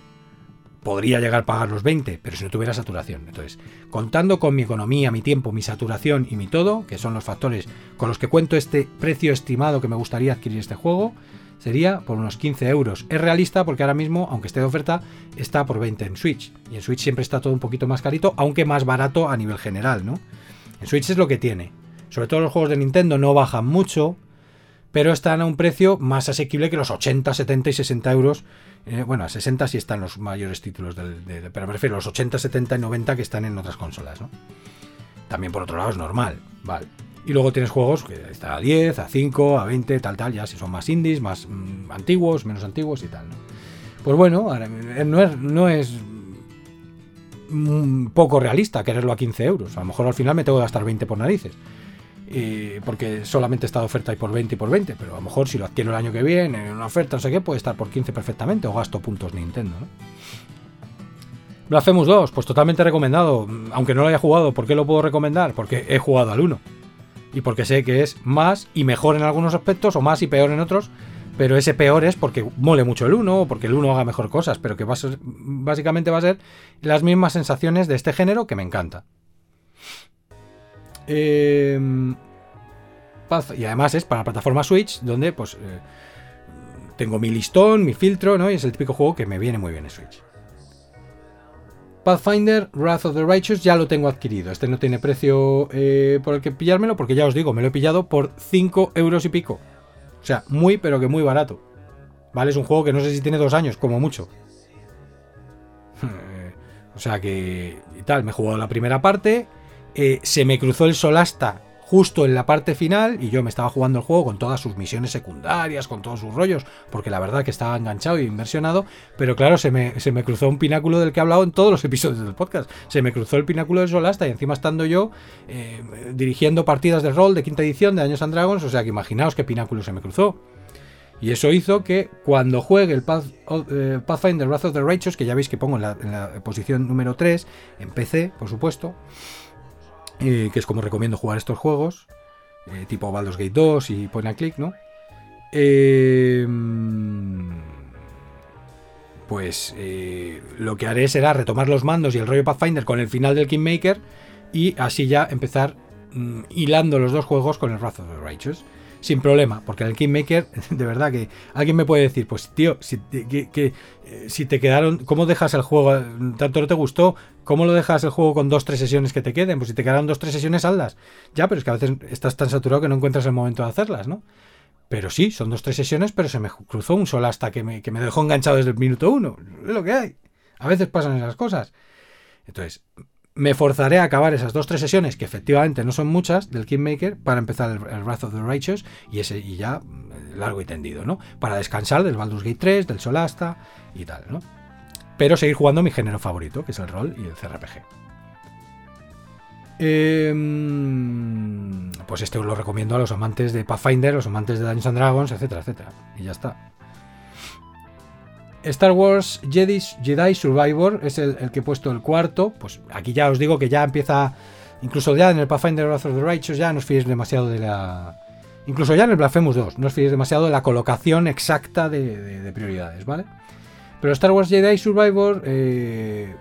S1: podría llegar a pagar los 20, pero si no tuviera saturación. Entonces, contando con mi economía, mi tiempo, mi saturación y mi todo, que son los factores con los que cuento este precio estimado que me gustaría adquirir este juego, sería por unos 15 euros. Es realista porque ahora mismo, aunque esté de oferta, está por 20 en Switch. Y en Switch siempre está todo un poquito más carito, aunque más barato a nivel general, ¿no? En Switch es lo que tiene. Sobre todo los juegos de Nintendo no bajan mucho, pero están a un precio más asequible que los 80, 70 y 60 euros eh, bueno, a 60 sí están los mayores títulos, del, pero me refiero los 80, 70 y 90 que están en otras consolas, ¿no? También por otro lado es normal, ¿vale? Y luego tienes juegos que están a 10, a 5, a 20, tal, tal, ya si son más indies, más mm, antiguos, menos antiguos y tal, ¿no? Pues bueno, eh, no es mm, poco realista quererlo a 15 euros. A lo mejor al final me tengo que gastar 20 por narices porque solamente está de oferta y por 20 y por 20, pero a lo mejor si lo adquiero el año que viene en una oferta, no sé qué, puede estar por 15 perfectamente o gasto puntos Nintendo. ¿no? Blasphemous 2, pues totalmente recomendado, aunque no lo haya jugado, ¿por qué lo puedo recomendar? Porque he jugado al 1 y porque sé que es más y mejor en algunos aspectos o más y peor en otros, pero ese peor es porque mole mucho el 1 o porque el 1 haga mejor cosas, pero que básicamente va a ser las mismas sensaciones de este género que me encanta. Em, y además es para la plataforma Switch, donde pues eh, tengo mi listón, mi filtro, ¿no? Y es el típico juego que me viene muy bien en Switch. Pathfinder Wrath of the Righteous ya lo tengo adquirido. Este no tiene precio eh, por el que pillármelo, porque ya os digo, me lo he pillado por 5 euros y pico. O sea, muy, pero que muy barato. ¿Vale? Es un juego que no sé si tiene dos años, como mucho. o sea que. Y tal, me he jugado la primera parte. Eh, se me cruzó el Solasta justo en la parte final y yo me estaba jugando el juego con todas sus misiones secundarias, con todos sus rollos, porque la verdad que estaba enganchado y inversionado, pero claro, se me, se me cruzó un pináculo del que he hablado en todos los episodios del podcast. Se me cruzó el pináculo del Solasta y encima estando yo eh, dirigiendo partidas de rol de quinta edición de Años and Dragons, o sea que imaginaos qué pináculo se me cruzó. Y eso hizo que cuando juegue el eh, Pathfinder Wrath of the Righteous, que ya veis que pongo en la, en la posición número 3, en PC, por supuesto, que es como recomiendo jugar estos juegos. eh, tipo Baldur's Gate 2 y point and click, ¿no? Eh, pues eh, lo que haré será retomar los mandos y el rollo Pathfinder con el final del Kingmaker y así ya empezar mm, hilando los dos juegos con el Wrath of the Righteous. Sin problema, porque el Kingmaker, de verdad que alguien me puede decir, pues tío, si te, que, eh, si te quedaron, ¿cómo dejas el juego? ¿Tanto no te gustó? ¿Cómo lo dejas el juego con dos, tres sesiones que te queden? Pues si te quedaron dos, tres sesiones, saldas. Ya, pero es que a veces estás tan saturado que no encuentras el momento de hacerlas, ¿no? Pero sí, son dos, tres sesiones, pero se me cruzó un sol hasta que me, que me dejó enganchado desde el minuto uno. Es lo que hay. A veces pasan esas cosas. Entonces, me forzaré a acabar esas dos, tres sesiones, que efectivamente no son muchas, del Kingmaker, para empezar el, Wrath of the Righteous y, ese, y ya mm, largo y tendido, ¿no? Para descansar del Baldur's Gate 3, del Solasta y tal, ¿no? Pero seguir jugando mi género favorito, que es el rol y el CRPG. Em, pues este lo recomiendo a los amantes de Pathfinder, los amantes de Dungeons and Dragons, etcétera, etcétera. Y ya está. Star Wars Jedi, Survivor es el, que he puesto el cuarto. Pues aquí ya os digo que ya empieza. Incluso ya en el Pathfinder Wrath of the Righteous ya no os fiéis demasiado de la. Incluso ya en el Blasphemous 2, no os fiéis demasiado de la colocación exacta de, prioridades, ¿vale? Pero Star Wars Jedi Survivor eh,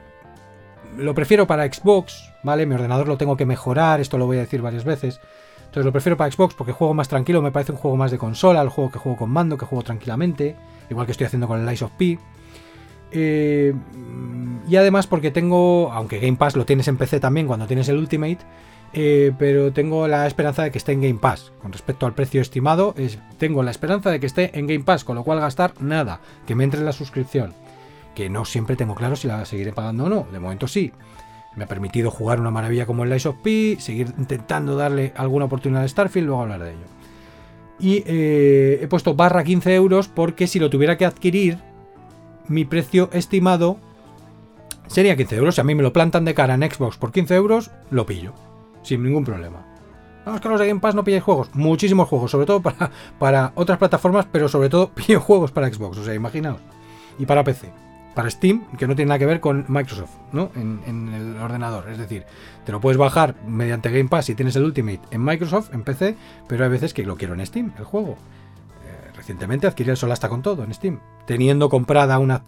S1: lo prefiero para Xbox, ¿vale? Mi ordenador lo tengo que mejorar, esto lo voy a decir varias veces. Entonces lo prefiero para Xbox porque juego más tranquilo, me parece un juego más de consola, el juego que juego con mando, que juego tranquilamente, igual que estoy haciendo con el Lies of P. Eh, y además porque tengo, aunque Game Pass lo tienes en PC también cuando tienes el Ultimate, eh, pero tengo la esperanza de que esté en Game Pass. Con respecto al precio estimado, es, tengo la esperanza de que esté en Game Pass, con lo cual gastar nada, que me entre en la suscripción que no siempre tengo claro si la seguiré pagando o no. De momento sí. Me ha permitido jugar una maravilla como el Lies of P, seguir intentando darle alguna oportunidad a Starfield, luego hablar de ello. Y eh, he puesto barra 15 euros porque si lo tuviera que adquirir, mi precio estimado sería 15 euros. Si a mí me lo plantan de cara en Xbox por 15 euros, lo pillo. Sin ningún problema. Vamos que los de Game Pass no pilláis juegos. Muchísimos juegos, sobre todo para, para otras plataformas, pero sobre todo pillo juegos para Xbox. O sea, imaginaos. Y para PC para Steam, que no tiene nada que ver con Microsoft, ¿no? En, el ordenador. Es decir, te lo puedes bajar mediante Game Pass si tienes el Ultimate en Microsoft, en PC, pero hay veces que lo quiero en Steam, el juego. Eh, recientemente adquirí el Solasta con todo en Steam, teniendo comprada una,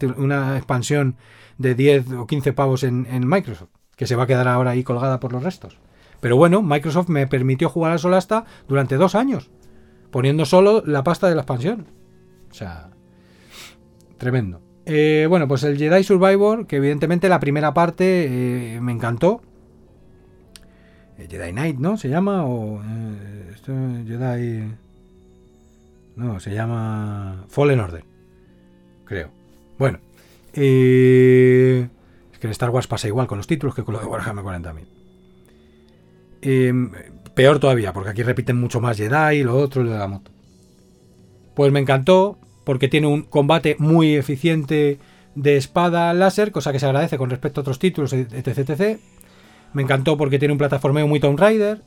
S1: expansión de 10 o 15 pavos en, en, Microsoft, que se va a quedar ahora ahí colgada por los restos. Pero bueno, Microsoft me permitió jugar al Solasta durante dos años, poniendo solo la pasta de la expansión. O sea, tremendo. Eh, bueno, pues el Jedi Survivor, que evidentemente la primera parte eh, me encantó. El Jedi Knight, ¿no? ¿Se llama? O. Eh, Jedi. No, se llama. Fallen Order. Creo. Bueno. es que en Star Wars pasa igual con los títulos que con lo de Warhammer 40.000. Em, peor todavía, porque aquí repiten mucho más Jedi, lo otro, lo de la moto. Pues me encantó porque tiene un combate muy eficiente de espada láser, cosa que se agradece con respecto a otros títulos, etc. etc. Me encantó porque tiene un plataformeo muy Tomb Raider,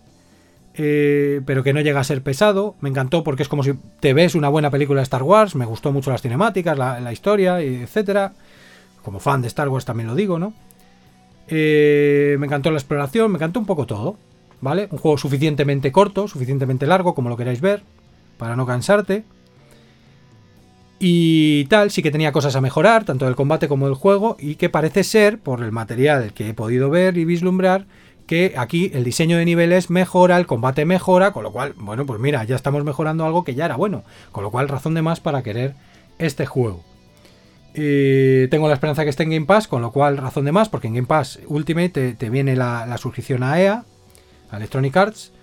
S1: eh, pero que no llega a ser pesado. Me encantó porque es como si te ves una buena película de Star Wars. Me gustó mucho las cinemáticas, la, historia, etc. Como fan de Star Wars también lo digo, ¿no? Eh, me encantó la exploración, me encantó un poco todo, ¿vale? Un juego suficientemente corto, suficientemente largo, como lo queráis ver, para no cansarte. Y tal, sí que tenía cosas a mejorar, tanto del combate como del juego, y que parece ser, por el material que he podido ver y vislumbrar, que aquí el diseño de niveles mejora, el combate mejora, con lo cual, bueno, pues mira, ya estamos mejorando algo que ya era bueno, con lo cual razón de más para querer este juego. tengo la esperanza que esté en Game Pass, con lo cual razón de más, porque en Game Pass Ultimate te, viene la, la, suscripción a EA, a Electronic Arts,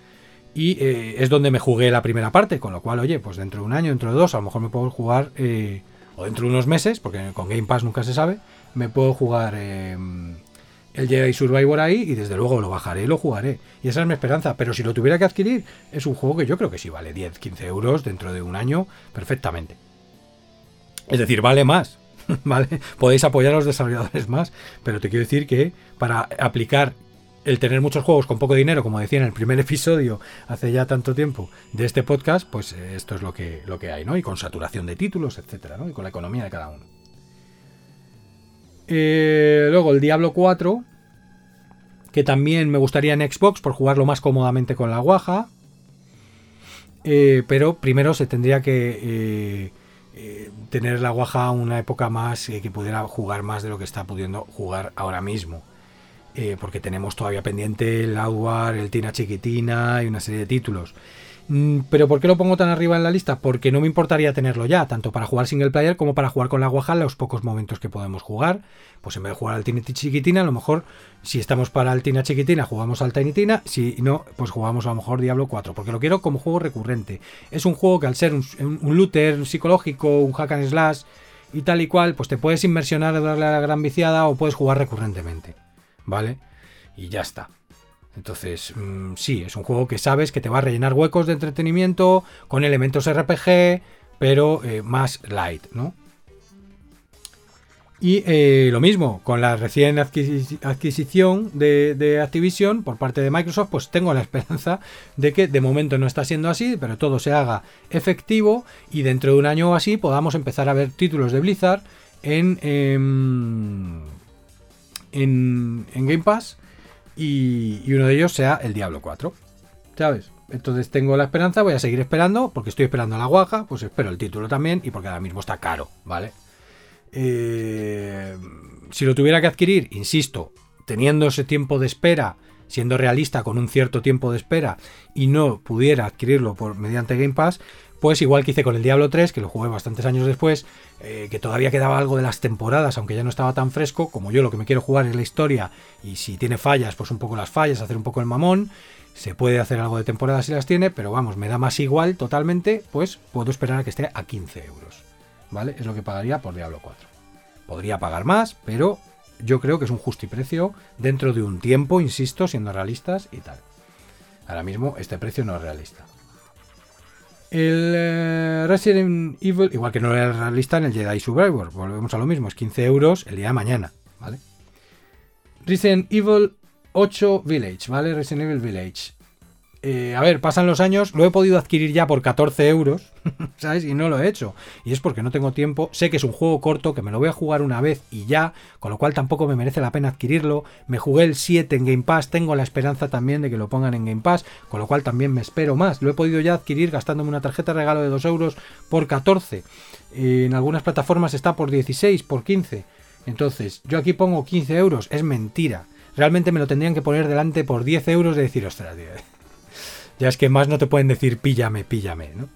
S1: y eh, es donde me jugué la primera parte, con lo cual, oye, pues dentro de un año, dentro de dos, a lo mejor me puedo jugar, eh, o dentro de unos meses, porque con Game Pass nunca se sabe, me puedo jugar eh, el Jedi Survivor ahí y desde luego lo bajaré y lo jugaré. Y esa es mi esperanza, pero si lo tuviera que adquirir, es un juego que yo creo que sí vale 10, 15 euros dentro de un año perfectamente. Es decir, vale más, ¿vale? Podéis apoyar a los desarrolladores más, pero te quiero decir que para aplicar el tener muchos juegos con poco dinero, como decía en el primer episodio hace ya tanto tiempo de este podcast, pues eh, esto es lo que, lo que hay, ¿no? Y con saturación de títulos, etcétera, ¿no? Y con la economía de cada uno. Eh, luego el Diablo 4, que también me gustaría en Xbox por jugarlo más cómodamente con la guaja. Eh, pero primero se tendría que tener la guaja una época más que pudiera jugar más de lo que está pudiendo jugar ahora mismo. Porque tenemos todavía pendiente el Outward, el Tina Chiquitina y una serie de títulos. Mm, pero ¿por qué lo pongo tan arriba en la lista? Porque no me importaría tenerlo ya, tanto para jugar single player como para jugar con la guaja los pocos momentos que podemos jugar. Pues en vez de jugar al Tiny Chiquitina, a lo mejor si estamos para el Tina Chiquitina jugamos al Tiny Tina, si no, pues jugamos a lo mejor Diablo 4, porque lo quiero como juego recurrente. Es un juego que al ser un, un looter psicológico, un hack and slash y tal y cual, pues te puedes inmersionar, darle a la gran viciada o puedes jugar recurrentemente. ¿Vale? Y ya está. Entonces, mm, sí, es un juego que sabes que te va a rellenar huecos de entretenimiento con elementos RPG, pero eh, más light, ¿no? Y eh, lo mismo, con la recién adquisición de, Activision por parte de Microsoft, pues tengo la esperanza de que de momento no está siendo así, pero todo se haga efectivo y dentro de un año o así podamos empezar a ver títulos de Blizzard en, em, en, Game Pass y, uno de ellos sea el Diablo 4. ¿Sabes? Entonces tengo la esperanza, voy a seguir esperando, porque estoy esperando la guaja, pues espero el título también, y porque ahora mismo está caro, ¿vale? Eh, si lo tuviera que adquirir, insisto, teniendo ese tiempo de espera, siendo realista con un cierto tiempo de espera, y no pudiera adquirirlo por, mediante Game Pass, pues igual que hice con el Diablo 3, que lo jugué bastantes años después, eh, que todavía quedaba algo de las temporadas, aunque ya no estaba tan fresco, como yo lo que me quiero jugar es la historia, y si tiene fallas, pues un poco las fallas, hacer un poco el mamón, se puede hacer algo de temporada si las tiene, pero vamos, me da más igual totalmente, pues puedo esperar a que esté a 15 euros. ¿Vale? Es lo que pagaría por Diablo 4. Podría pagar más, pero yo creo que es un justiprecio dentro de un tiempo, insisto, siendo realistas y tal. Ahora mismo este precio no es realista. El eh, Resident Evil, igual que no era realista en el Jedi Survivor, volvemos a lo mismo, es 15 euros el día de mañana, ¿vale? Resident Evil 8 Village, ¿vale? Resident Evil Village. Eh, a ver, pasan los años, lo he podido adquirir ya por 14 euros, ¿sabes? Y no lo he hecho. Y es porque no tengo tiempo. Sé que es un juego corto, que me lo voy a jugar una vez y ya, con lo cual tampoco me merece la pena adquirirlo. Me jugué el 7 en Game Pass, tengo la esperanza también de que lo pongan en Game Pass, con lo cual también me espero más. Lo he podido ya adquirir gastándome una tarjeta de regalo de 2 euros por 14. En algunas plataformas está por 16, por 15. Entonces, yo aquí pongo 15 euros, es mentira. Realmente me lo tendrían que poner delante por 10 euros de decir, ostras, tío ya es que más no te pueden decir píllame, píllame, ¿no?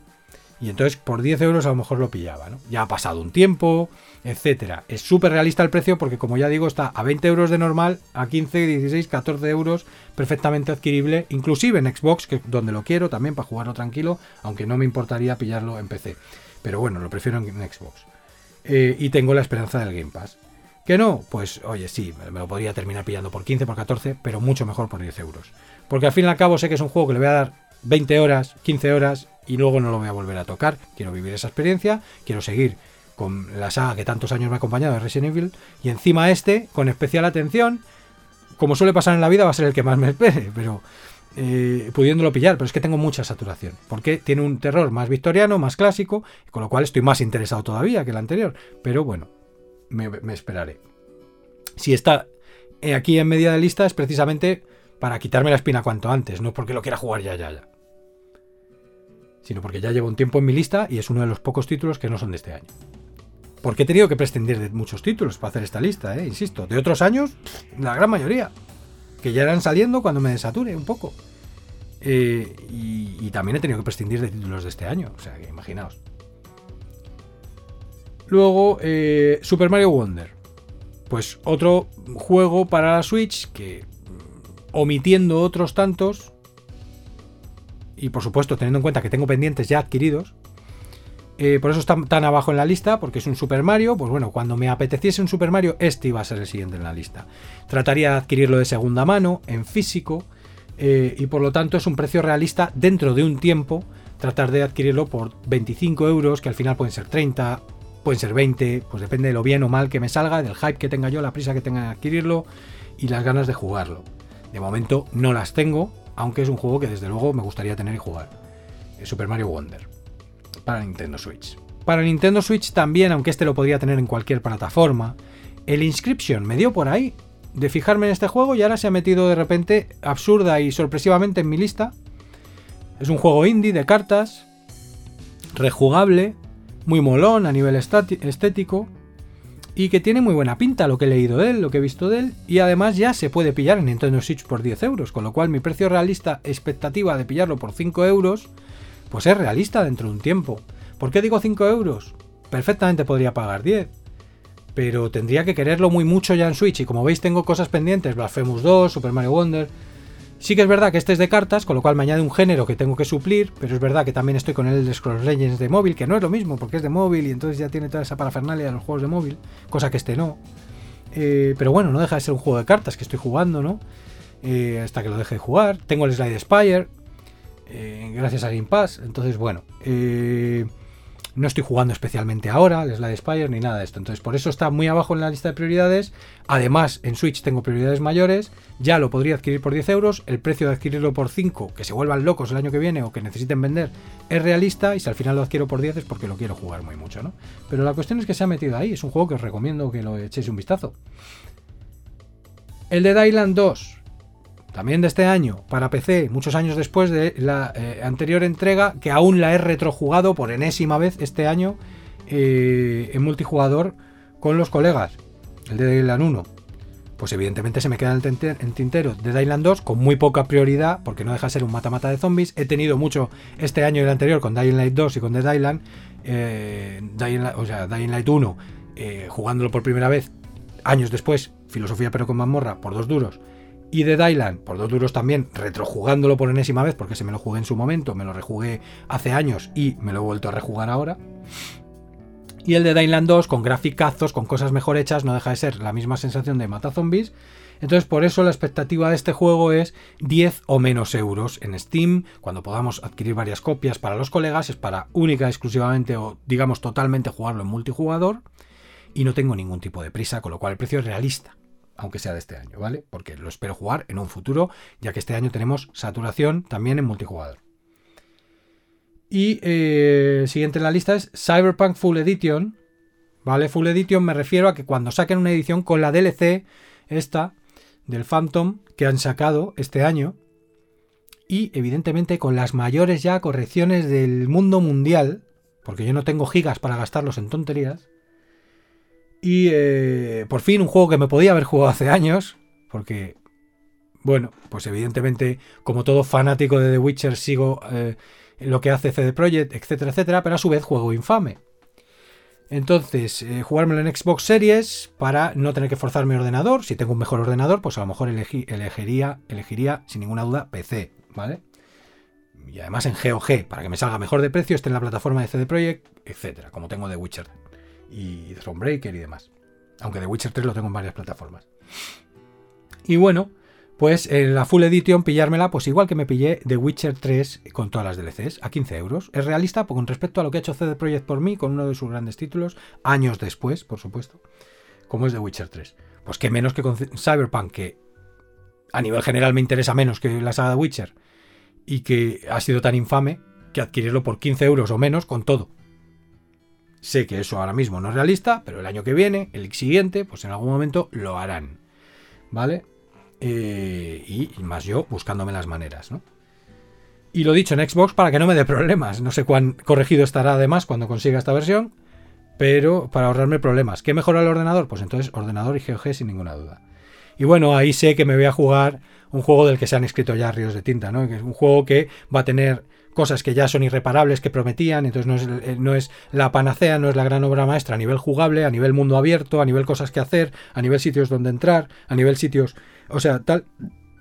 S1: Y entonces por 10 euros a lo mejor lo pillaba, ¿no? Ya ha pasado un tiempo, etcétera. Es súper realista el precio porque, como ya digo, está a 20 euros de normal, a 15, 16, 14 euros, perfectamente adquirible, inclusive en Xbox, que donde lo quiero también para jugarlo tranquilo, aunque no me importaría pillarlo en PC. Pero bueno, lo prefiero en Xbox. Eh, y tengo la esperanza del Game Pass. ¿Que no? Pues oye, sí, me lo podría terminar pillando por 15, por 14, pero mucho mejor por 10 euros. Porque al fin y al cabo sé que es un juego que le voy a dar 20 horas, 15 horas y luego no lo voy a volver a tocar. Quiero vivir esa experiencia, quiero seguir con la saga que tantos años me ha acompañado de Resident Evil y encima este, con especial atención, como suele pasar en la vida, va a ser el que más me espere, pero eh, pudiéndolo pillar, pero es que tengo mucha saturación, porque tiene un terror más victoriano, más clásico, con lo cual estoy más interesado todavía que el anterior, pero bueno, me, me esperaré. Si está aquí en media de lista es precisamente para quitarme la espina cuanto antes, no porque lo quiera jugar ya, ya, ya. Sino porque ya llevo un tiempo en mi lista y es uno de los pocos títulos que no son de este año. Porque he tenido que prescindir de muchos títulos para hacer esta lista, ¿eh? insisto. De otros años, la gran mayoría. Que ya eran saliendo cuando me desature un poco. Eh, y, también he tenido que prescindir de títulos de este año. O sea, imaginaos. Luego, eh, Super Mario Wonder. Pues otro juego para la Switch que omitiendo otros tantos, y por supuesto teniendo en cuenta que tengo pendientes ya adquiridos, eh, por eso está tan abajo en la lista, porque es un Super Mario, pues bueno, cuando me apeteciese un Super Mario, este iba a ser el siguiente en la lista. Trataría de adquirirlo de segunda mano, en físico, eh, y por lo tanto es un precio realista dentro de un tiempo, tratar de adquirirlo por 25 euros, que al final pueden ser 30, pueden ser 20, pues depende de lo bien o mal que me salga, del hype que tenga yo, la prisa que tenga de adquirirlo y las ganas de jugarlo. De momento no las tengo, aunque es un juego que desde luego me gustaría tener y jugar. Super Mario Wonder. Para Nintendo Switch. Para Nintendo Switch también, aunque este lo podría tener en cualquier plataforma, el Inscription me dio por ahí de fijarme en este juego y ahora se ha metido de repente absurda y sorpresivamente en mi lista. Es un juego indie de cartas, rejugable, muy molón a nivel estético y que tiene muy buena pinta lo que he leído de él, lo que he visto de él, y además ya se puede pillar en Nintendo Switch por 10 euros, con lo cual mi precio realista, expectativa de pillarlo por 5 euros, pues es realista dentro de un tiempo. ¿Por qué digo 5 euros? Perfectamente podría pagar 10, pero tendría que quererlo muy mucho ya en Switch, y como veis tengo cosas pendientes, Blasphemous 2, Super Mario Wonder, Sí que es verdad que este es de cartas, con lo cual me añade un género que tengo que suplir, pero es verdad que también estoy con el de Scrolls Legends de móvil, que no es lo mismo, porque es de móvil y entonces ya tiene toda esa parafernalia de los juegos de móvil, cosa que este no. Eh, pero bueno, no deja de ser un juego de cartas que estoy jugando, ¿no? Eh, hasta que lo deje de jugar. Tengo el Slide Spire, eh, gracias a Game entonces bueno. No estoy jugando especialmente ahora el Slide Spire ni nada de esto. Entonces, por eso está muy abajo en la lista de prioridades. Además, en Switch tengo prioridades mayores. Ya lo podría adquirir por 10 euros. El precio de adquirirlo por 5, que se vuelvan locos el año que viene o que necesiten vender, es realista. Y si al final lo adquiero por 10 es porque lo quiero jugar muy mucho, ¿no? Pero la cuestión es que se ha metido ahí. Es un juego que os recomiendo que lo echéis un vistazo. El de Dylan 2 también de este año, para PC, muchos años después de la eh, anterior entrega, que aún la he retrojugado por enésima vez este año eh, en multijugador con los colegas, el de Dylan 1. Pues evidentemente se me queda en el tintero de Dylan 2 con muy poca prioridad, porque no deja de ser un mata-mata de zombies. He tenido mucho este año y el anterior con Dying Light 2 y con The Dylan, eh, o sea, Light 1, jugándolo por primera vez, años después, filosofía pero con mazmorra, por dos duros y de Dylan, por dos duros también, retrojugándolo por enésima vez, porque se me lo jugué en su momento, me lo rejugué hace años y me lo he vuelto a rejugar ahora. Y el de Dylan 2, con graficazos, con cosas mejor hechas, no deja de ser la misma sensación de mata zombies. Entonces, por eso la expectativa de este juego es 10 o menos euros en Steam. Cuando podamos adquirir varias copias para los colegas, es para única, exclusivamente o digamos totalmente jugarlo en multijugador. Y no tengo ningún tipo de prisa, con lo cual el precio es realista aunque sea de este año, ¿vale? Porque lo espero jugar en un futuro, ya que este año tenemos saturación también en multijugador. Y eh, siguiente en la lista es Cyberpunk Full Edition. ¿Vale? Full Edition me refiero a que cuando saquen una edición con la DLC, esta, del Phantom, que han sacado este año, y evidentemente con las mayores ya correcciones del mundo mundial, porque yo no tengo gigas para gastarlos en tonterías, y eh, por fin un juego que me podía haber jugado hace años, porque, bueno, pues evidentemente, como todo fanático de The Witcher, sigo eh, lo que hace CD Projekt, etcétera, etcétera, pero a su vez juego infame. Entonces, eh, jugármelo en Xbox Series para no tener que forzar mi ordenador. Si tengo un mejor ordenador, pues a lo mejor elegiría, elegiría sin ninguna duda PC, ¿vale? Y además en GOG, para que me salga mejor de precio, esté en la plataforma de CD Projekt, etcétera, como tengo The Witcher y Thronebreaker y demás. Aunque The Witcher 3 lo tengo en varias plataformas. Y bueno, pues en la Full Edition pillármela, pues igual que me pillé The Witcher 3 con todas las DLCs, a 15 euros. Es realista con respecto a lo que ha hecho CD Projekt por mí con uno de sus grandes títulos, años después, por supuesto, como es The Witcher 3. Pues que menos que con Cyberpunk, que a nivel general me interesa menos que la saga de Witcher, y que ha sido tan infame que adquirirlo por 15 euros o menos con todo. Sé que eso ahora mismo no es realista, pero el año que viene, el siguiente, pues en algún momento lo harán. ¿Vale? Eh, y más yo buscándome las maneras, ¿no? Y lo dicho en Xbox para que no me dé problemas. No sé cuán corregido estará además cuando consiga esta versión, pero para ahorrarme problemas. ¿Qué mejora el ordenador? Pues entonces ordenador y GOG sin ninguna duda. Y bueno, ahí sé que me voy a jugar un juego del que se han escrito ya ríos de tinta, ¿no? Que es un juego que va a tener cosas que ya son irreparables que prometían, entonces no es, eh, no es la panacea, no es la gran obra maestra a nivel jugable, a nivel mundo abierto, a nivel cosas que hacer, a nivel sitios donde entrar, a nivel sitios, o sea, tal,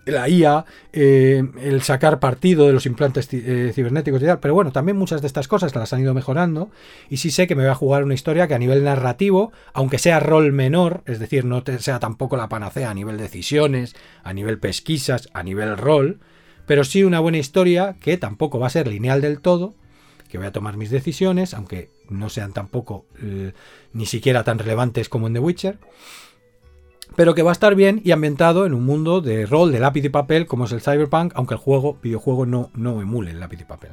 S1: la IA, eh, el sacar partido de los implantes eh, cibernéticos y tal. Pero bueno, también muchas de estas cosas las han ido mejorando. Y sí sé que me voy a jugar una historia que a nivel narrativo, aunque sea rol menor, es decir, no sea tampoco la panacea a nivel decisiones, a nivel pesquisas, a nivel rol, pero sí una buena historia que tampoco va a ser lineal del todo, que voy a tomar mis decisiones, aunque no sean tampoco eh, ni siquiera tan relevantes como en The Witcher, pero que va a estar bien y ambientado en un mundo de rol de lápiz y papel como es el Cyberpunk, aunque el juego, videojuego no, no emule el lápiz y papel.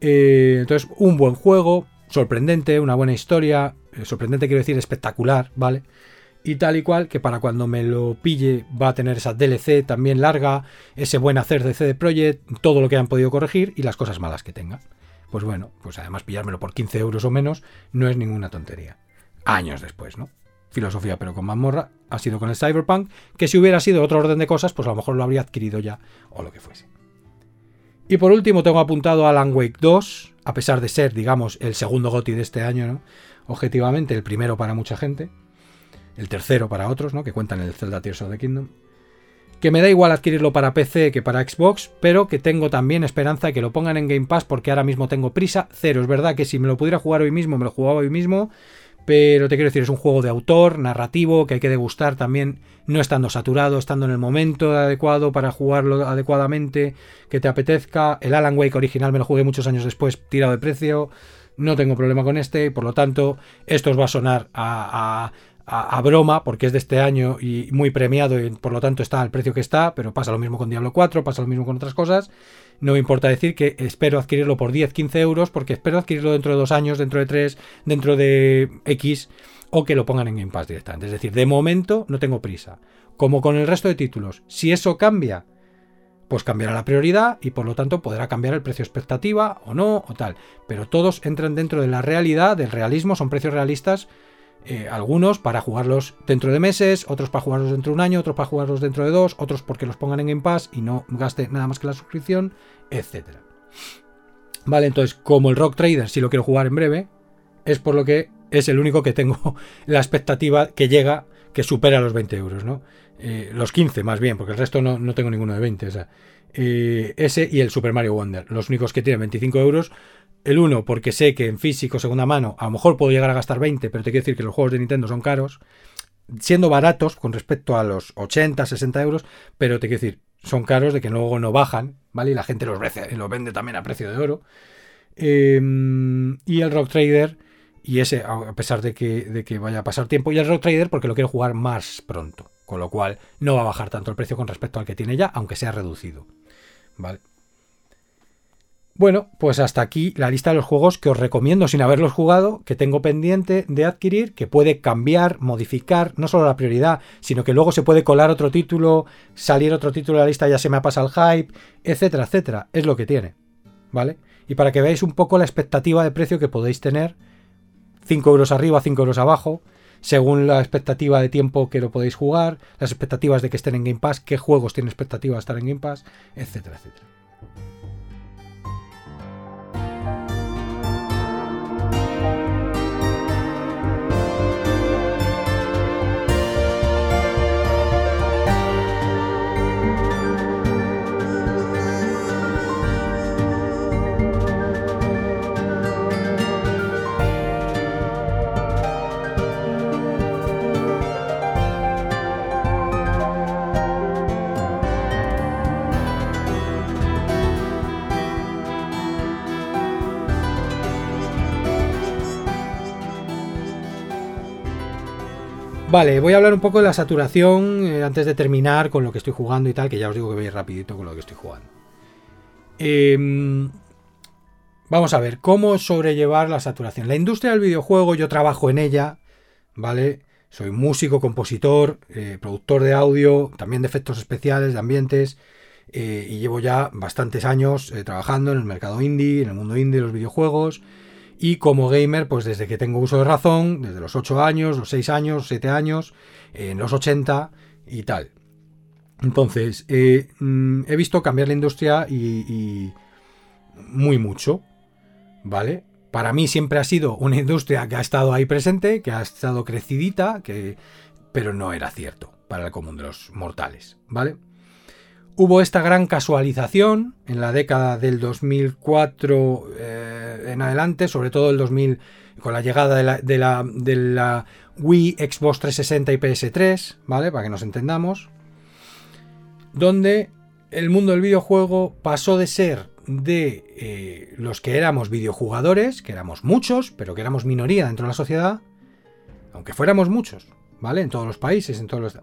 S1: Eh, entonces, un buen juego, sorprendente, una buena historia, eh, sorprendente quiero decir espectacular, ¿vale? Y tal y cual, que para cuando me lo pille va a tener esa DLC también larga, ese buen hacer de CD Projekt, todo lo que han podido corregir y las cosas malas que tenga. Pues bueno, pues además pillármelo por 15 euros o menos no es ninguna tontería. Años después, ¿no? Filosofía, pero con mazmorra, ha sido con el Cyberpunk, que si hubiera sido otro orden de cosas, pues a lo mejor lo habría adquirido ya, o lo que fuese. Y por último tengo apuntado Alan Wake 2, a pesar de ser, digamos, el segundo GOTI de este año, ¿no? Objetivamente, el primero para mucha gente el tercero para otros, ¿no? Que cuentan el Zelda Tears of the Kingdom. Que me da igual adquirirlo para PC que para Xbox, pero que tengo también esperanza de que lo pongan en Game Pass porque ahora mismo tengo prisa cero. Es verdad que si me lo pudiera jugar hoy mismo, me lo jugaba hoy mismo, pero te quiero decir, es un juego de autor, narrativo, que hay que degustar también, no estando saturado, estando en el momento adecuado para jugarlo adecuadamente, que te apetezca. El Alan Wake original me lo jugué muchos años después, tirado de precio. No tengo problema con este, por lo tanto, esto os va a sonar a, a, broma, porque es de este año y muy premiado y por lo tanto está al precio que está, pero pasa lo mismo con Diablo 4, pasa lo mismo con otras cosas. No me importa decir que espero adquirirlo por 10, 15 euros, porque espero adquirirlo dentro de dos años, dentro de tres, dentro de X, o que lo pongan en Game directamente. Es decir, de momento no tengo prisa. Como con el resto de títulos, si eso cambia, pues cambiará la prioridad y por lo tanto podrá cambiar el precio expectativa o no, o tal. Pero todos entran dentro de la realidad, del realismo, son precios realistas eh, algunos para jugarlos dentro de meses, otros para jugarlos dentro de un año, otros para jugarlos dentro de dos, otros porque los pongan en Game Pass y no gaste nada más que la suscripción, etc. Vale, entonces, como el Rock Trader, si lo quiero jugar en breve, es por lo que es el único que tengo la expectativa que llega, que supera los 20 euros, ¿no? Eh, los 15 más bien, porque el resto no, no tengo ninguno de 20. O sea, eh, ese y el Super Mario Wonder, los únicos que tienen 25 euros, el uno, porque sé que en físico, segunda mano, a lo mejor puedo llegar a gastar 20, pero te quiero decir que los juegos de Nintendo son caros, siendo baratos con respecto a los 80, 60 euros, pero te quiero decir, son caros de que luego no bajan, ¿vale? Y la gente los, los vende también a precio de oro. Em, y el Rock Trader, y ese, a pesar de que, de que vaya a pasar tiempo, y el Rock Trader porque lo quiero jugar más pronto, con lo cual no va a bajar tanto el precio con respecto al que tiene ya, aunque sea reducido, ¿vale? Bueno, pues hasta aquí la lista de los juegos que os recomiendo sin haberlos jugado, que tengo pendiente de adquirir, que puede cambiar, modificar, no solo la prioridad, sino que luego se puede colar otro título, salir otro título de la lista, ya se me ha pasado el hype, etcétera, etcétera. Es lo que tiene. ¿Vale? Y para que veáis un poco la expectativa de precio que podéis tener, 5 euros arriba, 5 euros abajo, según la expectativa de tiempo que lo podéis jugar, las expectativas de que estén en Game Pass, qué juegos tienen expectativa de estar en Game Pass, etcétera, etcétera. Vale, voy a hablar un poco de la saturación eh, antes de terminar con lo que estoy jugando y tal, que ya os digo que voy rapidito con lo que estoy jugando. Em, vamos a ver, ¿cómo sobrellevar la saturación? La industria del videojuego, yo trabajo en ella, ¿vale? Soy músico, compositor, eh, productor de audio, también de efectos especiales, de ambientes, eh, y llevo ya bastantes años trabajando en el mercado indie, en el mundo indie los videojuegos. Y como gamer, pues desde que tengo uso de razón, desde los 8 años, los 6 años, 7 años, en los 80 y tal. Entonces, eh, mm, he visto cambiar la industria y, muy mucho, ¿vale? Para mí siempre ha sido una industria que ha estado ahí presente, que ha estado crecidita, que, pero no era cierto para el común de los mortales, ¿vale? Hubo esta gran casualización en la década del 2004 eh, en adelante, sobre todo el 2000 con la llegada de la, Wii, Xbox 360 y PS3, ¿vale? Para que nos entendamos. Donde el mundo del videojuego pasó de ser de eh, los que éramos videojugadores, que éramos muchos, pero que éramos minoría dentro de la sociedad, aunque fuéramos muchos, ¿vale? En todos los países, en todos los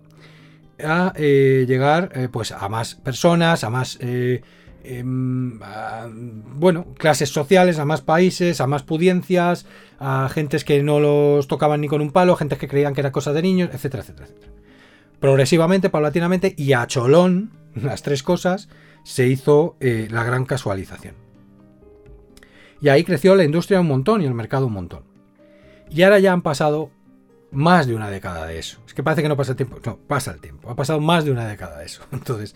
S1: a eh, llegar eh, pues a más personas, a más eh, em, bueno, clases sociales, a más países, a más pudiencias, a gentes que no los tocaban ni con un palo, gentes que creían que era cosa de niños, etcétera, etcétera, etcétera. Progresivamente, paulatinamente y a cholón, las tres cosas, se hizo la gran casualización. Y ahí creció la industria un montón y el mercado un montón. Y ahora ya han pasado más de una década de eso. Es que parece que no pasa el tiempo. No, pasa el tiempo. Ha pasado más de una década de eso. Entonces,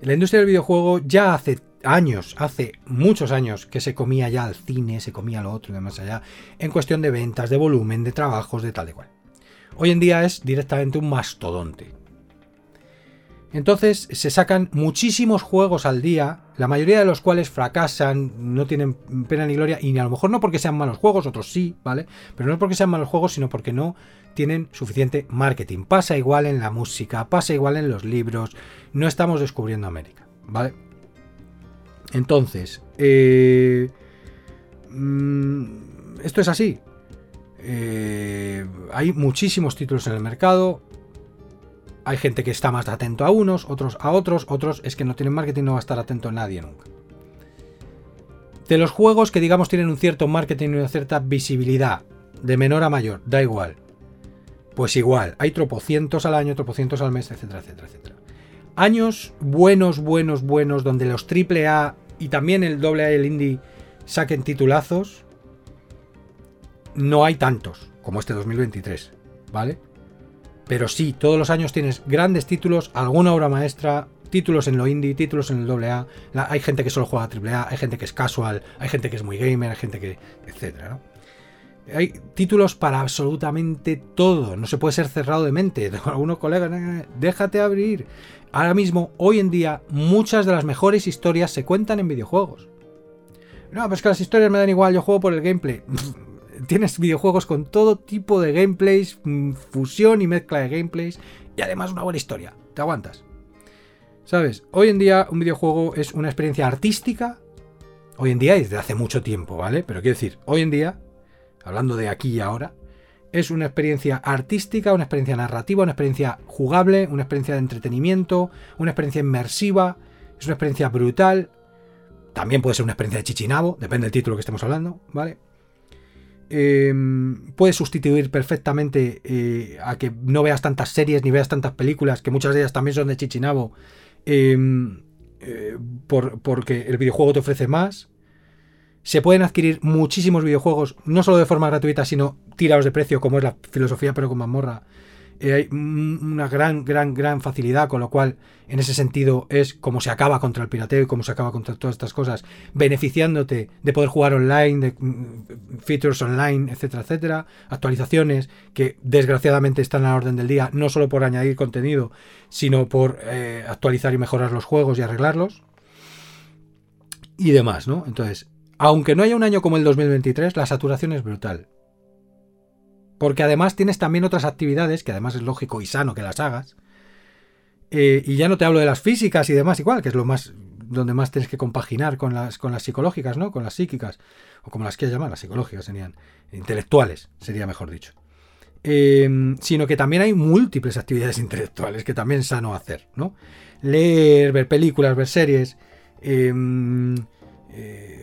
S1: la industria del videojuego ya hace años, hace muchos años que se comía ya al cine, se comía lo otro y demás allá, en cuestión de ventas, de volumen, de trabajos, de tal y cual. Hoy en día es directamente un mastodonte. Entonces se sacan muchísimos juegos al día, la mayoría de los cuales fracasan, no tienen pena ni gloria, y a lo mejor no porque sean malos juegos, otros sí, ¿vale? Pero no es porque sean malos juegos, sino porque no tienen suficiente marketing. Pasa igual en la música, pasa igual en los libros, no estamos descubriendo América, ¿vale? Entonces, eh, mm, esto es así. Eh, hay muchísimos títulos en el mercado, hay gente que está más atento a unos, otros a otros, otros es que no tienen marketing, no va a estar atento a nadie nunca. De los juegos que digamos tienen un cierto marketing y una cierta visibilidad, de menor a mayor, da igual. Pues igual, hay tropocientos al año, tropocientos al mes, etcétera, etcétera, etcétera. Años buenos, buenos, buenos, donde los AAA y también el AA y el indie saquen titulazos, no hay tantos como este 2023, ¿vale? Pero sí, todos los años tienes grandes títulos, alguna obra maestra, títulos en lo indie, títulos en el AA. hay gente que solo juega AAA, hay gente que es casual, hay gente que es muy gamer, hay gente que. etcétera, Hay títulos para absolutamente todo. No se puede ser cerrado de mente. Algunos colegas, déjate abrir. Ahora mismo, hoy en día, muchas de las mejores historias se cuentan en videojuegos. No, pero es que las historias me dan igual, yo juego por el gameplay. tienes videojuegos con todo tipo de gameplays, mm, fusión y mezcla de gameplays y además una buena historia. Te aguantas. ¿Sabes? Hoy en día un videojuego es una experiencia artística. Hoy en día desde hace mucho tiempo, ¿vale? Pero quiero decir, hoy en día, hablando de aquí y ahora, es una experiencia artística, una experiencia narrativa, una experiencia jugable, una experiencia de entretenimiento, una experiencia inmersiva, es una experiencia brutal. También puede ser una experiencia de chichinabo, depende del título que estemos hablando, ¿vale? Em, puede sustituir perfectamente eh, a que no veas tantas series ni veas tantas películas, que muchas de ellas también son de Chichinabo, em, eh, porque el videojuego te ofrece más. Se pueden adquirir muchísimos videojuegos, no solo de forma gratuita, sino tirados de precio, como es la filosofía, pero con mazmorra eh, hay una gran, gran, gran facilidad, con lo cual, en ese sentido, es como se acaba contra el pirateo y como se acaba contra todas estas cosas, beneficiándote de poder jugar online, de mm, features online, etcétera, etcétera, actualizaciones que desgraciadamente están a la orden del día, no solo por añadir contenido, sino por eh, actualizar y mejorar los juegos y arreglarlos y demás, ¿no? Entonces, aunque no haya un año como el 2023, la saturación es brutal. Porque además tienes también otras actividades, que además es lógico y sano que las hagas. Eh, y ya no te hablo de las físicas y demás, igual, que es lo más donde más tienes que compaginar con las, con las psicológicas, ¿no? Con las psíquicas, o como las quieras llamar, las psicológicas serían, intelectuales, sería mejor dicho. Em, sino que también hay múltiples actividades intelectuales que también es sano hacer, ¿no? Leer, ver películas, ver series, em, em,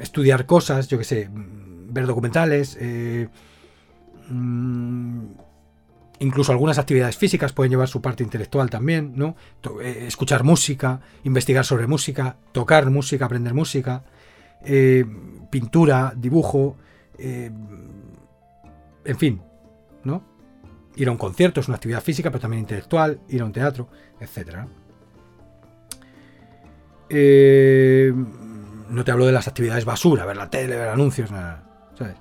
S1: estudiar cosas, yo qué sé, ver documentales, eh, Mm, incluso algunas actividades físicas pueden llevar su parte intelectual también, ¿no? Eh, escuchar música, investigar sobre música, tocar música, aprender música, eh, pintura, dibujo, eh, en fin, ¿no? Ir a un concierto es una actividad física, pero también intelectual, ir a un teatro, etc. no te hablo de las actividades basura, ver la tele, ver anuncios, nada, ¿sabes?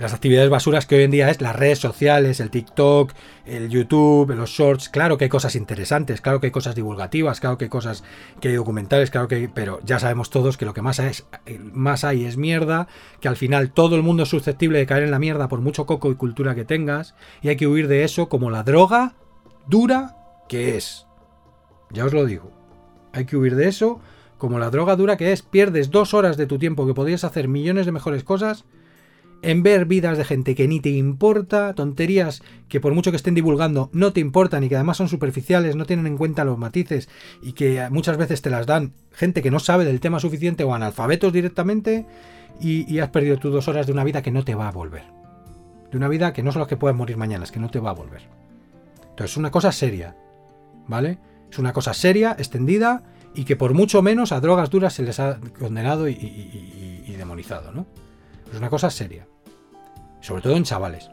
S1: las actividades basuras que hoy en día es las redes sociales, el TikTok, el YouTube, los shorts. Claro que hay cosas interesantes, claro que hay cosas divulgativas, claro que hay cosas que hay documentales, claro que pero ya sabemos todos que lo que más, es, más hay es mierda, que al final todo el mundo es susceptible de caer en la mierda por mucho coco y cultura que tengas, y hay que huir de eso como la droga dura que es. Ya os lo digo. Hay que huir de eso como la droga dura que es. Pierdes dos horas de tu tiempo que podrías hacer millones de mejores cosas en ver vidas de gente que ni te importa, tonterías que por mucho que estén divulgando no te importan y que además son superficiales, no tienen en cuenta los matices y que muchas veces te las dan gente que no sabe del tema suficiente o analfabetos directamente y, has perdido tus dos horas de una vida que no te va a volver. De una vida que no solo es que puedes morir mañana, es que no te va a volver. Entonces es una cosa seria, ¿vale? Es una cosa seria, extendida y que por mucho menos a drogas duras se les ha condenado y, demonizado, ¿no? Es una cosa seria. Sobre todo en chavales.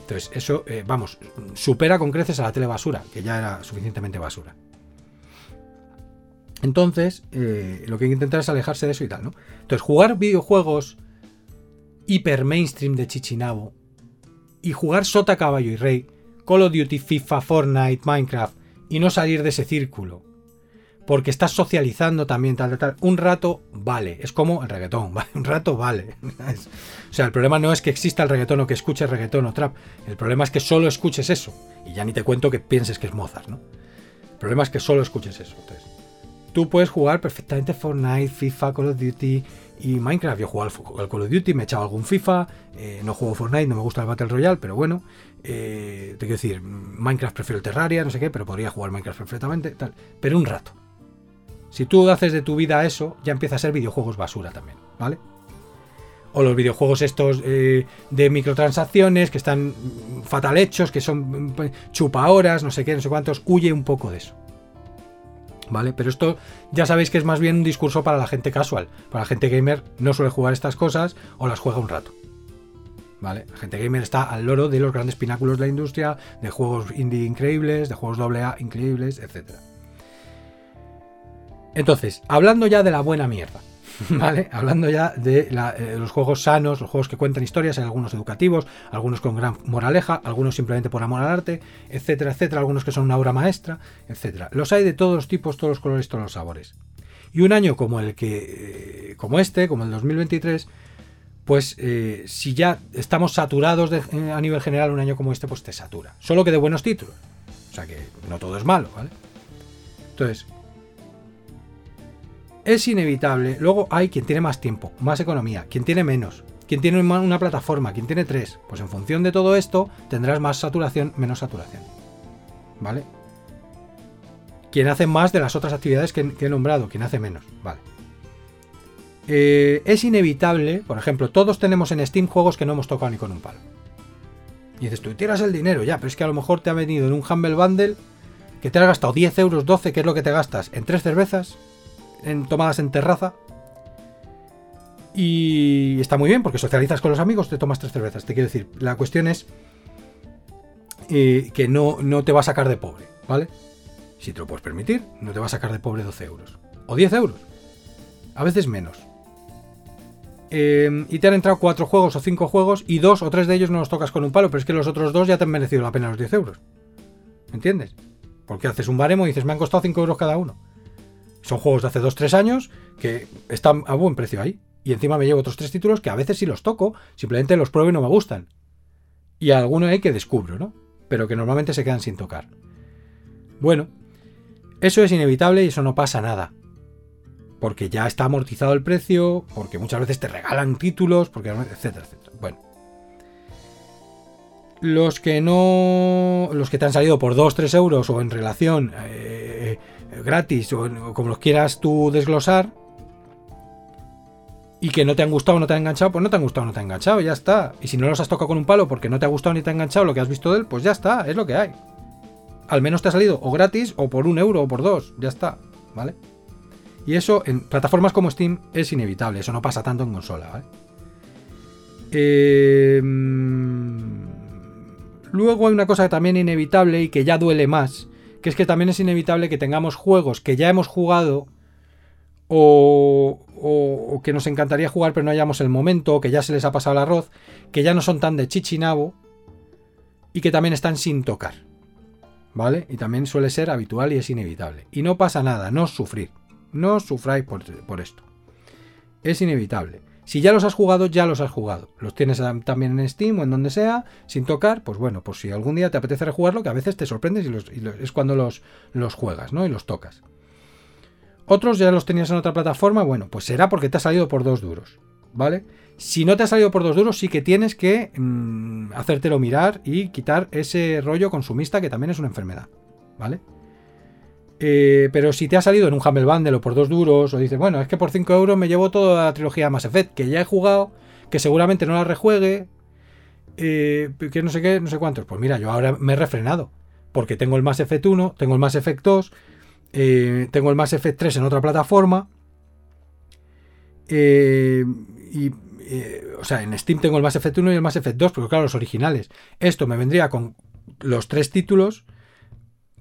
S1: Entonces, eso, eh, vamos, supera con creces a la tele basura, que ya era suficientemente basura. Entonces, eh, lo que hay que intentar es alejarse de eso y tal, ¿no? Entonces, jugar videojuegos hiper mainstream de Chichinabo y jugar Sota, Caballo y Rey, Call of Duty, FIFA, Fortnite, Minecraft y no salir de ese círculo porque estás socializando también, tal, tal, Un rato vale, es como el reggaetón. Un rato vale. o sea, el problema no es que exista el reggaetón o que escuches reggaetón o trap, el problema es que solo escuches eso. Y ya ni te cuento que pienses que es Mozart, ¿no? El problema es que solo escuches eso. Tú puedes jugar perfectamente Fortnite, FIFA, Call of Duty y Minecraft. Yo juego al, Call of Duty, me he echado algún FIFA, eh, no juego Fortnite, no me gusta el Battle Royale, pero bueno. Eh, te quiero decir, Minecraft prefiero el Terraria, no sé qué, pero podría jugar Minecraft perfectamente, tal. Pero un rato. Si tú haces de tu vida eso, ya empieza a ser videojuegos basura también, ¿vale? O los videojuegos estos eh, de microtransacciones que están fatal hechos, que son pues, chupa horas, no sé qué, no sé cuántos, huye un poco de eso. ¿Vale? Pero esto ya sabéis que es más bien un discurso para la gente casual. Para la gente gamer no suele jugar estas cosas o las juega un rato. ¿Vale? La gente gamer está al loro de los grandes pináculos de la industria, de juegos indie increíbles, de juegos AA increíbles, etcétera. Entonces, hablando ya de la buena mierda, ¿vale? Hablando ya de eh, los juegos sanos, los juegos que cuentan historias, hay algunos educativos, algunos con gran moraleja, algunos simplemente por amor al arte, etcétera, etcétera, algunos que son una obra maestra, etcétera. Los hay de todos los tipos, todos los colores, todos los sabores. Y un año como el que, eh, como este, como el 2023, pues eh, si ya estamos saturados a nivel general, un año como este, pues te satura. Solo que de buenos títulos. O sea que no todo es malo, ¿vale? Entonces, es inevitable. Luego hay quien tiene más tiempo, más economía, quien tiene menos, quien tiene una plataforma, quien tiene tres. Pues en función de todo esto tendrás más saturación, menos saturación. ¿Vale? Quien hace más de las otras actividades que, he nombrado, quien hace menos. Vale. Eh, es inevitable, por ejemplo, todos tenemos en Steam juegos que no hemos tocado ni con un palo. Y dices, tú tiras el dinero ya, pero es que a lo mejor te ha venido en un Humble Bundle que te has gastado 10 euros, 12, que es lo que te gastas en tres cervezas en tomadas en terraza. Y está muy bien porque socializas con los amigos, te tomas tres cervezas. Te quiero decir, la cuestión es eh, que no, no te va a sacar de pobre, ¿vale? Si te lo puedes permitir, no te va a sacar de pobre 12 euros. O 10 euros. A veces menos. Em, y te han entrado cuatro juegos o cinco juegos y dos o tres de ellos no los tocas con un palo, pero es que los otros dos ya te han merecido la pena los 10 euros. ¿Me entiendes? Porque haces un baremo y dices, me han costado 5 euros cada uno. Son juegos de hace 2-3 años que están a buen precio ahí. Y encima me llevo otros tres títulos que a veces sí los toco, simplemente los pruebo y no me gustan. Y alguno hay que descubro, ¿no? Pero que normalmente se quedan sin tocar. Bueno, eso es inevitable y eso no pasa nada. Porque ya está amortizado el precio, porque muchas veces te regalan títulos, porque etcétera, etcétera. Bueno. Los que no. Los que te han salido por 2-3 euros o en relación eh, gratis o, como los quieras tú desglosar y que no te han gustado o no te han enganchado, pues no te han gustado o no te han enganchado, ya está. Y si no los has tocado con un palo porque no te ha gustado ni te ha enganchado lo que has visto de él, pues ya está, es lo que hay. Al menos te ha salido o gratis o por un euro o por dos, ya está, ¿vale? Y eso en plataformas como Steam es inevitable, eso no pasa tanto en consola, ¿vale? Em, luego hay una cosa también inevitable y que ya duele más, que es que también es inevitable que tengamos juegos que ya hemos jugado o, que nos encantaría jugar pero no hayamos el momento, o que ya se les ha pasado el arroz, que ya no son tan de chichinabo y que también están sin tocar. ¿Vale? Y también suele ser habitual y es inevitable. Y no pasa nada, no sufrir. No sufráis por esto. Es inevitable. Si ya los has jugado, ya los has jugado. Los tienes también en Steam o en donde sea, sin tocar, pues bueno, pues si algún día te apetece rejugarlo, que a veces te sorprendes y, es cuando los, los juegas, ¿no? Y los tocas. Otros ya los tenías en otra plataforma, bueno, pues será porque te ha salido por dos duros. ¿vale? Si no te ha salido por dos duros, sí que tienes que mm, hacértelo mirar y quitar ese rollo consumista que también es una enfermedad, ¿vale? Eh, pero si te ha salido en un Humble Bundle o por dos duros, o dices, bueno, es que por 5 euros me llevo toda la trilogía Mass Effect, que ya he jugado, que seguramente no la rejuegue, eh, que no sé qué, no sé cuántos. Pues mira, yo ahora me he refrenado, porque tengo el Mass Effect 1, tengo el Mass Effect 2, eh, tengo el Mass Effect 3 en otra plataforma, y, o sea, en Steam tengo el Mass Effect 1 y el Mass Effect 2, pero claro, los originales. Esto me vendría con los tres títulos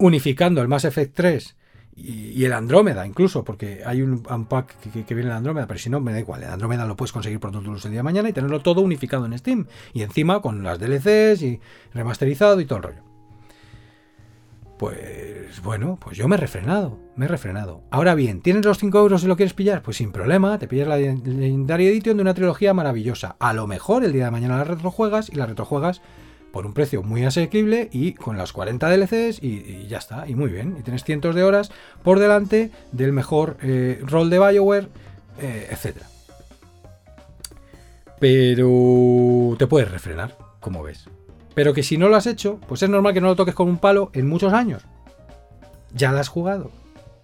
S1: unificando el Mass Effect 3 y, el Andrómeda incluso, porque hay un unpack que, viene el Andrómeda, pero si no, me da igual, el Andrómeda lo puedes conseguir por todos el día de mañana y tenerlo todo unificado en Steam. Y encima con las DLCs y remasterizado y todo el rollo. Pues bueno, pues yo me he refrenado, me he refrenado. Ahora bien, ¿tienes los 5 euros si lo quieres pillar? Pues sin problema, te pillas la Legendary Edition de una trilogía maravillosa. A lo mejor el día de mañana la retrojuegas y la retrojuegas por un precio muy asequible y con las 40 DLCs y, ya está, y muy bien. Y tienes cientos de horas por delante del mejor eh, rol de Bioware, eh, etc. Pero te puedes refrenar, como ves. Pero que si no lo has hecho, pues es normal que no lo toques con un palo en muchos años. Ya lo has jugado,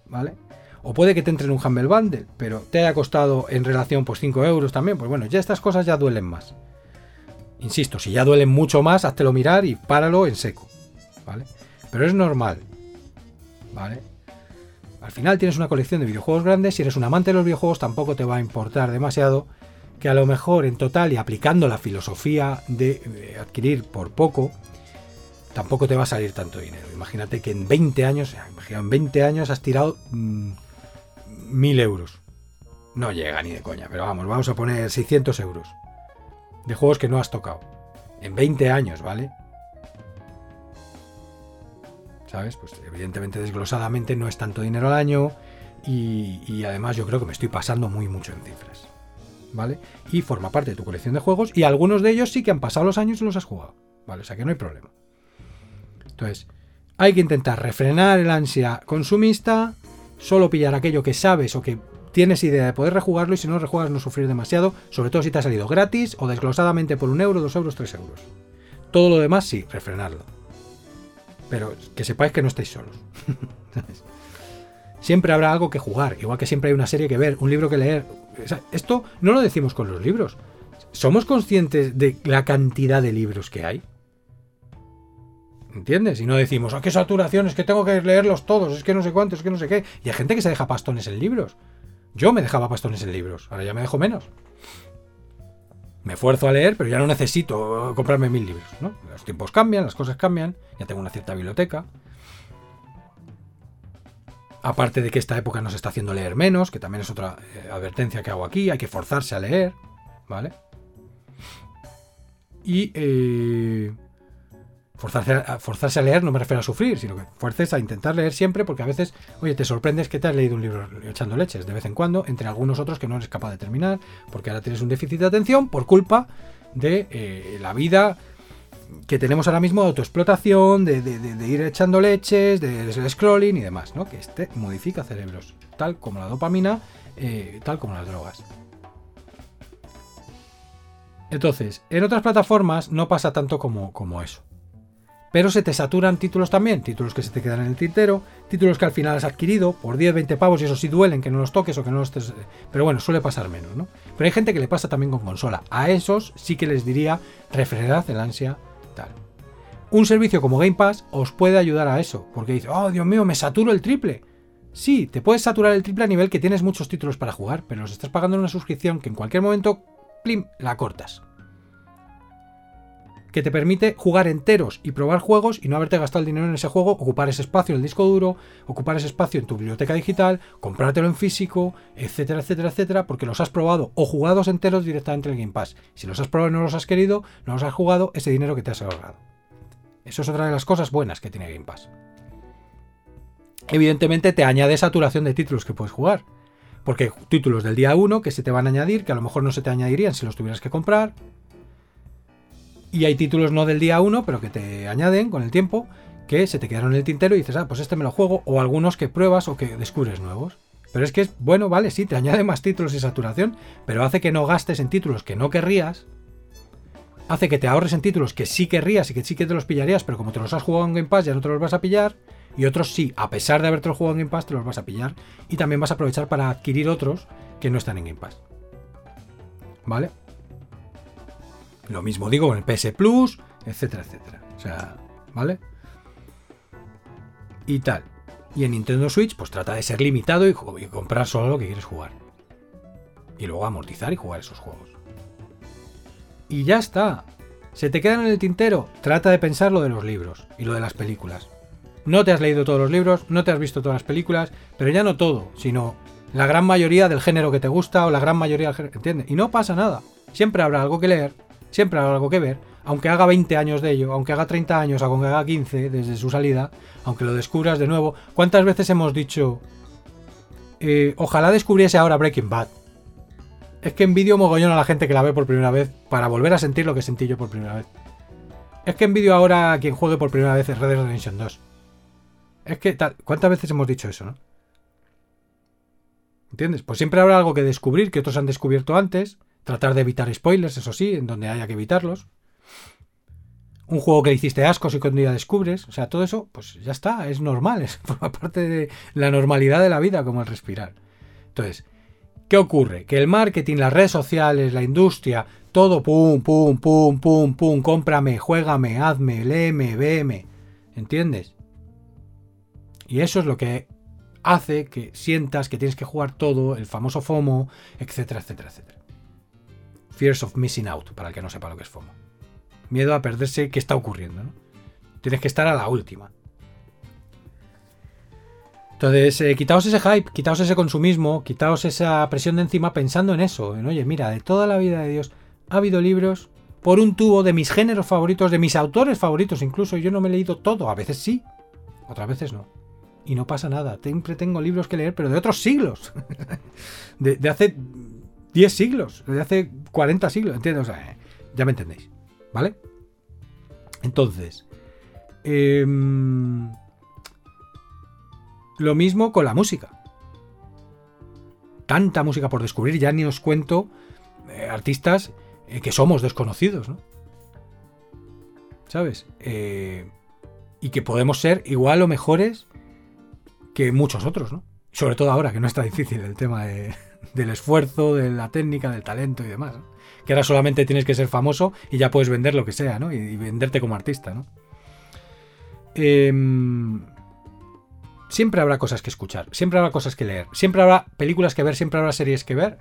S1: ¿vale? O puede que te entre en un Humble Bundle, pero te haya costado en relación pues 5 euros también. Pues bueno, ya estas cosas ya duelen más. Insisto, si ya duelen mucho más, háztelo mirar y páralo en seco. ¿Vale? Pero es normal. ¿Vale? Al final tienes una colección de videojuegos grandes. Si eres un amante de los videojuegos, tampoco te va a importar demasiado que a lo mejor en total y aplicando la filosofía de adquirir por poco, tampoco te va a salir tanto dinero. Imagínate que en 20 años, en 20 años has tirado mm, mil euros. No llega ni de coña, pero vamos, vamos a poner 600 euros de juegos que no has tocado. En 20 años, ¿vale? ¿Sabes? Pues evidentemente desglosadamente no es tanto dinero al año y, además yo creo que me estoy pasando muy mucho en cifras. ¿Vale? Y forma parte de tu colección de juegos y algunos de ellos sí que han pasado los años y los has jugado. ¿Vale? O sea que no hay problema. Entonces, hay que intentar refrenar el ansia consumista, solo pillar aquello que sabes o que tienes idea de poder rejugarlo y si no rejuegas no sufrir demasiado, sobre todo si te ha salido gratis o desglosadamente por un euro, dos euros, tres euros. Todo lo demás sí, refrenarlo. Pero que sepáis que no estáis solos. siempre habrá algo que jugar, igual que siempre hay una serie que ver, un libro que leer. esto no lo decimos con los libros. ¿Somos conscientes de la cantidad de libros que hay? ¿Entiendes? Y no decimos, ¿a ah, qué saturación? Es que tengo que leerlos todos, es que no sé cuántos, es que no sé qué. Y hay gente que se deja pastones en libros. Yo me dejaba bastones en libros, ahora ya me dejo menos. Me esfuerzo a leer, pero ya no necesito comprarme mil libros, ¿no? Los tiempos cambian, las cosas cambian, ya tengo una cierta biblioteca. Aparte de que esta época nos está haciendo leer menos, que también es otra eh, advertencia que hago aquí, hay que forzarse a leer, ¿vale? Y eh, Forzarse a, forzarse a leer no me refiero a sufrir, sino que fuerces a intentar leer siempre, porque a veces, oye, te sorprendes que te has leído un libro echando leches de vez en cuando, entre algunos otros que no eres capaz de terminar, porque ahora tienes un déficit de atención por culpa de eh, la vida que tenemos ahora mismo de autoexplotación, de, ir echando leches, de, scrolling y demás, ¿no? Que este modifica cerebros, tal como la dopamina, eh, tal como las drogas. Entonces, en otras plataformas no pasa tanto como, como eso. Pero se te saturan títulos también, títulos que se te quedan en el tintero, títulos que al final has adquirido por 10, 20 pavos y eso sí duelen que no los toques o que no los estés... Pero bueno, suele pasar menos, ¿no? Pero hay gente que le pasa también con consola. A esos sí que les diría, refrenad el ansia, tal. Un servicio como Game Pass os puede ayudar a eso, porque dice, oh Dios mío, me saturo el triple. Sí, te puedes saturar el triple a nivel que tienes muchos títulos para jugar, pero los estás pagando en una suscripción que en cualquier momento, plim, la cortas que te permite jugar enteros y probar juegos y no haberte gastado el dinero en ese juego, ocupar ese espacio en el disco duro, ocupar ese espacio en tu biblioteca digital, comprártelo en físico, etcétera, etcétera, etcétera, porque los has probado o jugados enteros directamente en el Game Pass. Si los has probado y no los has querido, no los has jugado, ese dinero que te has ahorrado. Eso es otra de las cosas buenas que tiene Game Pass. Evidentemente te añade saturación de títulos que puedes jugar. Porque títulos del día 1 que se te van a añadir, que a lo mejor no se te añadirían si los tuvieras que comprar. Y hay títulos no del día 1, pero que te añaden con el tiempo, que se te quedaron en el tintero y dices, ah, pues este me lo juego, o algunos que pruebas o que descubres nuevos. Pero es que es, bueno, vale, sí, te añade más títulos y saturación, pero hace que no gastes en títulos que no querrías. Hace que te ahorres en títulos que sí querrías y que sí que te los pillarías, pero como te los has jugado en Game Pass ya no te los vas a pillar. Y otros sí, a pesar de haberte jugado en Game Pass, te los vas a pillar. Y también vas a aprovechar para adquirir otros que no están en Game Pass. ¿Vale? Lo mismo digo con el PS Plus, etcétera, etcétera. O sea, ¿vale? Y tal. Y en Nintendo Switch, pues trata de ser limitado y, comprar solo lo que quieres jugar. Y luego amortizar y jugar esos juegos. Y ya está. ¿Se te quedan en el tintero? Trata de pensar lo de los libros y lo de las películas. No te has leído todos los libros, no te has visto todas las películas, pero ya no todo, sino la gran mayoría del género que te gusta o la gran mayoría del género, ¿entiendes? Y no pasa nada. Siempre habrá algo que leer, siempre habrá algo que ver, aunque haga 20 años de ello, aunque haga 30 años, aunque haga 15 desde su salida, aunque lo descubras de nuevo. ¿Cuántas veces hemos dicho, eh, ojalá descubriese ahora Breaking Bad? Es que envidio mogollón a la gente que la ve por primera vez para volver a sentir lo que sentí yo por primera vez. Es que envidio ahora a quien juegue por primera vez Red Dead Redemption 2. Es que, tal, ¿cuántas veces hemos dicho eso, no? ¿Entiendes? Pues siempre habrá algo que descubrir que otros han descubierto antes. Tratar de evitar spoilers, eso sí, en donde haya que evitarlos un juego que le hiciste asco y cuando ya descubres. O sea, todo eso, pues ya está, es normal, es forma parte de la normalidad de la vida, como el respirar. Entonces, ¿qué ocurre? Que el marketing, las redes sociales, la industria, todo pum, pum, pum, pum, pum, cómprame, juégame, hazme, léeme, véeme. ¿Entiendes? Y eso es lo que hace que sientas que tienes que jugar todo, el famoso FOMO, etcétera, etcétera, etcétera. Fears of Missing Out, para el que no sepa lo que es FOMO miedo a perderse qué está ocurriendo. ¿no? Tienes que estar a la última. Entonces, eh, quitaos ese hype, quitaos ese consumismo, quitaos esa presión de encima pensando en eso. En, Oye, mira, de toda la vida de Dios ha habido libros por un tubo de mis géneros favoritos, de mis autores favoritos incluso. Yo no me he leído todo, a veces sí, otras veces no. Y no pasa nada, siempre tengo libros que leer, pero de otros siglos. de, de, hace 10 siglos, de hace 40 siglos, ¿entiendes? O sea, ya me entendéis. ¿Vale? Entonces, em, lo mismo con la música. Tanta música por descubrir, ya ni os cuento eh, artistas eh, que somos desconocidos, ¿no? ¿Sabes? Eh, y que podemos ser igual o mejores que muchos otros, ¿no? Sobre todo ahora, que no está difícil el tema del esfuerzo, de la técnica, del talento y demás. que ahora solamente tienes que ser famoso y ya puedes vender lo que sea, ¿no? Y, venderte como artista, ¿no? Em, siempre habrá cosas que escuchar, siempre habrá cosas que leer, siempre habrá películas que ver, siempre habrá series que ver.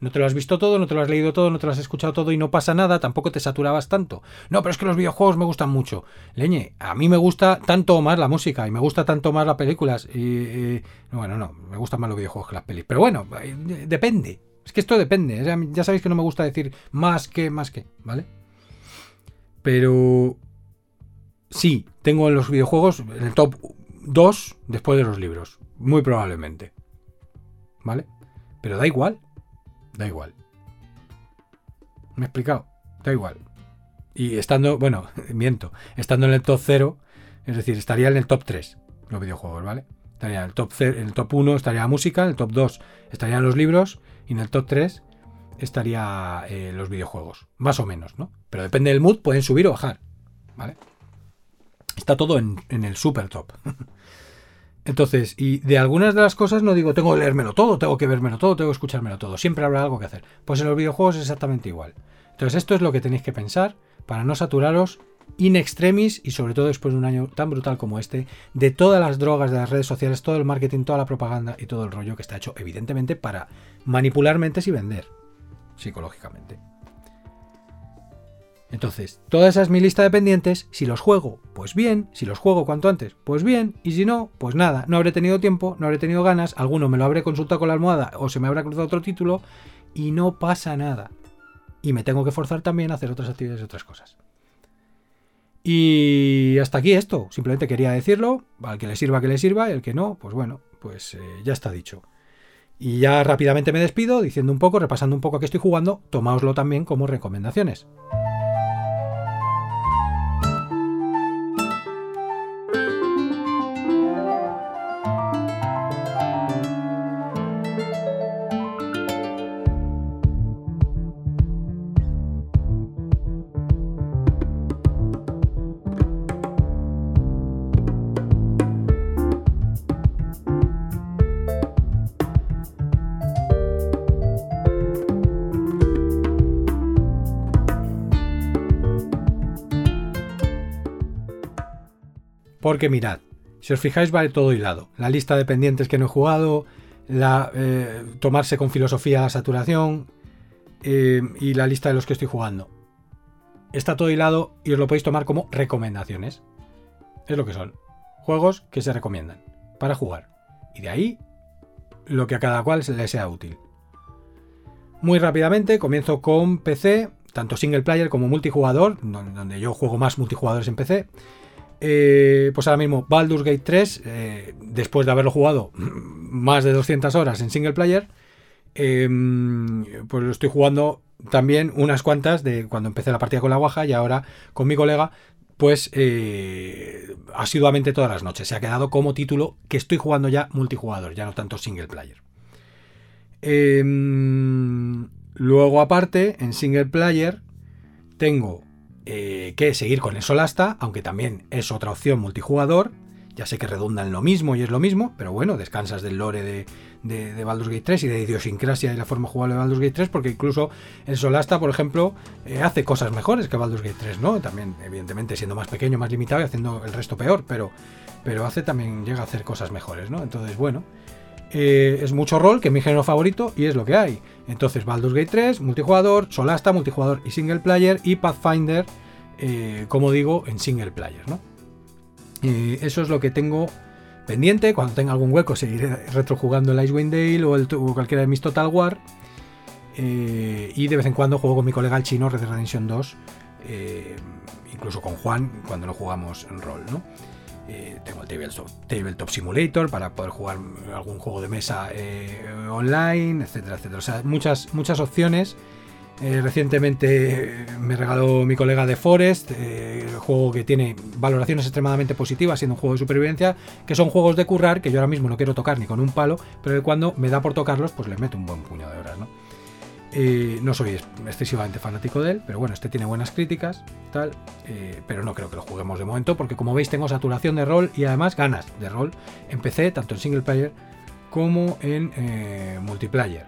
S1: No te lo has visto todo, no te lo has leído todo, no te lo has escuchado todo y no pasa nada, tampoco te saturabas tanto. No, pero es que los videojuegos me gustan mucho. Leñe, a mí me gusta tanto más la música y me gusta tanto más las películas. Y, bueno, no, me gustan más los videojuegos que las pelis. Pero bueno, eh, depende. Es que esto depende. ya sabéis que no me gusta decir más que, más que, ¿vale? Pero sí, tengo en los videojuegos en el top 2 después de los libros. Muy probablemente. ¿Vale? Pero da igual. Da igual. ¿Me he explicado? Da igual. Y estando, bueno, miento, estando en el top 0, es decir, estaría en el top 3 los videojuegos, ¿vale? Estaría en el top, en el top 1 estaría la música, en el top 2 estarían los libros y en el top 3 estaría eh, los videojuegos. Más o menos, ¿no? Pero depende del mood, pueden subir o bajar. ¿Vale? Está todo en, el super top. Entonces, y de algunas de las cosas no digo, tengo que leérmelo todo, tengo que vermelo todo, tengo que escuchármelo todo. Siempre habrá algo que hacer. Pues en los videojuegos es exactamente igual. Entonces, esto es lo que tenéis que pensar para no saturaros in extremis y sobre todo después de un año tan brutal como este, de todas las drogas de las redes sociales, todo el marketing, toda la propaganda y todo el rollo que está hecho evidentemente para manipular mentes y vender psicológicamente. Entonces, todas esas mi lista de pendientes, si los juego, pues bien, si los juego cuanto antes, pues bien, y si no, pues nada, no habré tenido tiempo, no habré tenido ganas, alguno me lo habré consultado con la almohada o se me habrá cruzado otro título y no pasa nada. Y me tengo que forzar también a hacer otras actividades y otras cosas. Y hasta aquí esto, simplemente quería decirlo, al que le sirva que le sirva, y el que no, pues bueno, pues eh, ya está dicho. Y ya rápidamente me despido diciendo un poco, repasando un poco a qué estoy jugando, tomáoslo también como recomendaciones. Porque mirad, si os fijáis va todo hilado. La lista de pendientes que no he jugado, la, eh, tomarse con filosofía la saturación eh, y la lista de los que estoy jugando. Está todo hilado y os lo podéis tomar como recomendaciones. Es lo que son. Juegos que se recomiendan para jugar. Y de ahí lo que a cada cual le sea útil. Muy rápidamente comienzo con PC, tanto single player como multijugador, donde yo juego más multijugadores en PC. Eh, pues ahora mismo Baldur's Gate 3, eh, después de haberlo jugado más de 200 horas en single player, em, pues lo estoy jugando también unas cuantas de cuando empecé la partida con la guaja y ahora con mi colega, pues eh, asiduamente todas las noches. Se ha quedado como título que estoy jugando ya multijugador, ya no tanto single player. Em, luego aparte, en single player, tengo eh, que seguir con el Solasta, aunque también es otra opción multijugador. Ya sé que redunda en lo mismo y es lo mismo, pero bueno, descansas del lore de, de, Baldur's Gate 3 y de idiosincrasia y la forma jugable de Baldur's Gate 3, porque incluso el Solasta, por ejemplo, eh, hace cosas mejores que Baldur's Gate 3, ¿no? También, evidentemente, siendo más pequeño, más limitado y haciendo el resto peor, pero, pero hace también, llega a hacer cosas mejores, ¿no? Entonces, bueno, eh, es mucho rol, que es mi género favorito, y es lo que hay. Entonces, Baldur's Gate 3, multijugador, Solasta, multijugador y single player, y Pathfinder, eh, como digo, en single player, ¿no? eso es lo que tengo pendiente. Cuando tenga algún hueco, seguiré retrojugando el Icewind Dale o, el, cualquiera de mis Total War. Eh, y de vez en cuando juego con mi colega el chino Red Dead Redemption 2, incluso con Juan, cuando no jugamos en rol, ¿no? Eh, tengo el tabletop, Simulator para poder jugar algún juego de mesa eh, online, etcétera, etcétera. O sea, muchas, muchas opciones. Eh, recientemente me regaló mi colega de Forest, el juego que tiene valoraciones extremadamente positivas, siendo un juego de supervivencia, que son juegos de currar que yo ahora mismo no quiero tocar ni con un palo, pero cuando me da por tocarlos, pues le meto un buen puño de horas, ¿no? Eh, no soy excesivamente fanático de él, pero bueno, este tiene buenas críticas, tal, eh, pero no creo que lo juguemos de momento, porque como veis tengo saturación de rol y además ganas de rol en PC, tanto en single player como en eh, multiplayer.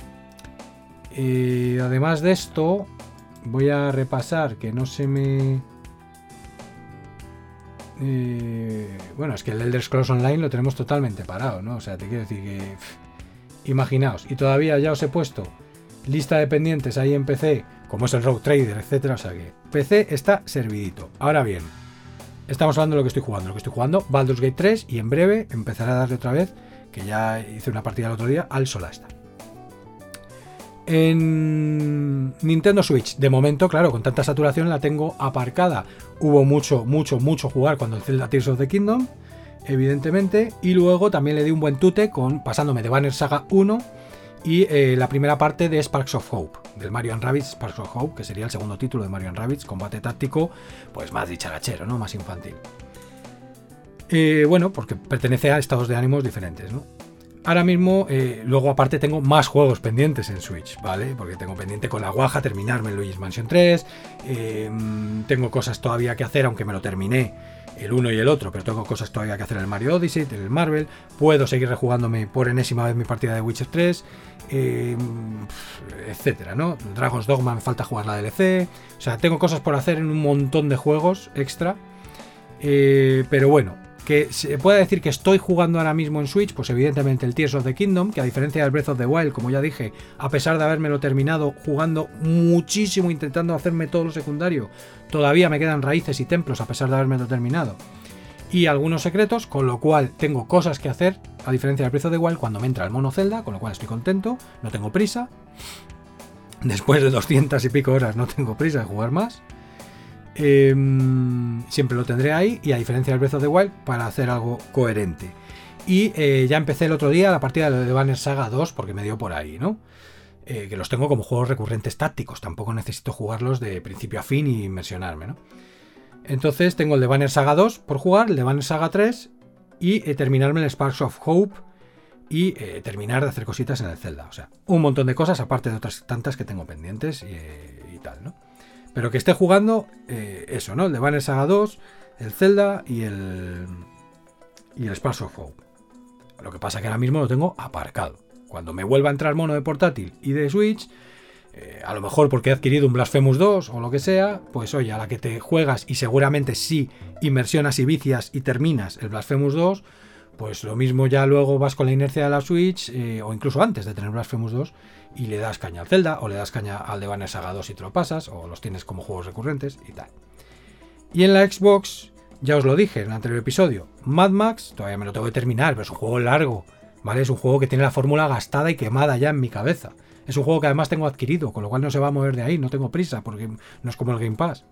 S1: además de esto, voy a repasar que no se me... bueno, es que el Elder Scrolls Online lo tenemos totalmente parado, ¿no? O sea, te quiero decir que... imaginaos, y todavía ya os he puesto lista de pendientes ahí en PC, como es el Rogue Trader, etcétera. O sea que PC está servidito. Ahora bien, estamos hablando de lo que estoy jugando. Lo que estoy jugando, Baldur's Gate 3, y en breve empezaré a darle otra vez, que ya hice una partida el otro día, al Solasta. En Nintendo Switch, de momento, claro, con tanta saturación la tengo aparcada. Hubo mucho, mucho, mucho jugar cuando el Zelda Tears of the Kingdom, evidentemente. Y luego también le di un buen tute con pasándome de Banner Saga 1 y eh, la primera parte de Sparks of Hope, del Mario Rabbids Sparks of Hope, que sería el segundo título de Mario Rabbids, combate táctico, pues más dicharachero, ¿no? Más infantil. Eh, bueno, porque pertenece a estados de ánimos diferentes. Ahora mismo, eh, luego aparte tengo más juegos pendientes en Switch, ¿vale? Porque tengo pendiente con la guaja terminarme Luigi's Mansion 3, tengo cosas todavía que hacer, aunque me lo terminé el uno y el otro, pero tengo cosas todavía que hacer en el Mario Odyssey, en el Marvel, puedo seguir rejugándome por enésima vez mi partida de Witcher 3, eh, etcétera, ¿no? Dragon's Dogma me falta jugar la DLC, o sea, tengo cosas por hacer en un montón de juegos extra, eh, pero bueno, que se puede decir que estoy jugando ahora mismo en Switch, pues evidentemente el Tears of the Kingdom, que a diferencia del Breath of the Wild, como ya dije, a pesar de habérmelo terminado jugando muchísimo, intentando hacerme todo lo secundario, todavía me quedan raíces y templos a pesar de habérmelo terminado. Y algunos secretos, con lo cual tengo cosas que hacer, a diferencia del Breath of the Wild, cuando me entra el mono Zelda, con lo cual estoy contento, no tengo prisa. Después de 200 y pico horas no tengo prisa de jugar más. Em, siempre lo tendré ahí y a diferencia del Breath of the Wild para hacer algo coherente. Y eh, ya empecé el otro día la partida de Banner Saga 2 porque me dio por ahí, ¿no? Eh, que los tengo como juegos recurrentes tácticos, tampoco necesito jugarlos de principio a fin y inmersionarme, ¿no? Entonces tengo el de Banner Saga 2 por jugar, el de Banner Saga 3 y eh, terminarme el Sparks of Hope y terminar de hacer cositas en el Zelda. O sea, un montón de cosas aparte de otras tantas que tengo pendientes y tal, ¿no? Pero que esté jugando eh, eso, ¿no? El de Banner Saga 2, el Zelda y el. Y el Sparks of Hope. Lo que pasa que ahora mismo lo tengo aparcado. Cuando me vuelva a entrar mono de portátil y de Switch, eh, a lo mejor porque he adquirido un Blasphemous 2 o lo que sea, pues oye, a la que te juegas y seguramente sí inmersionas y vicias y terminas el Blasphemous 2, pues lo mismo ya luego vas con la inercia de la Switch, eh, o incluso antes de tener Blasphemous 2, y le das caña al Zelda, o le das caña al de Banner Saga 2 y te lo pasas, o los tienes como juegos recurrentes y tal. Y en la Xbox, ya os lo dije en el anterior episodio, Mad Max, todavía me lo tengo que terminar, pero es un juego largo, ¿vale? Es un juego que tiene la fórmula gastada y quemada ya en mi cabeza. Es un juego que además tengo adquirido, con lo cual no se va a mover de ahí, no tengo prisa, porque no es como el Game Pass.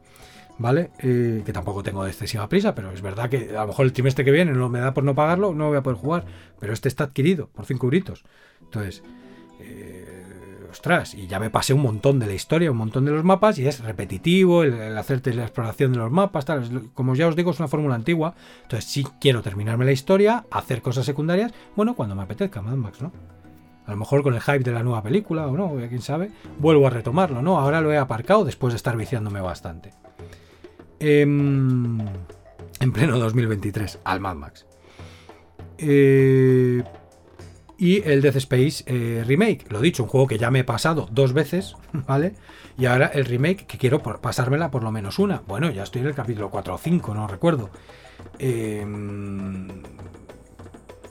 S1: ¿Vale? Eh, que tampoco tengo excesiva prisa, pero es verdad que a lo mejor el trimestre que viene no me da por no pagarlo, no voy a poder jugar. Pero este está adquirido por 5 euritos. Entonces, eh, ostras, y ya me pasé un montón de la historia, un montón de los mapas, y es repetitivo el, hacerte la exploración de los mapas, tal. Como ya os digo, es una fórmula antigua. Entonces, si quiero terminarme la historia, hacer cosas secundarias, bueno, cuando me apetezca, Mad Max, ¿no? A lo mejor con el hype de la nueva película o no, quién sabe, vuelvo a retomarlo, ¿no? Ahora lo he aparcado después de estar viciándome bastante. Em, en pleno 2023, al Mad Max. Eh, y el Death Space eh, Remake, lo dicho, un juego que ya me he pasado dos veces, ¿vale? Y ahora el remake que quiero pasármela por lo menos una. Bueno, ya estoy en el capítulo 4 o 5, no recuerdo. Em,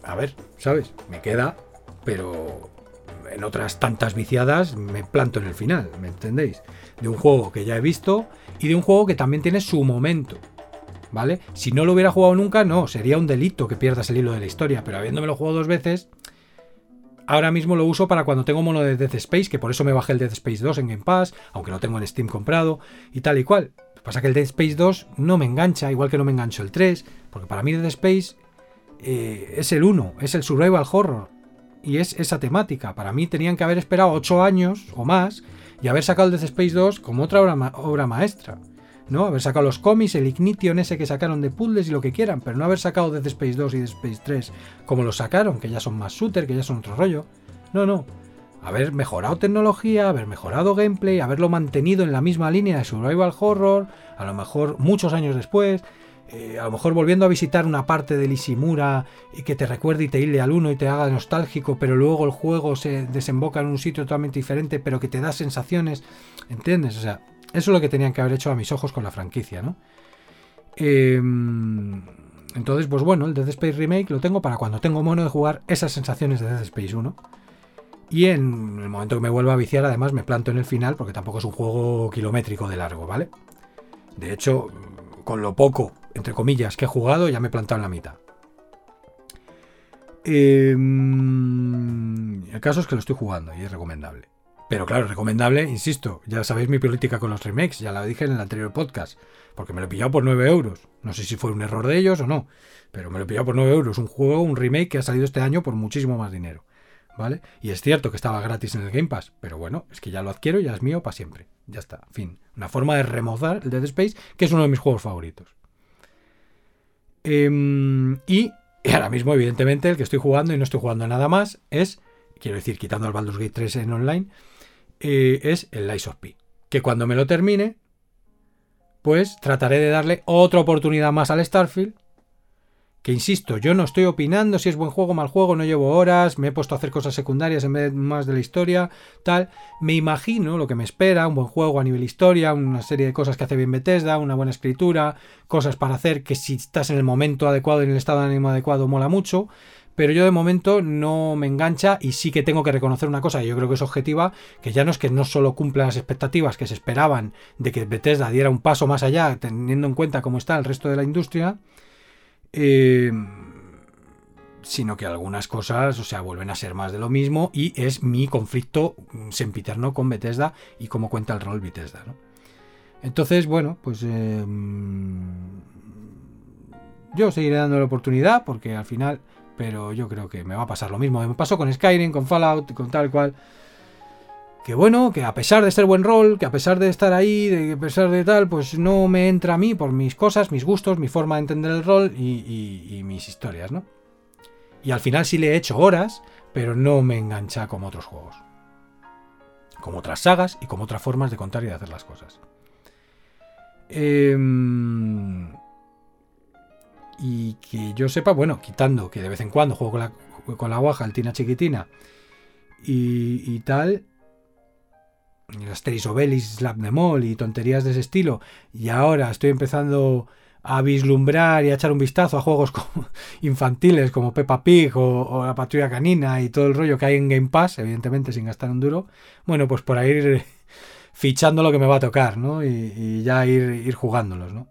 S1: a ver, ¿sabes? Me queda pero en otras tantas viciadas me planto en el final, ¿me entendéis? De un juego que ya he visto y de un juego que también tiene su momento. ¿Vale? Si no lo hubiera jugado nunca, no, sería un delito que pierdas el hilo de la historia, pero habiéndomelo jugado dos veces, ahora mismo lo uso para cuando tengo mono de Death Space, que por eso me bajé el Death Space 2 en Game Pass, aunque lo tengo en Steam comprado y tal y cual. Pasa que el Dead Space 2 no me engancha, igual que no me engancho el 3, porque para mí Dead Space eh, es el 1, es el survival horror, y es esa temática. Para mí tenían que haber esperado 8 años o más y haber sacado el Death Space 2 como otra obra, maestra. ¿No? Haber sacado los cómics, el Ignition ese que sacaron de puzzles y lo que quieran, pero no haber sacado Death Space 2 y Death Space 3 como los sacaron, que ya son más shooter, que ya son otro rollo. No, no. Haber mejorado tecnología, haber mejorado gameplay, haberlo mantenido en la misma línea de survival horror, a lo mejor muchos años después, eh, a lo mejor volviendo a visitar una parte del Ishimura y que te recuerde y te hile al uno y te haga nostálgico, pero luego el juego se desemboca en un sitio totalmente diferente, pero que te da sensaciones, ¿entiendes? O sea, eso es lo que tenían que haber hecho a mis ojos con la franquicia, ¿no? Em, entonces, pues bueno, el Dead Space Remake lo tengo para cuando tengo mono de jugar esas sensaciones de Dead Space 1. Y en el momento que me vuelva a viciar, además me planto en el final, porque tampoco es un juego kilométrico de largo, ¿vale? De hecho, con lo poco entre comillas, que he jugado, ya me he plantado en la mitad. Em, el caso es que lo estoy jugando y es recomendable. Pero claro, recomendable, insisto, ya sabéis mi política con los remakes, ya la dije en el anterior podcast, porque me lo he pillado por 9 euros. No sé si fue un error de ellos o no, pero me lo he pillado por 9 euros. Un juego, un remake que ha salido este año por muchísimo más dinero. ¿Vale? Y es cierto que estaba gratis en el Game Pass, pero bueno, es que ya lo adquiero ya es mío para siempre. Ya está, fin. Una forma de remozar el Dead Space, que es uno de mis juegos favoritos. Em, y ahora mismo, evidentemente, el que estoy jugando y no estoy jugando nada más es, quiero decir, quitando el Baldur's Gate 3 en online, eh, es el Lies P. Que cuando me lo termine, pues trataré de darle otra oportunidad más al Starfield que insisto, yo no estoy opinando si es buen juego o mal juego, no llevo horas, me he puesto a hacer cosas secundarias en vez más de la historia, tal. Me imagino lo que me espera, un buen juego a nivel historia, una serie de cosas que hace bien Bethesda, una buena escritura, cosas para hacer que si estás en el momento adecuado, en el estado de ánimo adecuado, mola mucho. Pero yo de momento no me engancha y sí que tengo que reconocer una cosa, y yo creo que es objetiva, que ya no es que no solo cumpla las expectativas que se esperaban de que Bethesda diera un paso más allá, teniendo en cuenta cómo está el resto de la industria, eh, sino que algunas cosas, o sea, vuelven a ser más de lo mismo y es mi conflicto sempiterno con Bethesda y cómo cuenta el rol Bethesda, Entonces, bueno, pues em, yo seguiré dando la oportunidad porque al final, pero yo creo que me va a pasar lo mismo. Me pasó con Skyrim, con Fallout, con tal cual que bueno, que a pesar de ser buen rol, que a pesar de estar ahí, de, a pesar de tal, pues no me entra a mí por mis cosas, mis gustos, mi forma de entender el rol y, mis historias, ¿no? Y al final sí le he hecho horas, pero no me engancha como otros juegos. Como otras sagas y como otras formas de contar y de hacer las cosas. Em, y que yo sepa, bueno, quitando que de vez en cuando juego con la, con la guaja, el tina chiquitina y, y tal, Asterix Obelix, Slap de Mall y tonterías de ese estilo. Y ahora estoy empezando a vislumbrar y a echar un vistazo a juegos infantiles como Peppa Pig o, La Patrulla Canina y todo el rollo que hay en Game Pass, evidentemente sin gastar un duro. Bueno, pues por ahí ir fichando lo que me va a tocar, ¿no? Y, ya ir, ir jugándolos, ¿no?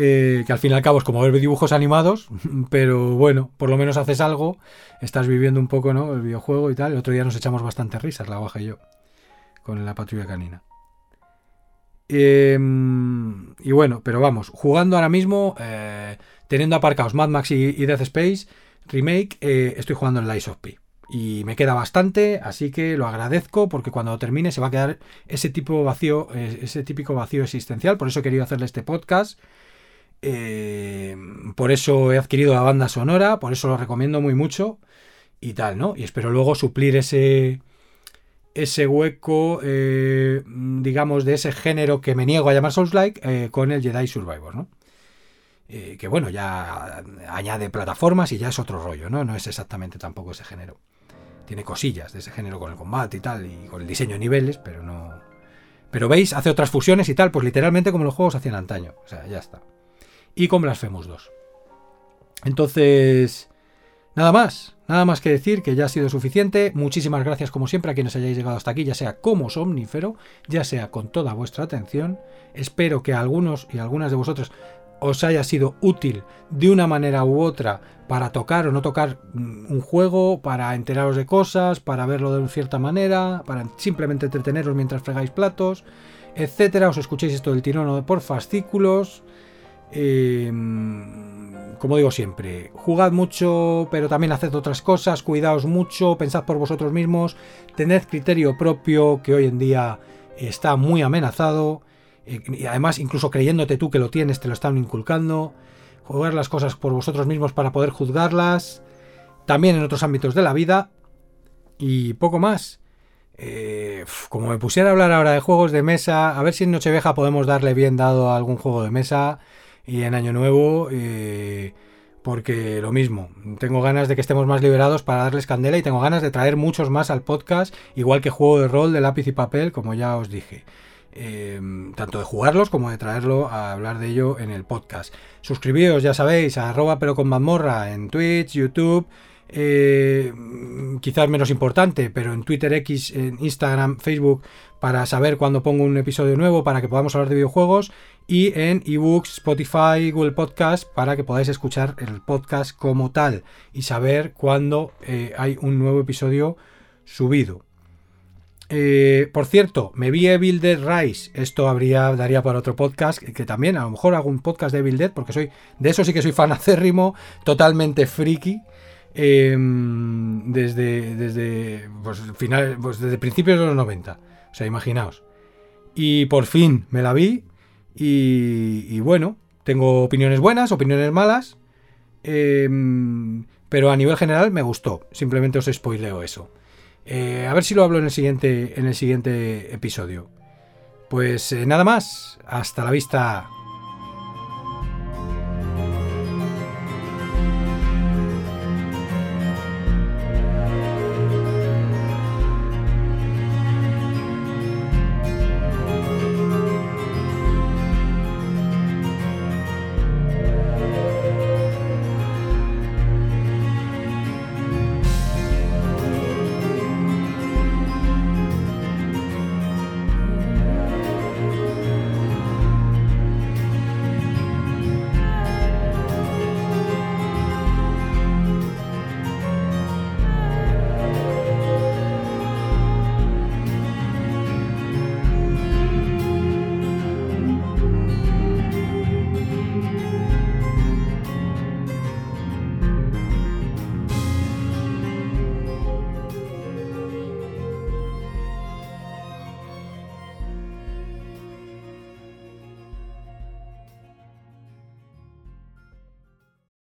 S1: Eh, que al fin y al cabo es como ver dibujos animados, pero bueno, por lo menos haces algo, estás viviendo un poco ¿no? el videojuego y tal. El otro día nos echamos bastante risas, la baja y yo, con la patrulla canina. Em, y bueno, pero vamos, jugando ahora mismo, eh, teniendo aparcados Mad Max y, Death Space Remake, eh, estoy jugando en Lies of P. Y me queda bastante, así que lo agradezco porque cuando termine se va a quedar ese tipo vacío, ese típico vacío existencial. Por eso he querido hacerle este podcast eh, por eso he adquirido la banda sonora, por eso lo recomiendo muy mucho y tal, ¿no? Y espero luego suplir ese, ese hueco, eh, digamos, de ese género que me niego a llamar Souls-like eh, con el Jedi Survivor, ¿no? que bueno, ya añade plataformas y ya es otro rollo, ¿no? No es exactamente tampoco ese género. Tiene cosillas de ese género con el combate y tal, y con el diseño de niveles, pero no... Pero veis, hace otras fusiones y tal, pues literalmente como los juegos hacían antaño. O sea, ya está y con Blasphemous 2. Entonces, nada más, nada más que decir que ya ha sido suficiente. Muchísimas gracias como siempre a quienes hayáis llegado hasta aquí, ya sea como somnífero, ya sea con toda vuestra atención. Espero que a algunos y algunas de vosotros os haya sido útil de una manera u otra para tocar o no tocar mm, un juego, para enteraros de cosas, para verlo de cierta manera, para simplemente entreteneros mientras fregáis platos, etcétera. Os escuchéis esto del tirón por fascículos. Em, como digo siempre, jugad mucho, pero también haced otras cosas, cuidaos mucho, pensad por vosotros mismos, tened criterio propio, que hoy en día está muy amenazado, eh, y además incluso creyéndote tú que lo tienes, te lo están inculcando, jugar las cosas por vosotros mismos para poder juzgarlas, también en otros ámbitos de la vida, y poco más. Eh, como me pusiera a hablar ahora de juegos de mesa, a ver si en Nochevieja podemos darle bien dado a algún juego de mesa y en Año Nuevo, eh, porque lo mismo, tengo ganas de que estemos más liberados para darles candela y tengo ganas de traer muchos más al podcast, igual que juego de rol de lápiz y papel, como ya os dije. Eh, tanto de jugarlos como de traerlo a hablar de ello en el podcast. Suscribíos, ya sabéis, a arroba pero con mazmorra en Twitch, YouTube, eh, quizás menos importante, pero en Twitter X, en Instagram, Facebook, para saber cuándo pongo un episodio nuevo, para que podamos hablar de videojuegos, y en ebooks, Spotify, Google Podcast, para que podáis escuchar el podcast como tal y saber cuándo eh, hay un nuevo episodio subido. Eh, por cierto, me vi Evil Dead Rise. Esto habría, daría para otro podcast. Que también, a lo mejor hago un podcast de Evil Dead. Porque soy. De eso sí que soy fan acérrimo. Totalmente friki. Em, desde, desde, pues, final, pues desde principios de los 90. O sea, imaginaos. Y por fin me la vi. Y, bueno, tengo opiniones buenas, opiniones malas. Em, pero a nivel general me gustó. Simplemente os spoileo eso. Eh, a ver si lo hablo en el siguiente, en el siguiente episodio. Pues eh, nada más. Hasta la vista.